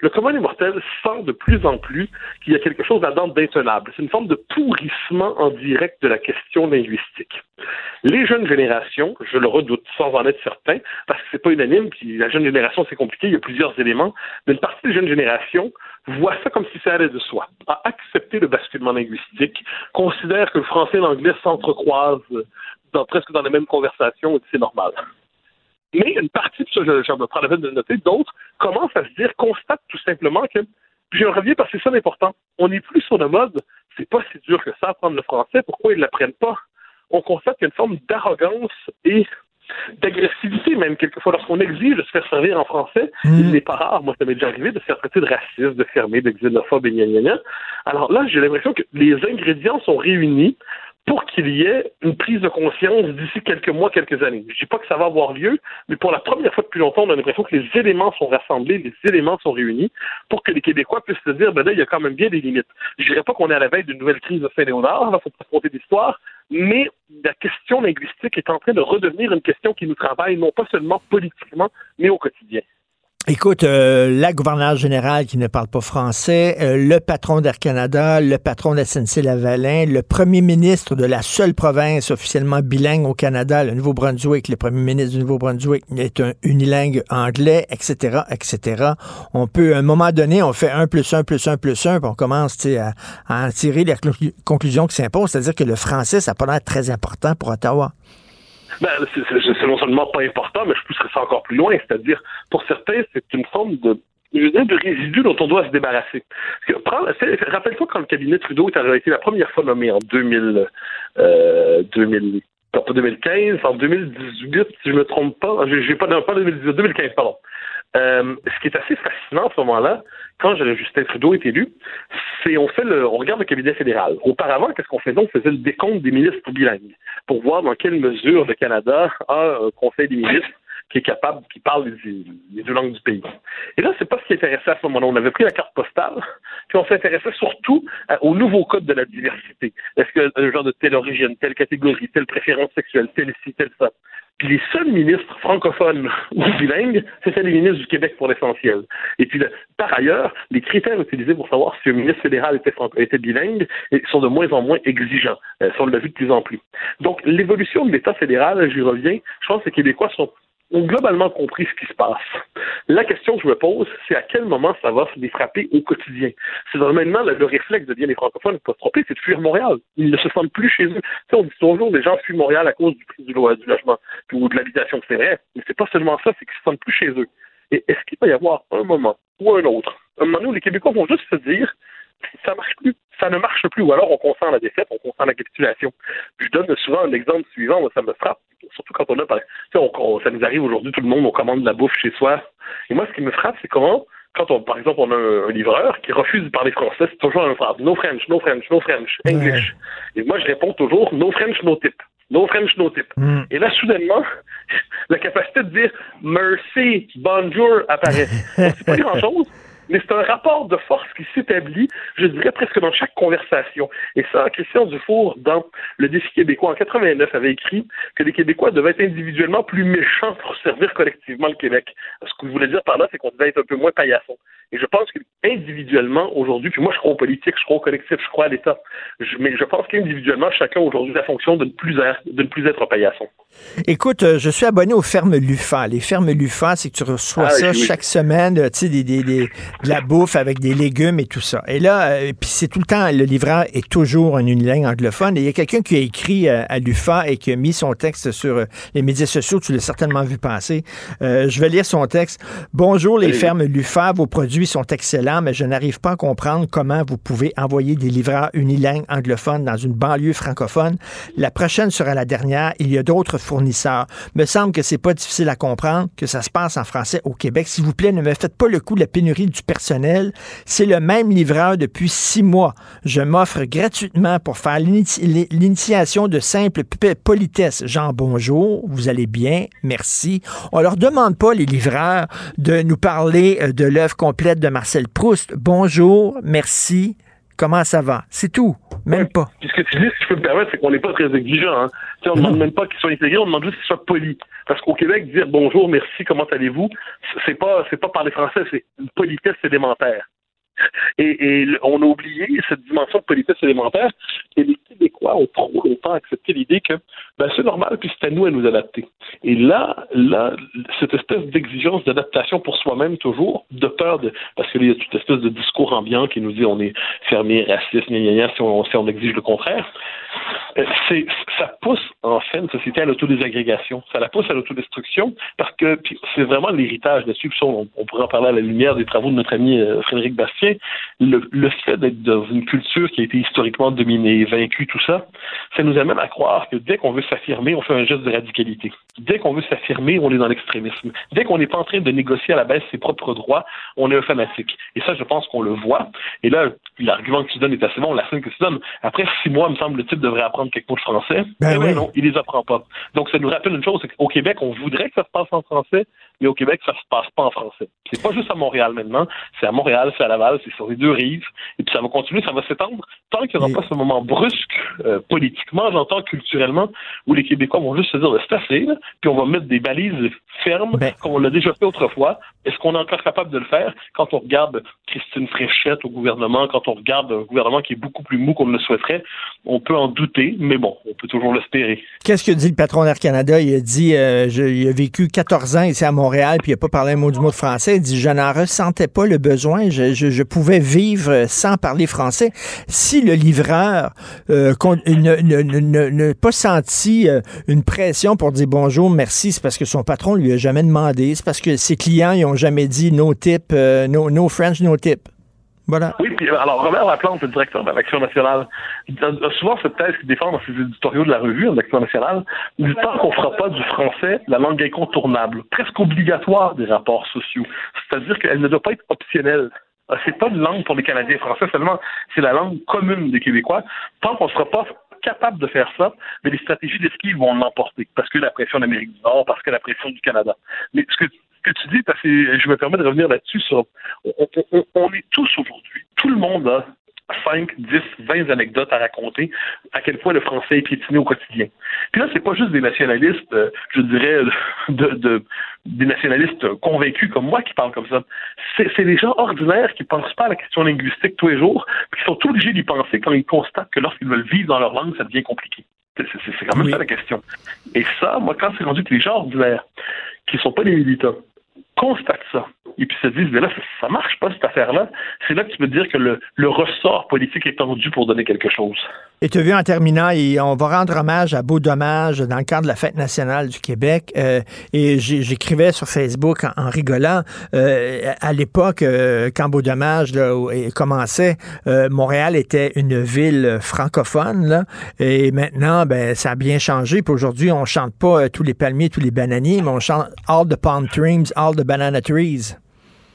le commun des mortels sent de plus en plus qu'il y a quelque chose là-dedans d'intenable. C'est une forme de pourrissement en direct de la question linguistique. Les jeunes générations, je le redoute sans en être certain, parce que c'est pas unanime, puis la jeune génération c'est compliqué, il y a plusieurs éléments, mais une partie des jeunes générations voit ça comme si ça allait de soi, a accepté le basculement linguistique, considère que le français et l'anglais s'entrecroisent dans, presque dans les mêmes conversations et c'est normal. Mais une partie, ça, je, je me prends la peine de le noter, d'autres commencent à se dire, constatent tout simplement que, puis je reviens parce que c'est ça l'important, on n'est plus sur le mode, c'est pas si dur que ça apprendre le français, pourquoi ils ne l'apprennent pas? On constate qu'il y a une forme d'arrogance et d'agressivité même quelquefois lorsqu'on exige de se faire servir en français, mmh. il n'est pas rare, moi ça m'est déjà arrivé de se faire traiter de raciste, de fermé, de xénophobe et gna gna gna. Alors là, j'ai l'impression que les ingrédients sont réunis pour qu'il y ait une prise de conscience d'ici quelques mois, quelques années. Je dis pas que ça va avoir lieu, mais pour la première fois depuis longtemps, on a l'impression que les éléments sont rassemblés, les éléments sont réunis pour que les Québécois puissent se dire, ben là, il y a quand même bien des limites. Je dirais pas qu'on est à la veille d'une nouvelle crise de Saint-Léonard, il faut pas compter d'histoire, mais la question linguistique est en train de redevenir une question qui nous travaille non pas seulement politiquement, mais au quotidien. Écoute, euh, la gouverneure générale qui ne parle pas français, euh, le patron d'Air Canada, le patron de SNC-Lavalin, le premier ministre de la seule province officiellement bilingue au Canada, le Nouveau-Brunswick, le premier ministre du Nouveau-Brunswick est un unilingue anglais, etc., etc. On peut, à un moment donné, on fait un plus un plus un plus un, puis on commence à, en tirer les conclusions qui s'imposent, c'est-à-dire que le français, ça peut être très important pour Ottawa. Ben, c'est non seulement pas important, mais je pousserais ça encore plus loin. C'est-à-dire, pour certains, c'est une forme de je veux dire, de résidus dont on doit se débarrasser. Rappelle-toi quand le cabinet Trudeau a été la première fois nommé en 2000, euh, 2000 pas 2015, en 2018, si je me trompe pas, j'ai pas, pas 2018, 2015, pardon. Euh, ce qui est assez fascinant à ce moment-là, quand Justin Trudeau est élu, c'est on fait le, on regarde le cabinet fédéral. Auparavant, qu'est-ce qu'on faisait? On faisait le décompte des ministres bilingues pour voir dans quelle mesure le Canada a un conseil des ministres qui est capable, qui parle les, deux langues du pays. Et là, c'est pas ce qui intéressait à ce moment-là. On avait pris la carte postale, puis on s'intéressait surtout au nouveau code de la diversité. Est-ce que un genre de telle origine, telle catégorie, telle préférence sexuelle, telle ci, telle ça? Puis les seuls ministres francophones ou bilingues, c'était les ministres du Québec pour l'essentiel. Et puis, par ailleurs, les critères utilisés pour savoir si un ministre fédéral était, était bilingue sont de moins en moins exigeants. Euh, ça, on l'a vu de plus en plus. Donc, l'évolution de l'État fédéral, j'y reviens, je pense que les Québécois sont ont globalement compris ce qui se passe. La question que je me pose, c'est à quel moment ça va les frapper au quotidien? C'est maintenant le, le, réflexe de bien les francophones, tromper, c'est de fuir Montréal. Ils ne se sentent plus chez eux. Tu on dit toujours des gens fuient Montréal à cause du prix du, du logement ou de l'habitation, c'est vrai, mais c'est pas seulement ça, c'est qu'ils se sentent plus chez eux. Et est-ce qu'il va y avoir un moment ou un autre, un moment où les Québécois vont juste se dire ça marche plus, ça ne marche plus, ou alors on consent la défaite, on consent la capitulation. je donne souvent un exemple suivant, ça me frappe, surtout quand on a, on, ça nous arrive aujourd'hui, tout le monde, on commande de la bouffe chez soi. Et moi, ce qui me frappe, c'est comment, quand on, par exemple, on a un, livreur qui refuse de parler français, c'est toujours un phrase, no French, no French, no French, English. Et moi, je réponds toujours, no French, no tip. No French, no tip. Hmm. Et là, soudainement, la capacité de dire merci, bonjour apparaît. c'est pas grand chose mais c'est un rapport de force qui s'établit, je dirais presque dans chaque conversation. Et ça, Christian Dufour, dans Le défi québécois en 89, avait écrit que les Québécois devaient être individuellement plus méchants pour servir collectivement le Québec. Ce que vous voulez dire par là, c'est qu'on devait être un peu moins paillasson. Et je pense qu'individuellement, aujourd'hui, puis moi je crois au politique, je crois au collectif, je crois à l'État, mais je pense qu'individuellement, chacun aujourd'hui a la fonction de ne plus être, de ne plus être un paillasson. Écoute, euh, je suis abonné aux fermes LUFA. Les fermes LUFA, c'est que tu reçois ah, ça chaque semaine, tu sais, des, des, des, de la bouffe avec des légumes et tout ça. Et là, euh, puis c'est tout le temps, le livreur est toujours en une langue anglophone. Et il y a quelqu'un qui a écrit euh, à l'UFA et qui a mis son texte sur les médias sociaux. Tu l'as certainement vu passer. je vais lire son texte. Bonjour les fermes LUFA, vos produits sont excellents, mais je n'arrive pas à comprendre comment vous pouvez envoyer des livreurs unilingues anglophones dans une banlieue francophone. La prochaine sera la dernière. Il y a d'autres fournisseurs. Me semble que c'est pas difficile à comprendre que ça se passe en français au Québec. S'il vous plaît, ne me faites pas le coup de la pénurie du C'est le même livreur depuis six mois. Je m'offre gratuitement pour faire l'initiation de simple politesse. Jean, bonjour. Vous allez bien? Merci. On leur demande pas, les livreurs, de nous parler euh, de l'œuvre complète de Marcel Proust. Bonjour, merci. Comment ça va? C'est tout. Même pas. Puis ce que tu dis, si je peux me permettre, c'est qu'on n'est pas très exigeant. Hein. on ne demande même pas qu'ils soient intégrés, on demande juste qu'ils soient polis. Parce qu'au Québec, dire bonjour, merci, comment allez-vous, c'est pas c'est pas parler français, c'est une politesse élémentaire. Et, on a oublié cette dimension de politesse élémentaire. Et les Québécois ont trop longtemps accepté l'idée que ben, c'est normal, puis c'est à nous à nous adapter. Et là, là, cette espèce d'exigence d'adaptation pour soi-même toujours, de peur de, parce qu'il y a toute espèce de discours ambiant qui nous dit on est fermé, raciste, gna, gna, si on, si on exige le contraire, euh, c'est, ça pousse en fait une société à l'autodésagrégation. Ça la pousse à l'autodestruction parce que c'est vraiment l'héritage là-dessus. On, on pourrait en parler à la lumière des travaux de notre ami euh, Frédéric Bastien. Le, le fait d'être dans une culture qui a été historiquement dominée, vaincue, tout ça, ça nous amène à croire que dès qu'on veut s'affirmer, on fait un geste de radicalité. Dès qu'on veut s'affirmer, on est dans l'extrémisme. Dès qu'on n'est pas en train de négocier à la baisse ses propres droits, on est un fanatique. Et ça, je pense qu'on le voit. Et là, l'argument que tu donnes est assez bon, la scène que tu donnes. Après six mois, il me semble, le type devrait apprendre quelques mots de français. Ben mais non, il les apprend pas. Donc, ça nous rappelle une chose, c'est qu'au Québec, on voudrait que ça se passe en français, mais au Québec, ça se passe pas en français. C'est pas juste à Montréal maintenant, c'est à Montréal, c'est à Laval, c'est sur les deux rives, et puis ça va continuer, ça va s'étendre tant qu'il n'y aura pas ce moment brusque, euh, politiquement, j'entends culturellement, où les Québécois vont juste se dire, c'est assez, puis on va mettre des balises fermes, ben comme on l'a déjà fait autrefois. Est-ce qu'on est encore capable de le faire? Quand on regarde Christine Fréchette au gouvernement, quand on regarde un gouvernement qui est beaucoup plus mou qu'on ne le souhaiterait? On peut en douter, mais bon, on peut toujours l'espérer. Qu'est-ce que dit le patron d'Air Canada? Il a dit, euh, je, il a vécu 14 ans ici à Montréal, puis il n'a pas parlé un mot du mot de français. Il dit, je n'en ressentais pas le besoin. Je, je, je, pouvais vivre sans parler français. Si le livreur euh, n'a pas senti euh, une pression pour dire bonjour, merci, c'est parce que son patron lui a jamais demandé. C'est parce que ses clients, ils ont jamais dit no tip, euh, no, no French, no tip. Voilà. Oui, puis alors Robert Laplante, le directeur de l'Action nationale, souvent cette thèse qu'il défend dans ses éditoriaux de la revue de l'Action nationale, du temps qu'on fera pas du français la langue incontournable, presque obligatoire des rapports sociaux. C'est-à-dire qu'elle ne doit pas être optionnelle. C'est pas une langue pour les Canadiens français seulement, c'est la langue commune des Québécois. Tant qu'on sera pas capable de faire ça, mais les stratégies d'esquive vont l'emporter, parce que la pression d'Amérique du Nord, parce que la pression du Canada. Mais ce que que tu dis, parce que je me permets de revenir là-dessus, sur, on, on, on est tous aujourd'hui, tout le monde a 5, 10, 20 anecdotes à raconter à quel point le français est piétiné au quotidien. Puis là, c'est pas juste des nationalistes, euh, je dirais, de, de, des nationalistes convaincus comme moi qui parlent comme ça. C'est des gens ordinaires qui pensent pas à la question linguistique tous les jours, puis qui sont obligés d'y penser quand ils constatent que lorsqu'ils veulent vivre dans leur langue, ça devient compliqué. C'est quand même ça la question. Et ça, moi, quand c'est rendu que les gens ordinaires, qui sont pas des militants, constatent ça et puis se disent, mais là, ça, marche pas cette affaire-là, c'est là que tu peux dire que le, le ressort politique est tendu pour donner quelque chose. Et tu as vu en terminant, et on va rendre hommage à Beau Dommage dans le cadre de la Fête nationale du Québec. Euh, et j'écrivais sur Facebook en, rigolant, euh, à l'époque, euh, quand Beau Dommage là, commençait, Montréal était une ville francophone. Là, et maintenant, ben, ça a bien changé. Puis aujourd'hui, on chante pas tous les palmiers, tous les bananiers, mais on chante All the Palm Trees, All the Banana Trees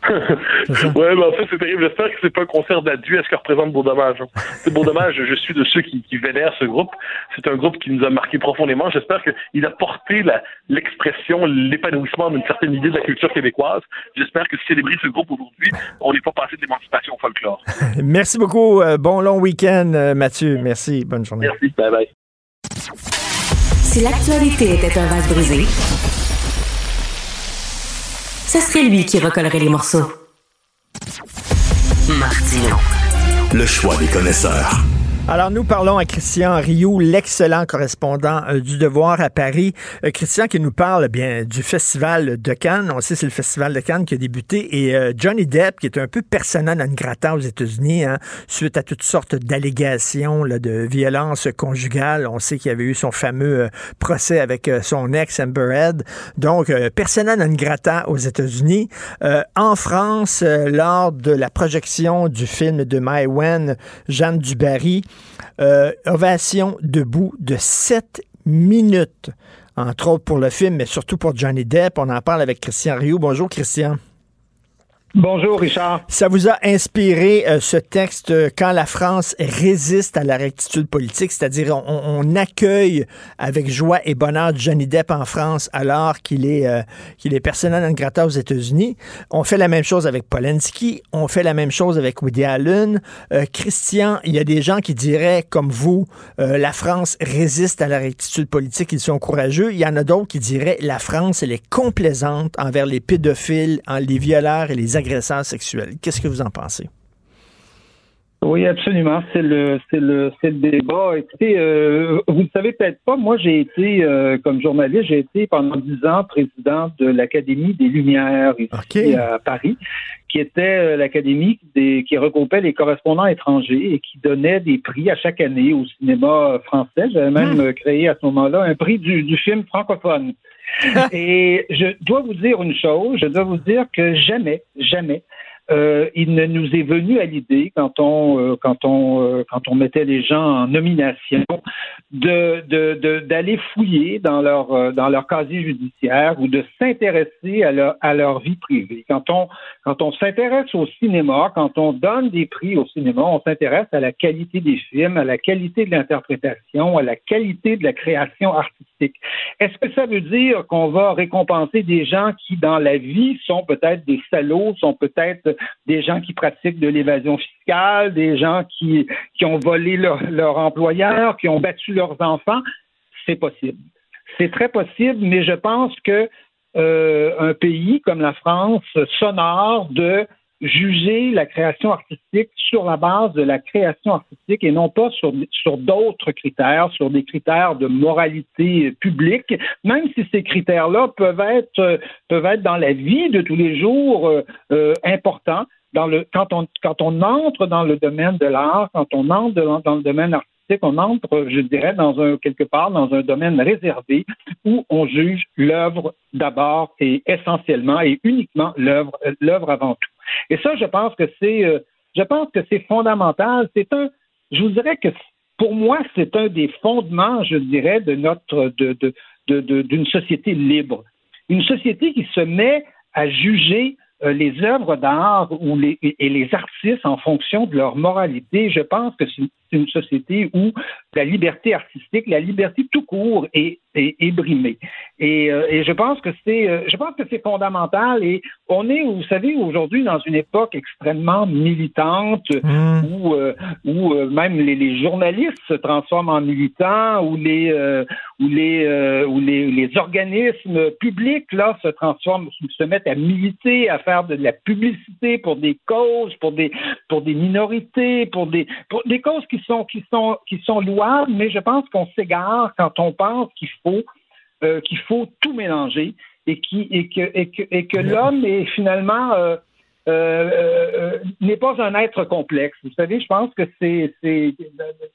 ouais, mais en fait, c'est terrible. J'espère que c'est pas un concert d'adieu à ce que représente Beau Dommage. Hein. C'est Beau Dommage, je suis de ceux qui, qui vénèrent ce groupe. C'est un groupe qui nous a marqué profondément. J'espère qu'il a porté l'expression, l'épanouissement d'une certaine idée de la culture québécoise. J'espère que célébrer ce groupe aujourd'hui, on n'est pas passé de l'émancipation au folklore. Merci beaucoup. Euh, bon long week-end, euh, Mathieu. Merci. Bonne journée. Merci. Bye bye. Si l'actualité était un vase brisé, ce serait lui qui recollerait les morceaux. Martino. Le choix des connaisseurs. Alors, nous parlons à Christian Rioux, l'excellent correspondant euh, du Devoir à Paris. Euh, Christian qui nous parle bien du Festival de Cannes. On sait c'est le Festival de Cannes qui a débuté. Et euh, Johnny Depp, qui est un peu persona non grata aux États-Unis, hein, suite à toutes sortes d'allégations de violence conjugale. On sait qu'il y avait eu son fameux procès avec son ex Amber Heard. Donc, persona non grata aux États-Unis. en France, lors de la projection du film de Mai Wen, Jeanne Dubarry, euh, ovation debout de 7 minutes, entre autres pour le film, mais surtout pour Johnny Depp. On en parle avec Christian Rioux. Bonjour, Christian. Bonjour, Richard. Ça vous a inspiré euh, ce texte euh, quand la France résiste à la rectitude politique, c'est-à-dire on, accueille avec joie et bonheur Johnny Depp en France alors qu'il est, euh, qu'il est personnel non grata aux États-Unis. On fait la même chose avec Polanski, on fait la même chose avec Woody Allen. Christian, il y a des gens qui diraient, comme vous, la France résiste à la rectitude politique, ils sont courageux. Il y en a d'autres qui diraient, la France, elle est complaisante envers les pédophiles, les violeurs et les Qu'est-ce que vous en pensez? Oui, absolument. C'est le, c'est le, c'est le débat. Écoutez, euh, vous ne savez peut-être pas, moi j'ai été, euh, comme journaliste, j'ai été pendant dix ans président de l'Académie des Lumières ici à Paris, qui était euh, l'académie qui regroupait les correspondants étrangers et qui donnait des prix à chaque année au cinéma français. J'avais même hmm. créé à ce moment-là un prix du, du film francophone. et je dois vous dire une chose, je dois vous dire que jamais, jamais, euh, il ne nous est venu à l'idée quand on euh, quand on euh, quand on mettait les gens en nomination de d'aller de, fouiller dans leur euh, dans leur casier judiciaire ou de s'intéresser à leur à leur vie privée. Quand on quand on s'intéresse au cinéma, quand on donne des prix au cinéma, on s'intéresse à la qualité des films, à la qualité de l'interprétation, à la qualité de la création artistique. Est-ce que ça veut dire qu'on va récompenser des gens qui dans la vie sont peut-être des salauds, sont peut-être des gens qui pratiquent de l'évasion fiscale, des gens qui, ont volé leur, leur employeur, qui ont battu leurs enfants. C'est possible. C'est très possible, mais je pense que euh, un pays comme la France s'honore de juger la création artistique sur la base de la création artistique et non pas sur, sur d'autres critères, sur des critères de moralité publique, même si ces critères-là peuvent être, peuvent être dans la vie de tous les jours euh, euh importants. Dans le, quand, on, quand on entre dans le domaine de l'art, quand on entre dans, le domaine artistique, on entre, je dirais, dans un quelque part dans un domaine réservé où on juge l'œuvre d'abord et essentiellement et uniquement l'œuvre, l'œuvre avant tout. Et ça, je pense que c'est, euh, je pense que c'est fondamental. C'est un, je vous dirais que pour moi, c'est un des fondements, je dirais, de notre, d'une société libre. Une société qui se met à juger euh, les œuvres d'art et les artistes en fonction de leur moralité. Je pense que c'est une société où la liberté artistique, la liberté tout court est, est, brimée. Et, euh, et, je pense que c'est, euh, je pense que c'est fondamental. Et on est, vous savez, aujourd'hui dans une époque extrêmement militante mmh. où, où même les, les, journalistes se transforment en militants, où les, où les, où les, les organismes publics là se transforment, se mettent à militer, à faire de la publicité pour des causes, pour des, pour des minorités, pour des, pour des causes qui sont, qui sont, louables, mais je pense qu'on s'égare quand on pense qu'il faut, euh, qu'il faut tout mélanger et, que, l'homme est finalement euh, euh, n'est pas un être complexe. Vous savez, je pense que c'est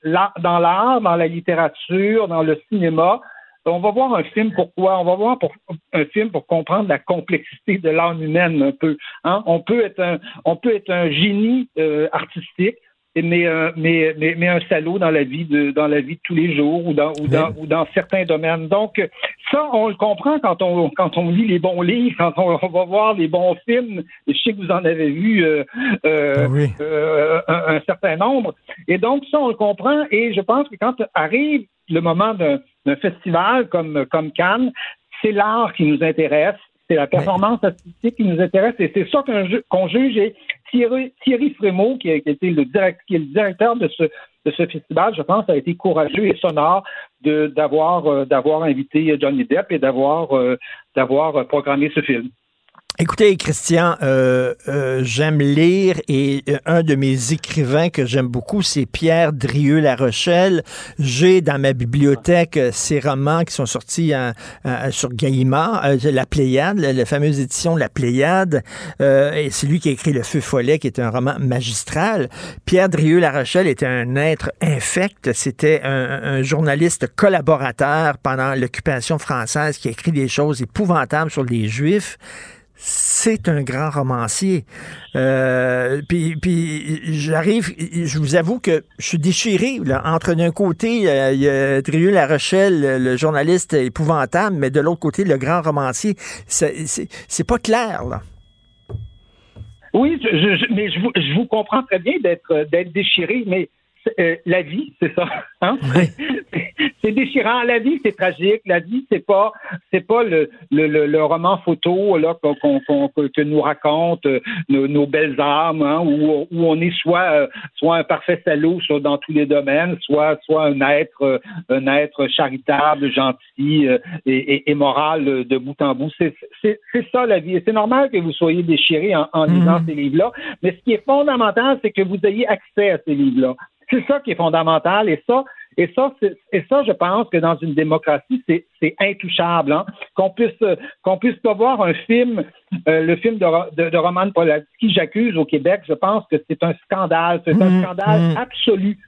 dans l'art, dans la littérature, dans le cinéma, on va voir un film pourquoi On va voir pour, un film pour comprendre la complexité de l'âme humaine un peu. Hein? On peut être un, génie artistique, mais, euh, mais, mais, mais, un salaud dans la vie de dans la vie de tous les jours ou dans ou dans, ou dans certains domaines. Donc ça, on le comprend quand on quand on lit les bons livres, quand on, va voir les bons films. Je sais que vous en avez vu euh, euh, ah un, un, certain nombre. Et donc ça, on le comprend. Et je pense que quand arrive le moment d'un festival comme, comme Cannes, c'est l'art qui nous intéresse, c'est la performance artistique qui nous intéresse, et c'est ça qu'on juge. Et Thierry, Thierry Frémaux, qui, a, été le qui est le directeur de ce, de ce festival, je pense, a été courageux et sonore d'avoir euh, d'avoir invité Johnny Depp et d'avoir euh, d'avoir programmé ce film. Écoutez, Christian, euh, euh, j'aime lire et euh, un de mes écrivains que j'aime beaucoup, c'est Pierre Drieux-La Rochelle. J'ai dans ma bibliothèque ses romans qui sont sortis sur Gallimard, La Pléiade, la, fameuse édition La Pléiade. et c'est lui qui a écrit Le Feu follet, qui est un roman magistral. Pierre Drieux-La Rochelle était un être infect. C'était un, un journaliste collaborateur pendant l'occupation française qui a écrit des choses épouvantables sur les Juifs c'est un grand romancier. Euh, puis, j'arrive, je vous avoue que je suis déchiré. Là, entre d'un côté, il y a La Rochelle, le journaliste épouvantable, mais de l'autre côté, le grand romancier. C'est pas clair, là. Oui, mais je vous, je vous comprends très bien d'être d'être déchiré, mais euh, la vie, c'est ça. Hein? c'est déchirant. La vie, c'est tragique. La vie, c'est pas, c'est pas le, le, le, roman photo là qu'on, que nous raconte euh, nos, belles âmes, hein, où, où, on est soit, euh, soit un parfait salaud dans tous les domaines, soit, soit un être, un être charitable, gentil et, et, moral de bout en bout. C'est, ça la vie. Et c'est normal que vous soyez déchiré en, en lisant mhm. ces livres-là. Mais ce qui est fondamental, c'est que vous ayez accès à ces livres-là. C'est ça qui est fondamental et ça, et ça, et ça, je pense que dans une démocratie, c'est intouchable. Hein? Qu'on puisse qu'on puisse pas voir un film, euh, le film de, de, Roman Polanski, j'accuse au Québec, je pense que c'est un scandale. C'est un mmh, scandale mmh. absolu.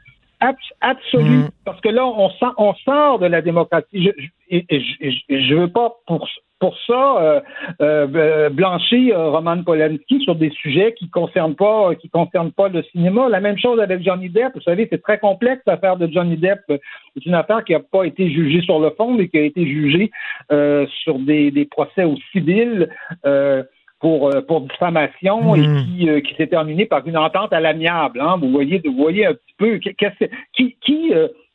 absolu. Mmh. Parce que là, on, on sort de la démocratie. Je, je, je veux pas pour pour ça euh, euh, blanchir euh, Roman Polanski sur des sujets qui concernent pas qui concernent pas le cinéma. La même chose avec Johnny Depp. Vous savez, c'est très complexe l'affaire de Johnny Depp. C'est une affaire qui n'a pas été jugée sur le fond, mais qui a été jugée sur des, procès au civil. pour, pour diffamation et mm. qui, qui s'est terminée par une entente à l'amiable. Hein. Vous voyez, vous voyez un petit peu qui, qui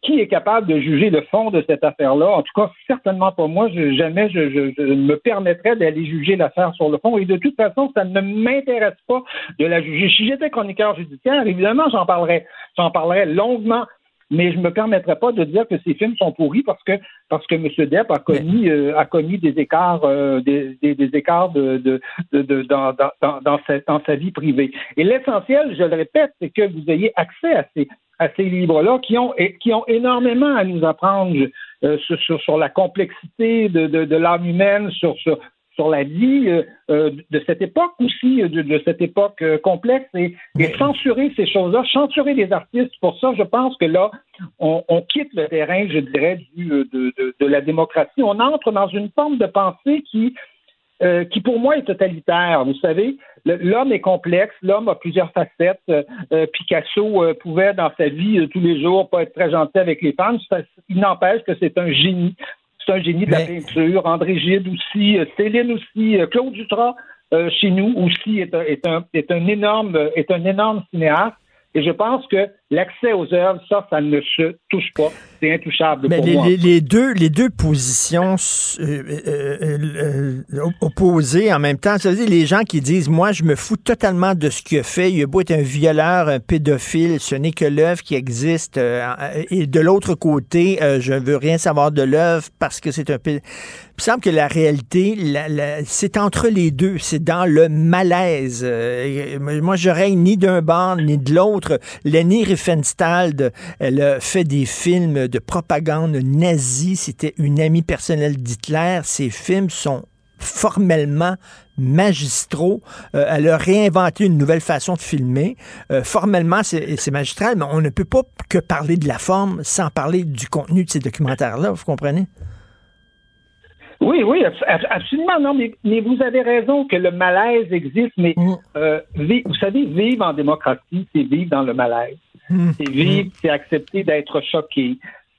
qui est capable de juger le fond de cette affaire-là? En tout cas, certainement pas moi. Je, jamais je, je, me permettrais d'aller juger l'affaire sur le fond. Et de toute façon, ça ne m'intéresse pas de la juger. Si j'étais chroniqueur judiciaire, évidemment, j'en parlerais. J'en parlerais longuement mais je me permettrais pas de dire que ces films sont pourris parce que parce que M. Depp a commis euh, a commis des écarts euh, des, des, écarts de, de, de, dans, dans, dans, sa, dans sa vie privée. Et l'essentiel, je le répète, c'est que vous ayez accès à ces à ces livres-là qui ont, qui ont énormément à nous apprendre euh, sur, sur, la complexité de, de, de l'âme humaine, sur, sur, sur la vie euh, euh, de cette époque aussi, de, de cette époque complexe, et, et, censurer ces choses-là, censurer les artistes. Pour ça, je pense que là, on, on quitte le terrain, je dirais, du, de, de, de, la démocratie. On entre dans une forme de pensée qui euh, qui pour moi est totalitaire. Vous savez, l'homme est complexe, l'homme a plusieurs facettes. Euh, euh, Picasso pouvait dans sa vie tous les jours pas être très gentil avec les femmes. il n'empêche que c'est un génie. C'est un génie de la peinture. André Gide aussi, Céline aussi, Claude Dutras chez nous aussi est un, est un, est un énorme est un énorme cinéaste. Et je pense que l'accès aux œuvres, ça, ça ne se touche pas. C'est intouchable Mais pour les, moi. Les, deux, les deux positions euh, euh, euh, opposées en même temps, ça veut dire les gens qui disent, moi, je me fous totalement de ce qu'il a fait. Il a beau être un violeur, un pédophile, ce n'est que l'œuvre qui existe. et de l'autre côté, je veux rien savoir de l'œuvre parce que c'est un pédophile. Il me semble que la réalité, c'est entre les deux. C'est dans le malaise. moi, je règne ni d'un bord ni de l'autre. Lenny Riefenstahl, elle a fait des films de propagande nazie. C'était une amie personnelle d'Hitler. Ces films sont formellement magistraux. Euh, elle a réinventé une nouvelle façon de filmer. Euh, formellement, c'est magistral, mais on ne peut pas que parler de la forme sans parler du contenu de ces documentaires-là, vous comprenez? Oui, oui, absolument. Non, mais, vous avez raison que le malaise existe, mais mm. euh, vous savez, vivre en démocratie, c'est vivre dans le malaise. Mm. C'est vivre, c'est accepter d'être choqué,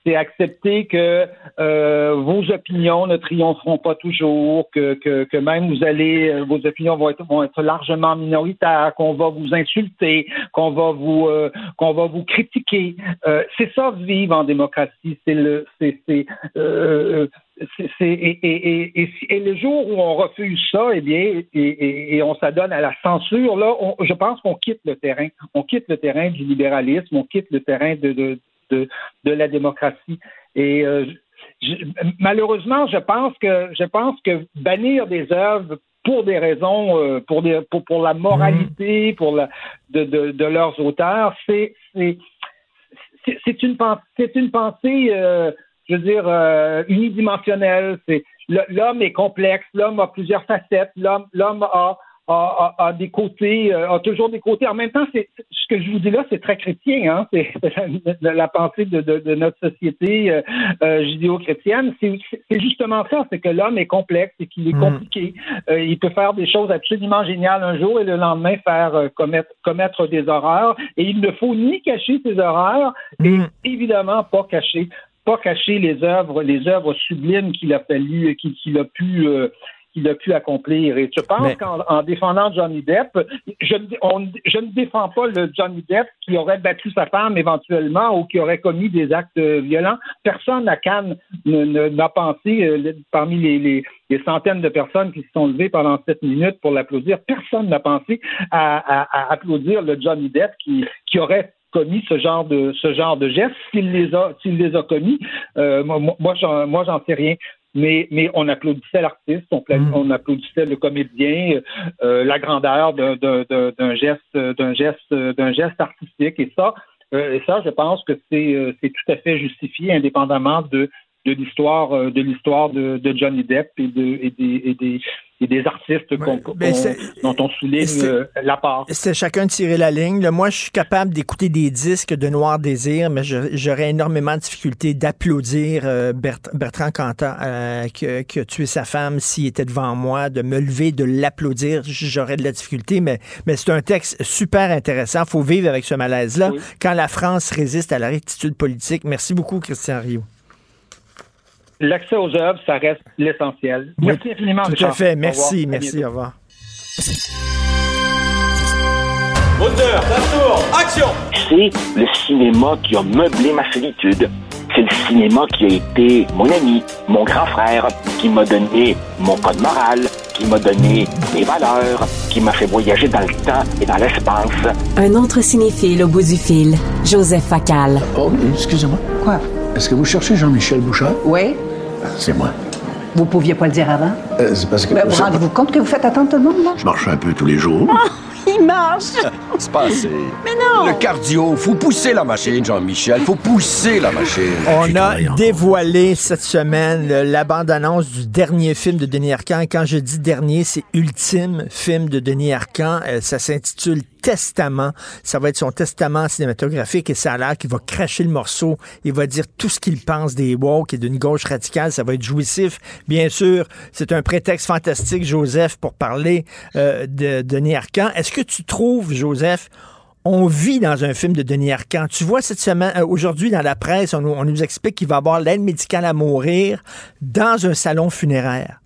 c'est accepter que euh, vos opinions ne triompheront pas toujours, que, que, que même vous allez, euh, vos opinions vont être, vont être largement minoritaires, qu'on va vous insulter, qu'on va vous euh, qu'on va vous critiquer. Euh, c'est ça vivre en démocratie. C'est le c'est c'est et, et, et, et, le jour où on refuse ça, eh bien, et, on s'adonne à la censure, là, je pense qu'on quitte le terrain. On quitte le terrain du libéralisme, on quitte le terrain de, de, de, de la démocratie. Et euh, malheureusement, je pense que je pense que bannir des œuvres pour des raisons, euh, pour, des, pour, pour la moralité, pour la, de, de, de leurs auteurs, c'est c'est une pensée, c'est une pensée, euh, je veux dire, unidimensionnelle. C'est l'homme est complexe, l'homme a plusieurs facettes, l'homme l'homme a a, des côtés, euh, a toujours des côtés. En même temps, c'est ce que je vous dis là, c'est très chrétien, hein? C'est la, pensée de, de, notre société euh, euh judéo-chrétienne. C'est justement ça, c'est que l'homme est complexe et qu'il est mm. compliqué. Euh, il peut faire des choses absolument géniales un jour et le lendemain faire commettre, commettre des horreurs. Et il ne faut ni cacher ses horreurs et mm. évidemment pas cacher pas cacher les œuvres, les œuvres sublimes qu'il a fallu, qu'il a pu qu'il a pu accomplir. Et je pense qu'en défendant Johnny Depp, je, je ne défends pas le Johnny Depp qui aurait battu sa femme éventuellement ou qui aurait commis des actes violents. Personne à Cannes n'a pensé, euh, parmi les, les, centaines de personnes qui se sont levées pendant sept minutes pour l'applaudir, personne n'a pensé à, applaudir le Johnny Depp qui, qui aurait commis ce genre de ce genre de gestes. S'il les a s'il les a commis, euh, moi moi j'en sais rien. Mais, mais on applaudissait l'artiste, on, mm. on, applaudissait le comédien, euh, la grandeur d'un geste d'un geste d'un geste artistique et ça euh, et ça je pense que c'est c'est tout à fait justifié indépendamment de de l'histoire de l'histoire de, de, Johnny Depp et, de, et des, et des et des artistes ben, dont on souligne euh, la part. C'est chacun de tirer la ligne. moi, je suis capable d'écouter des disques de Noir Désir, mais j'aurais énormément de difficulté d'applaudir euh, Bertrand Cantat euh, qui, a tué sa femme s'il était devant moi, de me lever, de l'applaudir. J'aurais de la difficulté, mais, mais c'est un texte super intéressant. faut vivre avec ce malaise-là. Quand la France résiste à la rectitude politique. Merci beaucoup, Christian Rio l'accès aux œuvres, ça reste l'essentiel. Merci infiniment, Tout à fait. Merci, merci. Au revoir. Moteur, tour, action! C'est le cinéma qui a meublé ma solitude. C'est le cinéma qui a été mon ami, mon grand frère, qui m'a donné mon code moral, qui m'a donné mes valeurs, qui m'a fait voyager dans le temps et dans l'espace. Un autre cinéphile au bout du fil, Joseph Facal. Oh, excusez-moi. Quoi? Est-ce que vous cherchez Jean-Michel Bouchard? Oui. C'est moi. Vous pouviez pas le dire avant? Euh, c'est parce que... vous rendez-vous compte que vous faites attendre tout le monde, là? Je marche un peu tous les jours. Oh, il marche! c'est pas assez. Mais non! Le cardio, faut pousser la machine, Jean-Michel. Faut pousser la machine. On a dévoilé cette semaine la bande-annonce du dernier film de Denis Arcand. Quand je dis dernier, c'est ultime film de Denis Arcand. Euh, ça s'intitule testament. Ça va être son testament cinématographique et ça a l'air va cracher le morceau. Il va dire tout ce qu'il pense des woke et d'une gauche radicale. Ça va être jouissif. Bien sûr, c'est un prétexte fantastique, Joseph, pour parler euh, de Denis Arcand. Est-ce que tu trouves, Joseph, on vit dans un film de Denis Arcand? Tu vois, cette semaine, euh, aujourd'hui, dans la presse, on, nous explique qu'il va avoir l'aide médicale à mourir dans un salon funéraire.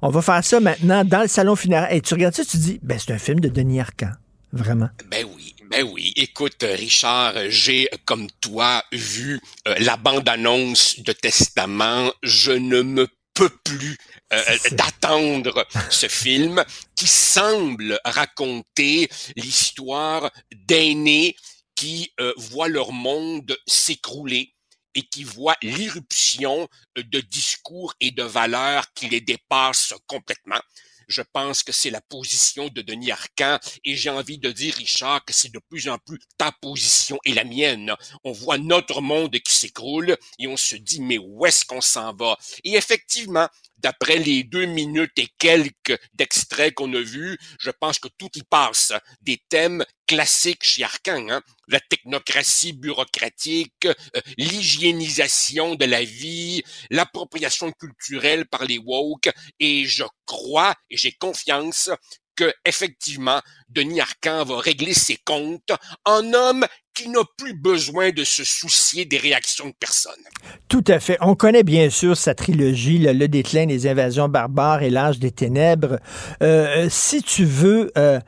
On va faire ça maintenant dans le salon funéraire. Et tu regardes ça, tu dis, ben, c'est un film de Denis Arcand. Vraiment? Ben oui. Ben oui, écoute Richard, j'ai comme toi vu euh, la bande-annonce de Testament, je ne me peux plus euh, d'attendre ce film qui semble raconter l'histoire d'aînés qui euh, voient leur monde s'écrouler et qui voient l'irruption de discours et de valeurs qui les dépassent complètement. Je pense que c'est la position de Denis Arcand et j'ai envie de dire, Richard, que c'est de plus en plus ta position et la mienne. On voit notre monde qui s'écroule et on se dit, mais où est-ce qu'on s'en va? Et effectivement, d'après les deux minutes et quelques d'extraits qu'on a vus, je pense que tout y passe. Des thèmes classiques chez Arcan, hein? la technocratie bureaucratique, euh, l'hygiénisation de la vie, l'appropriation culturelle par les woke, et je crois et j'ai confiance que effectivement Denis Arcan va régler ses comptes en homme qui n'a plus besoin de se soucier des réactions de personne. Tout à fait. On connaît bien sûr sa trilogie, Le, déclin des invasions barbares et l'âge des ténèbres. Euh, si tu veux... Euh,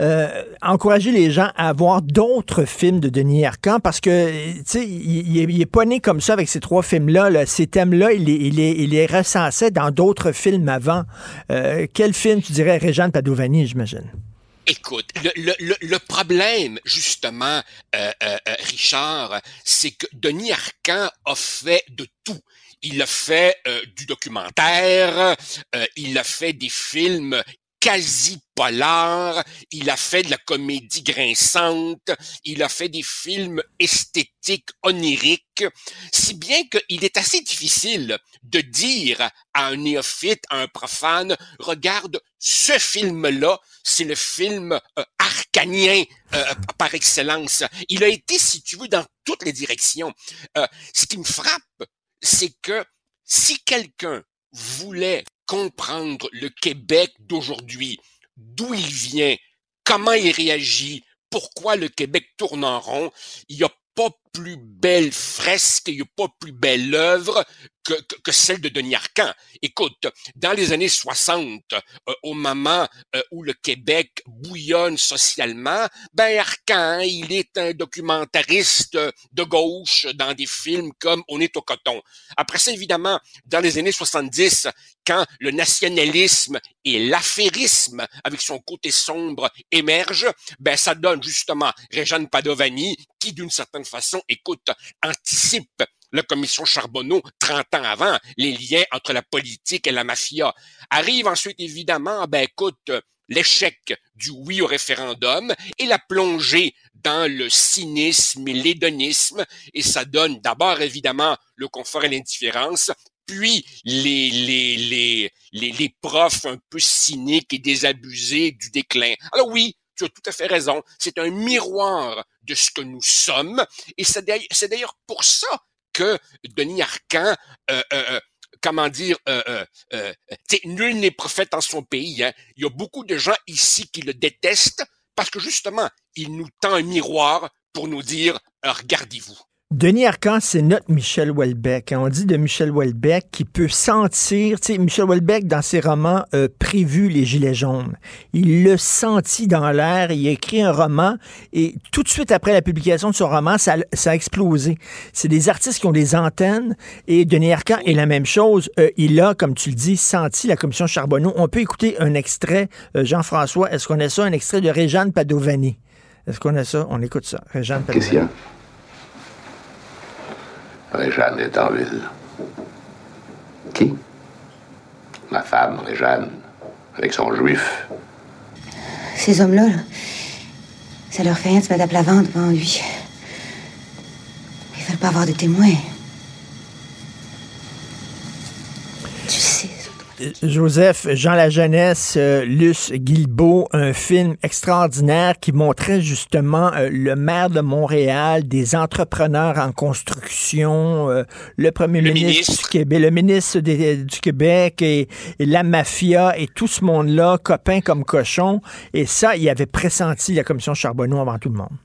euh, encourager les gens à voir d'autres films de Denis Arcand parce que, tu sais, il, est pas né comme ça avec ces trois films-là. Ces thèmes-là, il, il, les recensait dans d'autres films avant. Euh, quel film, tu dirais, Régent Padovani, j'imagine? Écoute, le, problème, justement, euh, Richard, c'est que Denis Arcand a fait de tout. Il a fait du documentaire, il a fait des films quasi polar, il a fait de la comédie grinçante, il a fait des films esthétiques oniriques, si bien qu'il est assez difficile de dire à un néophyte, à un profane, regarde ce film-là, c'est le film euh, arcanien euh, par excellence. Il a été, si tu veux, dans toutes les directions. Euh, ce qui me frappe, c'est que si quelqu'un voulait comprendre le Québec d'aujourd'hui, d'où il vient, comment il réagit, pourquoi le Québec tourne en rond, il n'y a pas plus belle fresque, il n'y a pas plus belle œuvre que, que, celle de Denis Arcan. Écoute, dans les années 60, euh, au moment euh, où le Québec bouillonne socialement, ben Arcan, il est un documentariste de gauche dans des films comme On est au coton. Après ça, évidemment, dans les années 70, quand le nationalisme et l'affairisme, avec son côté sombre, émergent, ben ça donne justement Réjeanne Padovani, qui d'une certaine façon, écoute, anticipe la commission Charbonneau 30 ans avant, les liens entre la politique et la mafia. Arrive ensuite évidemment, ben écoute, l'échec du oui au référendum et la plongée dans le cynisme et l'hédonisme, et ça donne d'abord évidemment le confort et l'indifférence, puis les, les, les, les profs un peu cyniques et désabusés du déclin. Alors oui, tu as tout à fait raison, c'est un miroir de ce que nous sommes, et c'est d'ailleurs pour ça que Denis Arcan, euh, euh, euh comment dire, nul n'est prophète en son pays. Hein. Il y a beaucoup de gens ici qui le détestent parce que justement, il nous tend un miroir pour nous dire, regardez-vous. Denis Arcand, c'est notre Michel Houellebecq. On dit de Michel Houellebecq qui peut sentir, tu sais, Michel Houellebecq, dans ses romans, a prévu les Gilets jaunes. Il le sentit dans l'air, il a écrit un roman et tout de suite après la publication de son roman, ça, a explosé. C'est des artistes qui ont des antennes et Denis Arcand est la même chose. Euh, il a, comme tu le dis, senti la commission Charbonneau. On peut écouter un extrait, euh, Jean-François, est-ce qu'on a ça, un extrait de Réjeanne Padovani? Est-ce qu'on a ça? On écoute ça. Réjeanne Padovani. Réjeanne est en ville. Qui? Ma femme, Réjeanne, avec son juif. Ces hommes-là, ça leur fait rien de se mettre à plat devant lui. Ils veulent pas avoir de témoins. Joseph, Jean la jeunesse, euh, Luce Guilbeault, un film extraordinaire qui montrait justement euh, le maire de Montréal, des entrepreneurs en construction, euh, le premier ministre, du Québec, le ministre du Québec et, la mafia et tout ce monde-là, copains comme cochons. Et ça, il avait pressenti la commission Charbonneau avant tout le monde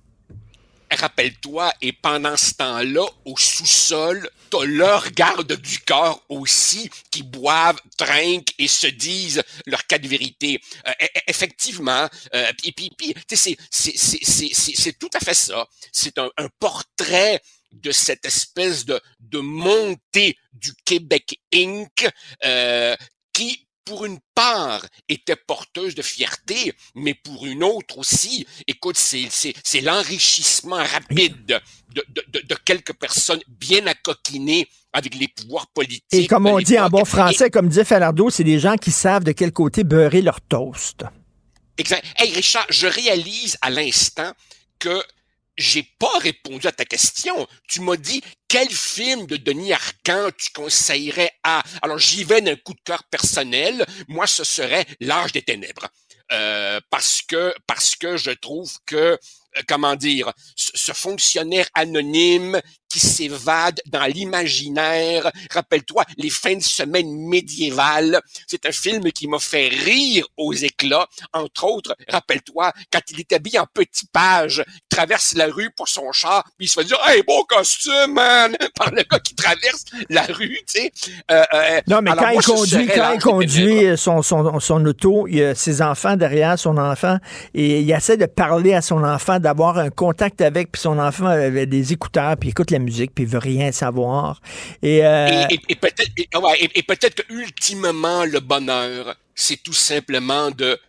rappelle-toi, et pendant ce temps-là, au sous-sol, t'as leur garde du corps aussi qui boivent, trinquent et se disent leur cas de vérité. Euh, e, e, effectivement, euh, puis, c'est, tout à fait ça. C'est un, portrait de cette espèce de, de montée du Québec Inc. Euh, qui pour une part, était porteuse de fierté, mais pour une autre aussi, écoute, c'est l'enrichissement rapide de, de, de, quelques personnes bien accoquinées avec les pouvoirs politiques. Et comme on dit en bon français, comme disait Falardeau, c'est des gens qui savent de quel côté beurrer leur toast. Exact. Hey Richard, je réalise à l'instant que j'ai pas répondu à ta question. Tu m'as dit quel film de Denis Arcand tu conseillerais à? Alors j'y vais d'un coup de cœur personnel. Moi, ce serait L'âge des ténèbres. Euh, parce que parce que je trouve que comment dire, ce fonctionnaire anonyme qui s'évade dans l'imaginaire. Rappelle-toi, les fins de semaine médiévales. C'est un film qui m'a fait rire aux éclats. Entre autres, rappelle-toi, quand il est habillé en petit page, traverse la rue pour son char, puis il se fait dire, hey, beau costume, man, par le gars qui traverse la rue, tu sais. Euh, euh, non, mais quand il conduit, quand il conduit son, son, son auto, il y a ses enfants derrière son enfant, et il essaie de parler à son enfant d'avoir un contact avec, puis son enfant avait des écouteurs, puis écoute la musique, puis il veut rien savoir. Et, euh, et, peut-être et, peut-être que ultimement le bonheur, c'est tout simplement de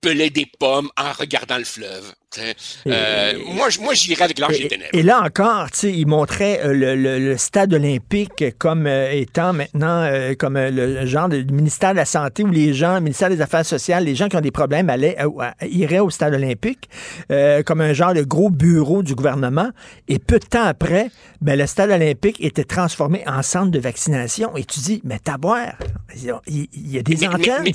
peler des pommes en regardant le fleuve. Euh, moi, moi j'irais avec l'Arche des Ténèbres. Et là encore, il montrait euh, le, le, stade olympique comme euh, étant maintenant comme le genre de ministère de la Santé où les gens, le ministère des Affaires sociales, les gens qui ont des problèmes allaient, iraient au stade olympique comme un genre de gros bureau du gouvernement. Et peu de temps après, ben, le stade olympique était transformé en centre de vaccination. Et tu dis, mais t'as boire, il, y a des antennes, mais,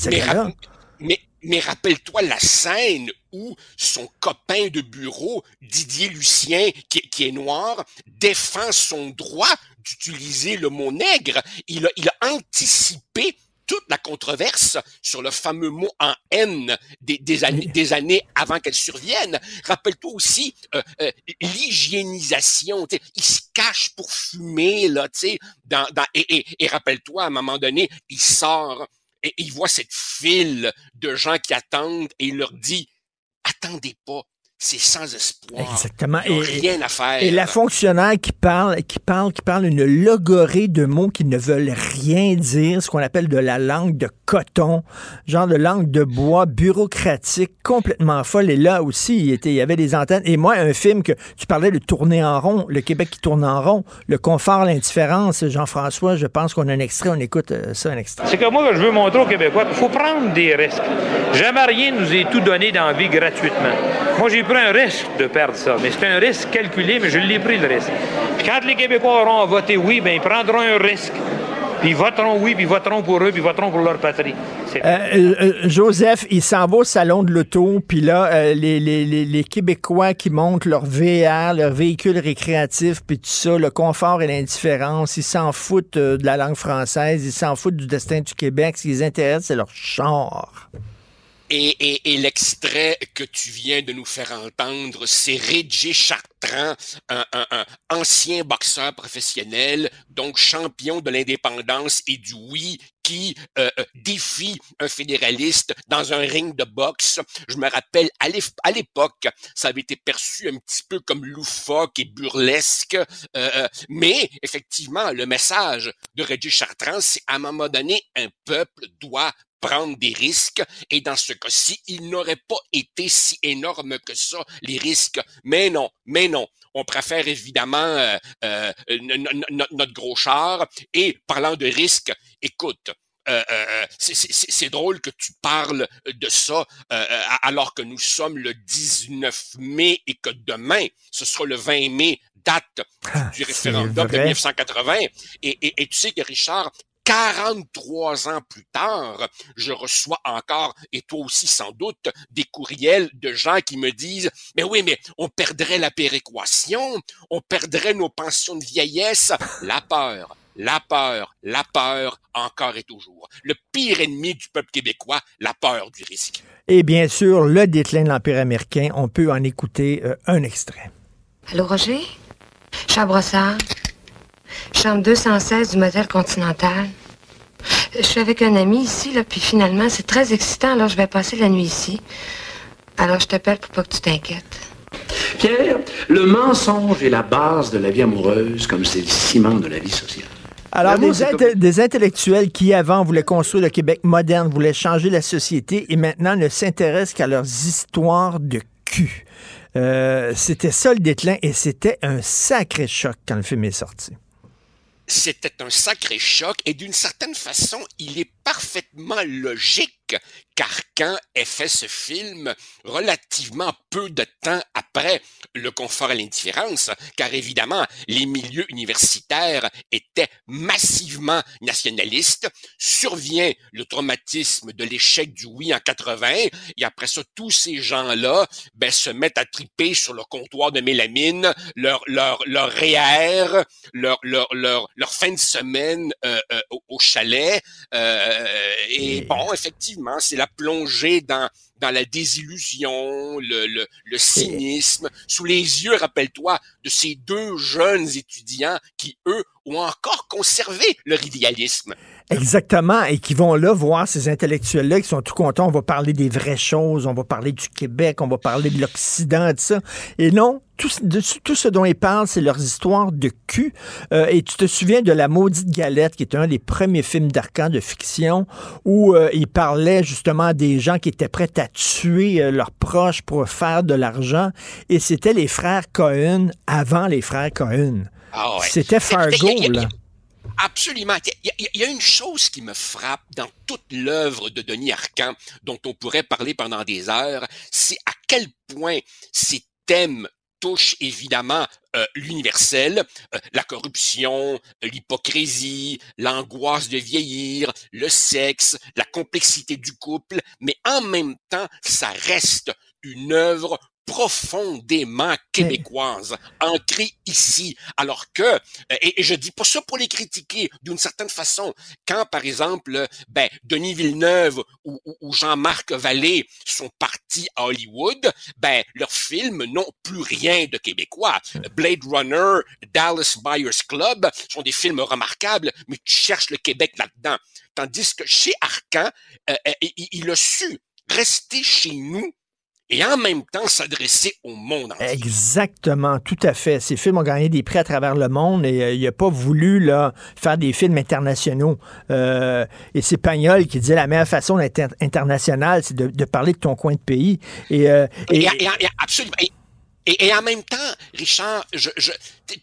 mais rappelle-toi la scène où son copain de bureau, Didier Lucien, qui, est noir, défend son droit d'utiliser le mot nègre. Il a, il a anticipé toute la controverse sur le fameux mot en haine des, années, des années avant qu'elle survienne. Rappelle-toi aussi euh, euh, l'hygiénisation. Il se cache pour fumer là, tu sais. Dans, et, et rappelle-toi, à un moment donné, il sort et il voit cette file de gens qui attendent et il leur dit attendez pas, c'est sans espoir. Exactement. et, rien à faire. Et la fonctionnaire qui parle, qui parle, qui parle une logorée de mots qui ne veulent rien dire, ce qu'on appelle de la langue de coton, genre de langue de bois bureaucratique, complètement folle. Et là aussi, il, était, il y avait des antennes. Et moi, un film que tu parlais de tourner en rond, le Québec qui tourne en rond, le confort, l'indifférence, Jean-François, je pense qu'on a un extrait, on écoute euh, ça, un extrait. C'est que moi, je veux montrer aux Québécois qu'il faut prendre des risques. Jamais rien nous est tout donné dans la vie gratuitement. Moi, j'ai pris un risque de perdre ça, mais c'est un risque calculé, mais je l'ai pris le risque. Puis quand les Québécois auront voté oui, ben ils prendront un risque. Puis ils voteront oui, puis ils voteront pour eux, puis ils voteront pour leur patrie. Euh, euh, euh, Joseph, il s'en va au salon de l'auto, puis là, les, les, les, Québécois qui montent leur VR, leur véhicule récréatif, puis tout ça, le confort et l'indifférence, ils s'en foutent de la langue française, ils s'en foutent du destin du Québec. Ce qui les intéresse, c'est leur char. Et, l'extrait que tu viens de nous faire entendre, c'est Reggie Chartrand, un, ancien boxeur professionnel, donc champion de l'indépendance et du oui, qui euh, euh, défie un fédéraliste dans un ring de boxe. Je me rappelle, à l'époque, ça avait été perçu un petit peu comme loufoque et burlesque, euh, mais effectivement, le message de Reggie Chartrand, c'est à un moment donné, un peuple doit prendre des risques et dans ce cas-ci, il n'aurait pas été si énorme que ça, les risques. Mais non, mais non. On préfère évidemment euh, euh, notre gros char. Et parlant de risques, écoute, euh, c'est drôle que tu parles de ça alors que nous sommes le 19 mai et que demain, ce sera le 20 mai, date ah, du référendum de 1980. Et, et, tu sais que Richard, 43 ans plus tard, je reçois encore, et toi aussi sans doute, des courriels de gens qui me disent, mais oui, mais on perdrait la péréquation, on perdrait nos pensions de vieillesse, la peur. La peur, la peur, encore et toujours. Le pire ennemi du peuple québécois, la peur du risque. Et bien sûr, le déclin de l'Empire américain, on peut en écouter euh, un extrait. Allô, Roger? Charles Brossard? Chambre 216 du motel Continental. Je suis avec un ami ici, là, puis finalement, c'est très excitant, alors je vais passer la nuit ici. Alors je t'appelle pour pas que tu t'inquiètes. Pierre, le mensonge est la base de la vie amoureuse, comme c'est le ciment de la vie sociale. Alors, des, intellectuels qui, avant, voulaient construire le Québec moderne, voulaient changer la société et maintenant ne s'intéressent qu'à leurs histoires de cul. Euh, c'était ça le déclin et c'était un sacré choc quand le film est sorti c'était un sacré choc et d'une certaine façon, il est parfaitement logique car quand est fait ce film relativement peu de temps après le confort à l'indifférence, car évidemment les milieux universitaires étaient massivement nationalistes, survient le traumatisme de l'échec du oui en 80, et après ça tous ces gens-là ben, se mettent à triper sur le comptoir de mélamine, leur leur leur REER, leur leur leur, leur fin de semaine euh, euh, au, chalet, euh, et bon effectivement c'est la plongée dans dans la désillusion, le, le, le cynisme, sous les yeux, rappelle-toi, de ces deux jeunes étudiants qui, eux, ont encore conservé leur idéalisme. Exactement, et qui vont là voir ces intellectuels-là qui sont tout contents. On va parler des vraies choses, on va parler du Québec, on va parler de l'Occident, tout ça. Et non, tout, tout ce dont ils parlent, c'est leurs histoires de cul. Euh, et tu te souviens de La Maudite Galette, qui est un des premiers films d'arcan de fiction, où euh, ils parlaient justement des gens qui étaient prêts à tuer euh, leurs proches pour faire de l'argent. Et c'était les frères Cohen avant les frères Cohen. Ah c'était Fargo, là. Absolument. Il y, a une chose qui me frappe dans toute l'œuvre de Denis Arcand, dont on pourrait parler pendant des heures, c'est à quel point ces thèmes touchent évidemment euh, l'universel, euh, la corruption, l'hypocrisie, l'angoisse de vieillir, le sexe, la complexité du couple, mais en même temps, ça reste une œuvre profondément québécoise, ancrée ici, alors que, euh, et, je dis pas ça pour les critiquer d'une certaine façon, quand par exemple, ben, Denis Villeneuve ou, ou Jean-Marc Vallée sont partis à Hollywood, ben, leurs films n'ont plus rien de québécois. Blade Runner, Dallas Buyers Club sont des films remarquables, mais tu cherches le Québec là-dedans. Tandis que chez Arcan, euh, euh, il a su rester chez nous et en même temps s'adresser au monde entier. Exactement, tout à fait. Ces films ont gagné des prix à travers le monde et euh, il n'a pas voulu là, faire des films internationaux. Euh, et c'est Pagnol qui disait la meilleure façon d'être international, c'est de, parler de ton coin de pays. Et, euh, absolument. Et, en même temps, Richard, je, je,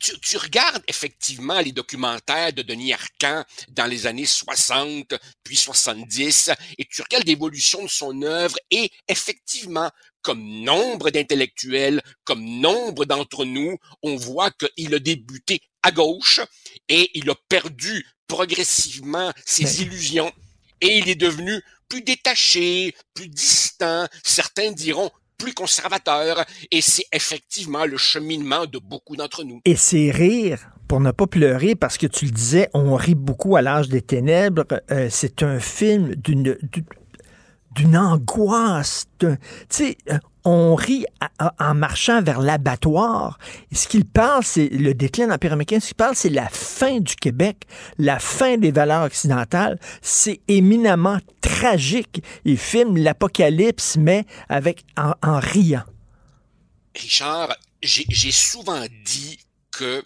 tu, tu, regardes effectivement les documentaires de Denis Arcand dans les années 60, puis 70, et tu regardes l'évolution de son œuvre, et effectivement, comme nombre d'intellectuels, comme nombre d'entre nous, on voit qu'il a débuté à gauche et il a perdu progressivement ses illusions et il est devenu plus détaché, plus distant, certains diront plus conservateur et c'est effectivement le cheminement de beaucoup d'entre nous. Et c'est rire pour ne pas pleurer parce que tu le disais, on rit beaucoup à l'âge des ténèbres. Euh, c'est un film d'une d'une angoisse. Tu sais, euh, on rit en marchant vers l'abattoir. Ce qu'il parle, c'est le déclin de l'Empire américain. Ce qu'il parle, c'est la fin du Québec, la fin des valeurs occidentales. C'est éminemment tragique. Il filme l'apocalypse, mais avec en, riant. Richard, j'ai souvent dit que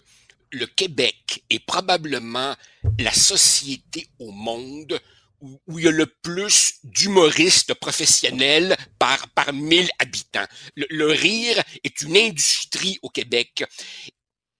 le Québec est probablement la société au monde où, il y a le plus d'humoristes professionnels par, par mille habitants. Le, rire est une industrie au Québec.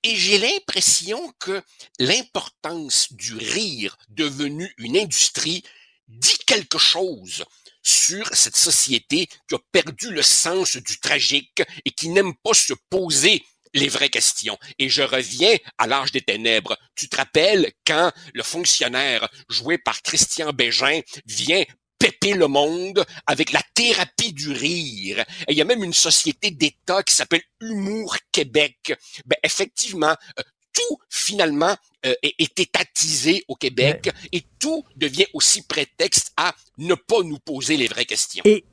Et j'ai l'impression que l'importance du rire devenu une industrie dit quelque chose sur cette société qui a perdu le sens du tragique et qui n'aime pas se poser les vraies questions. Et je reviens à l'âge des ténèbres. Tu te rappelles quand le fonctionnaire joué par Christian Bégin vient péper le monde avec la thérapie du rire? Et il y a même une société d'État qui s'appelle Humour Québec. Ben, effectivement, euh, tout finalement euh, est étatisé au Québec et tout devient aussi prétexte à ne pas nous poser les vraies questions. Et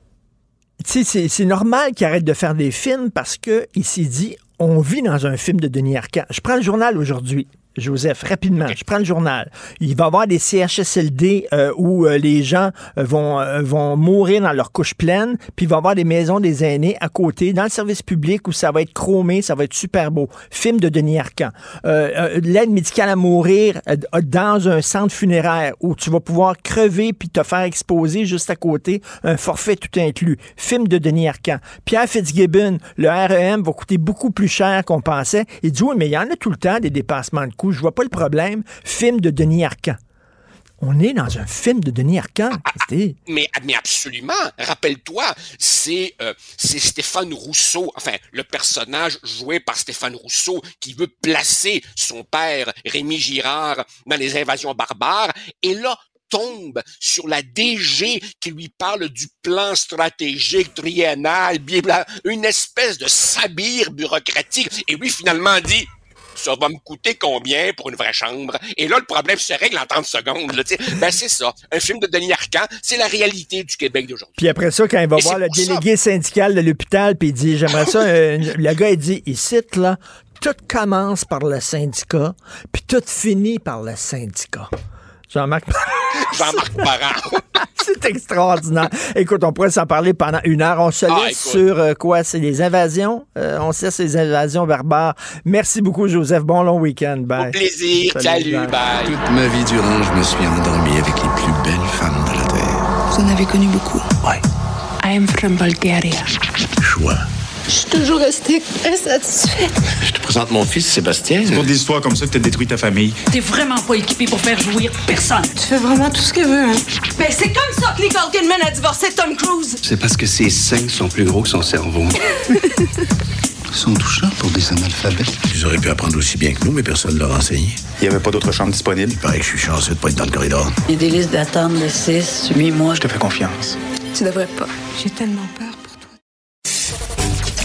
c'est normal qu'il arrête de faire des films parce qu'il s'est dit on vit dans un film de Denis Arcand. Je prends le journal aujourd'hui. Joseph, rapidement, je prends le journal. Il va y avoir des CHSLD euh, où euh, les gens euh, vont, vont mourir dans leur couche pleine, puis il va y avoir des maisons des aînés à côté, dans le service public où ça va être chromé, ça va être super beau. Film de Denis Arcand. L'aide médicale à mourir dans un centre funéraire où tu vas pouvoir crever puis te faire exposer juste à côté, un forfait tout inclus. Film de Denis Arcand. Pierre Fitzgibbon, le REM va coûter beaucoup plus cher qu'on pensait. Il dit, oui, mais il y en a tout le temps des dépassements de coûts je vois pas le problème. Film de Denis Arcand. On est dans un film de Denis Arcand. Ah, ah, mais, mais absolument. Rappelle-toi, c'est euh, c'est Stéphane Rousseau, enfin le personnage joué par Stéphane Rousseau qui veut placer son père Rémi Girard dans les invasions barbares. Et là, tombe sur la DG qui lui parle du plan stratégique triennal, une espèce de sabire bureaucratique. Et lui, finalement, dit, ça va me coûter combien pour une vraie chambre? Et là, le problème se règle en 30 secondes. Là, ben, c'est ça. Un film de Denis Arcand, c'est la réalité du Québec d'aujourd'hui. Puis après ça, quand il va voir le délégué syndical de l'hôpital, puis il dit, j'aimerais ça, euh, le gars, il dit, il cite, là, tout commence par le syndicat, puis tout finit par le syndicat. Jean-Marc Jean-Marc Parent. c'est extraordinaire. Écoute, on pourrait s'en parler pendant une heure. On se ah, laisse sur euh, quoi? C'est les invasions? Euh, on sait les invasions barbares. Merci beaucoup, Joseph. Bon long week-end. Bye. Au plaisir. Salut, bye. Toute ma vie durant, je me suis endormi avec les plus belles femmes de la Terre. Vous en avez connu beaucoup? Ouais. I am from Bulgaria. Choix. Je suis toujours restée insatisfaite. Je te présente mon fils, Sébastien. C'est pour des histoires comme ça que t'as détruit ta famille. T'es vraiment pas équipé pour faire jouir personne. Tu fais vraiment tout ce qu'elle veut, hein? Ben, c'est comme ça que Nicole Kidman a divorcé Tom Cruise. C'est parce que ses seins sont plus gros que son cerveau. Ils sont touchants pour des analphabètes. Ils auraient pu apprendre aussi bien que nous, mais personne ne leur a enseigné. Il n'y avait pas d'autre chambre disponible. Il paraît que je suis chanceux de pas être dans le corridor. Il y a des listes d'attente de 6, 8 mois. Je te fais confiance. Tu devrais pas. J'ai tellement peur.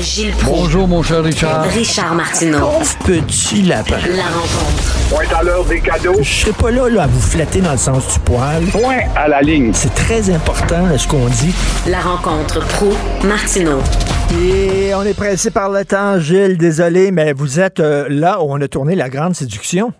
Gilles Proulx. Bonjour, mon cher Richard. Richard Martineau. Petit lapin. La rencontre. Point à l'heure des cadeaux. Je serai pas là, là à vous flatter dans le sens du poil. Point à la ligne. C'est très important là, ce qu'on dit. La rencontre pro martineau Et on est pressé par le temps, Gilles. Désolé, mais vous êtes euh, là où on a tourné La Grande Séduction.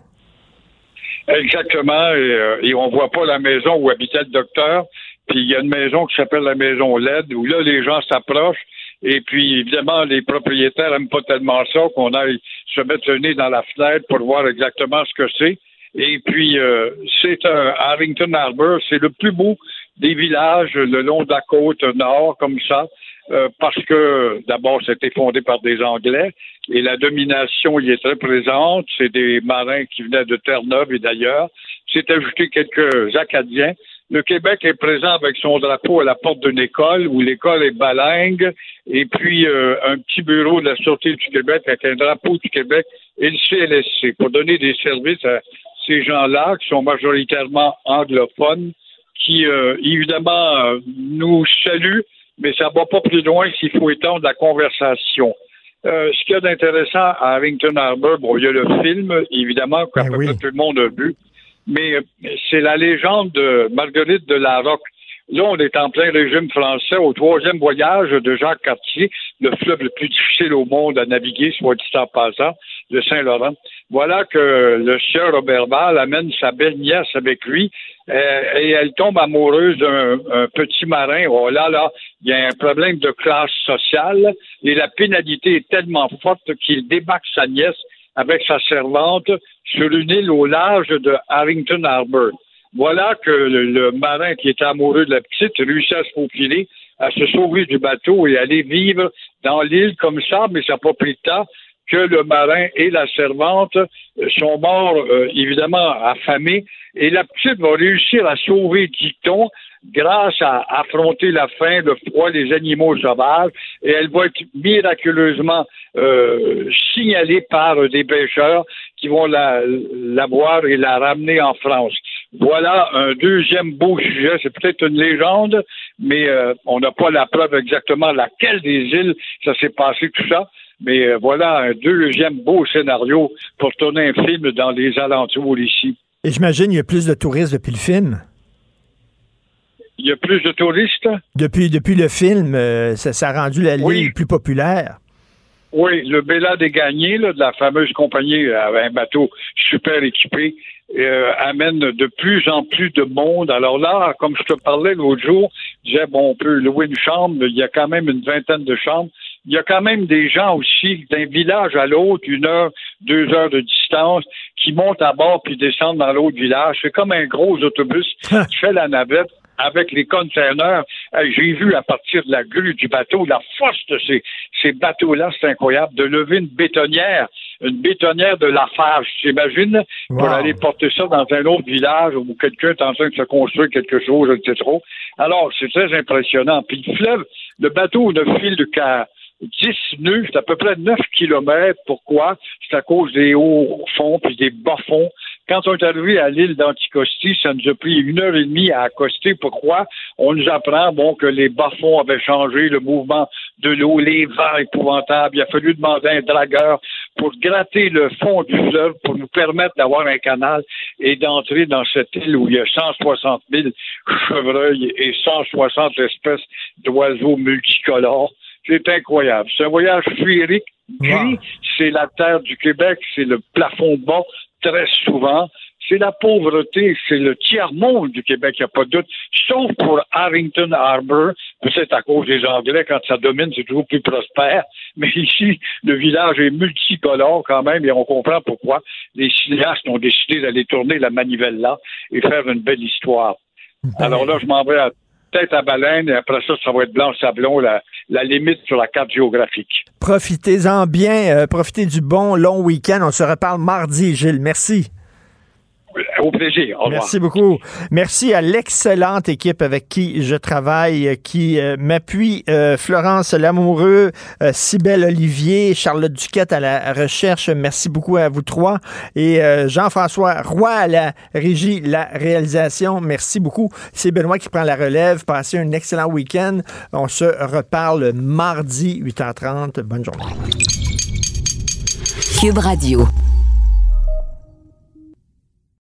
Exactement. Et, euh, et on voit pas la maison où habitait le docteur. Puis il y a une maison qui s'appelle la maison LED où là, les gens s'approchent. Et puis, évidemment, les propriétaires n'aiment pas tellement ça qu'on aille se mettre le nez dans la fenêtre pour voir exactement ce que c'est. Et puis, euh, c'est un Harrington Harbour, c'est le plus beau des villages le long de la côte nord, comme ça, euh, parce que, d'abord, c'était fondé par des Anglais, et la domination y est très présente. C'est des marins qui venaient de Terre-Neuve et d'ailleurs. C'est ajouté quelques Acadiens. Le Québec est présent avec son drapeau à la porte d'une école où l'école est balingue. Et puis euh, un petit bureau de la Sûreté du Québec avec un drapeau du Québec et le CLSC pour donner des services à ces gens-là qui sont majoritairement anglophones qui euh, évidemment euh, nous saluent mais ça va pas plus loin s'il faut étendre la conversation. Euh, ce qu'il y a d'intéressant à Harrington Harbour, bon, il y a le film, évidemment, qu'à peu près tout le monde a vu, mais euh, c'est la légende de Marguerite de la Roque. Là, on est en plein régime français au troisième voyage de Jacques Cartier, le fleuve le plus difficile au monde à naviguer, soit dit en passant, le Saint-Laurent. Voilà que le sieur Robert Val amène sa belle nièce avec lui euh, et elle tombe amoureuse d'un un petit marin. Oh là là, il y a un problème de classe sociale et la pénalité est tellement forte qu'il débarque sa nièce avec sa servante sur une île au large de Harrington Harbour. Voilà que le, marin qui était amoureux de la petite réussit à se faufiler, à se sauver du bateau et aller vivre dans l'île comme ça, mais ça n'a pas pris de temps que le marin et la servante sont morts, euh, évidemment, affamés, et la petite va réussir à sauver Titon grâce à affronter la faim, le froid, les animaux sauvages, et elle va être miraculeusement euh, signalée par des pêcheurs qui vont la, voir et la ramener en France. Voilà un deuxième beau sujet. C'est peut-être une légende, mais euh, on n'a pas la preuve exactement laquelle des îles ça s'est passé tout ça. Mais euh, voilà un deuxième beau scénario pour tourner un film dans les alentours ici. Et j'imagine il y a plus de touristes depuis le film. Il y a plus de touristes? Depuis, depuis le film, euh, ça, ça a rendu la Oui. plus populaire. Oui, le Bella des Gagnés, là, de la fameuse compagnie euh, avec un bateau super équipé, euh, amène de plus en plus de monde. Alors là, comme je te parlais l'autre jour, je disais, bon, on peut louer une chambre, il y a quand même une vingtaine de chambres. Il y a quand même des gens aussi d'un village à l'autre, une heure, deux heures de distance, qui montent à bord puis descendent dans l'autre village. C'est comme un gros autobus qui fait la navette avec les containers. J'ai vu à partir de la grue du bateau la force de ces, ces bateaux-là, c'est incroyable, de lever une bétonnière, une bétonnière de Lafarge, j'imagine, pour Wow. aller porter ça dans un autre village où quelqu'un est en train de se construire quelque chose, je ne sais trop. Alors, c'est très impressionnant. Puis le fleuve, le bateau ne file qu'à 10 nœuds, c'est à peu près 9 kilomètres. Pourquoi? C'est à cause des hauts fonds puis des bas fonds. Quand on est arrivé à l'île d'Anticosti, ça nous a pris une heure et demie à accoster. Pourquoi? On nous apprend bon que les bas-fonds avaient changé, le mouvement de l'eau, les vents épouvantables. Il a fallu demander à un dragueur pour gratter le fond du fleuve pour nous permettre d'avoir un canal et d'entrer dans cette île où il y a 160 000 chevreuils et 160 espèces d'oiseaux multicolores. C'est incroyable. C'est un voyage féerique. Gris, c'est la terre du Québec, c'est le plafond bas très souvent. C'est la pauvreté, c'est le tiers-monde du Québec, il n'y a pas de doute. Sauf pour Harrington Harbour, peut-être à cause des Anglais, quand ça domine, c'est toujours plus prospère. Mais ici, le village est multicolore quand même, et on comprend pourquoi les cinéastes ont décidé d'aller tourner la manivelle là et faire une belle histoire. Alors là, je m'en vais à tête à baleine, et après ça, ça va être blanc sablon, la, la limite sur la carte géographique. Profitez-en bien, euh, profitez du bon long week-end. On se reparle mardi, Gilles. Merci. Au plaisir. Au revoir. Merci beaucoup. Merci à l'excellente équipe avec qui je travaille, qui euh, m'appuie. euh, Florence Lamoureux, euh, Cybelle Olivier, Charlotte Duquette à la recherche. Merci beaucoup à vous trois. Et euh, Jean-François Roy à la régie, la réalisation. Merci beaucoup. C'est Benoît qui prend la relève. Passez un excellent week-end. On se reparle mardi 8h30. Bonne journée. Cube Radio.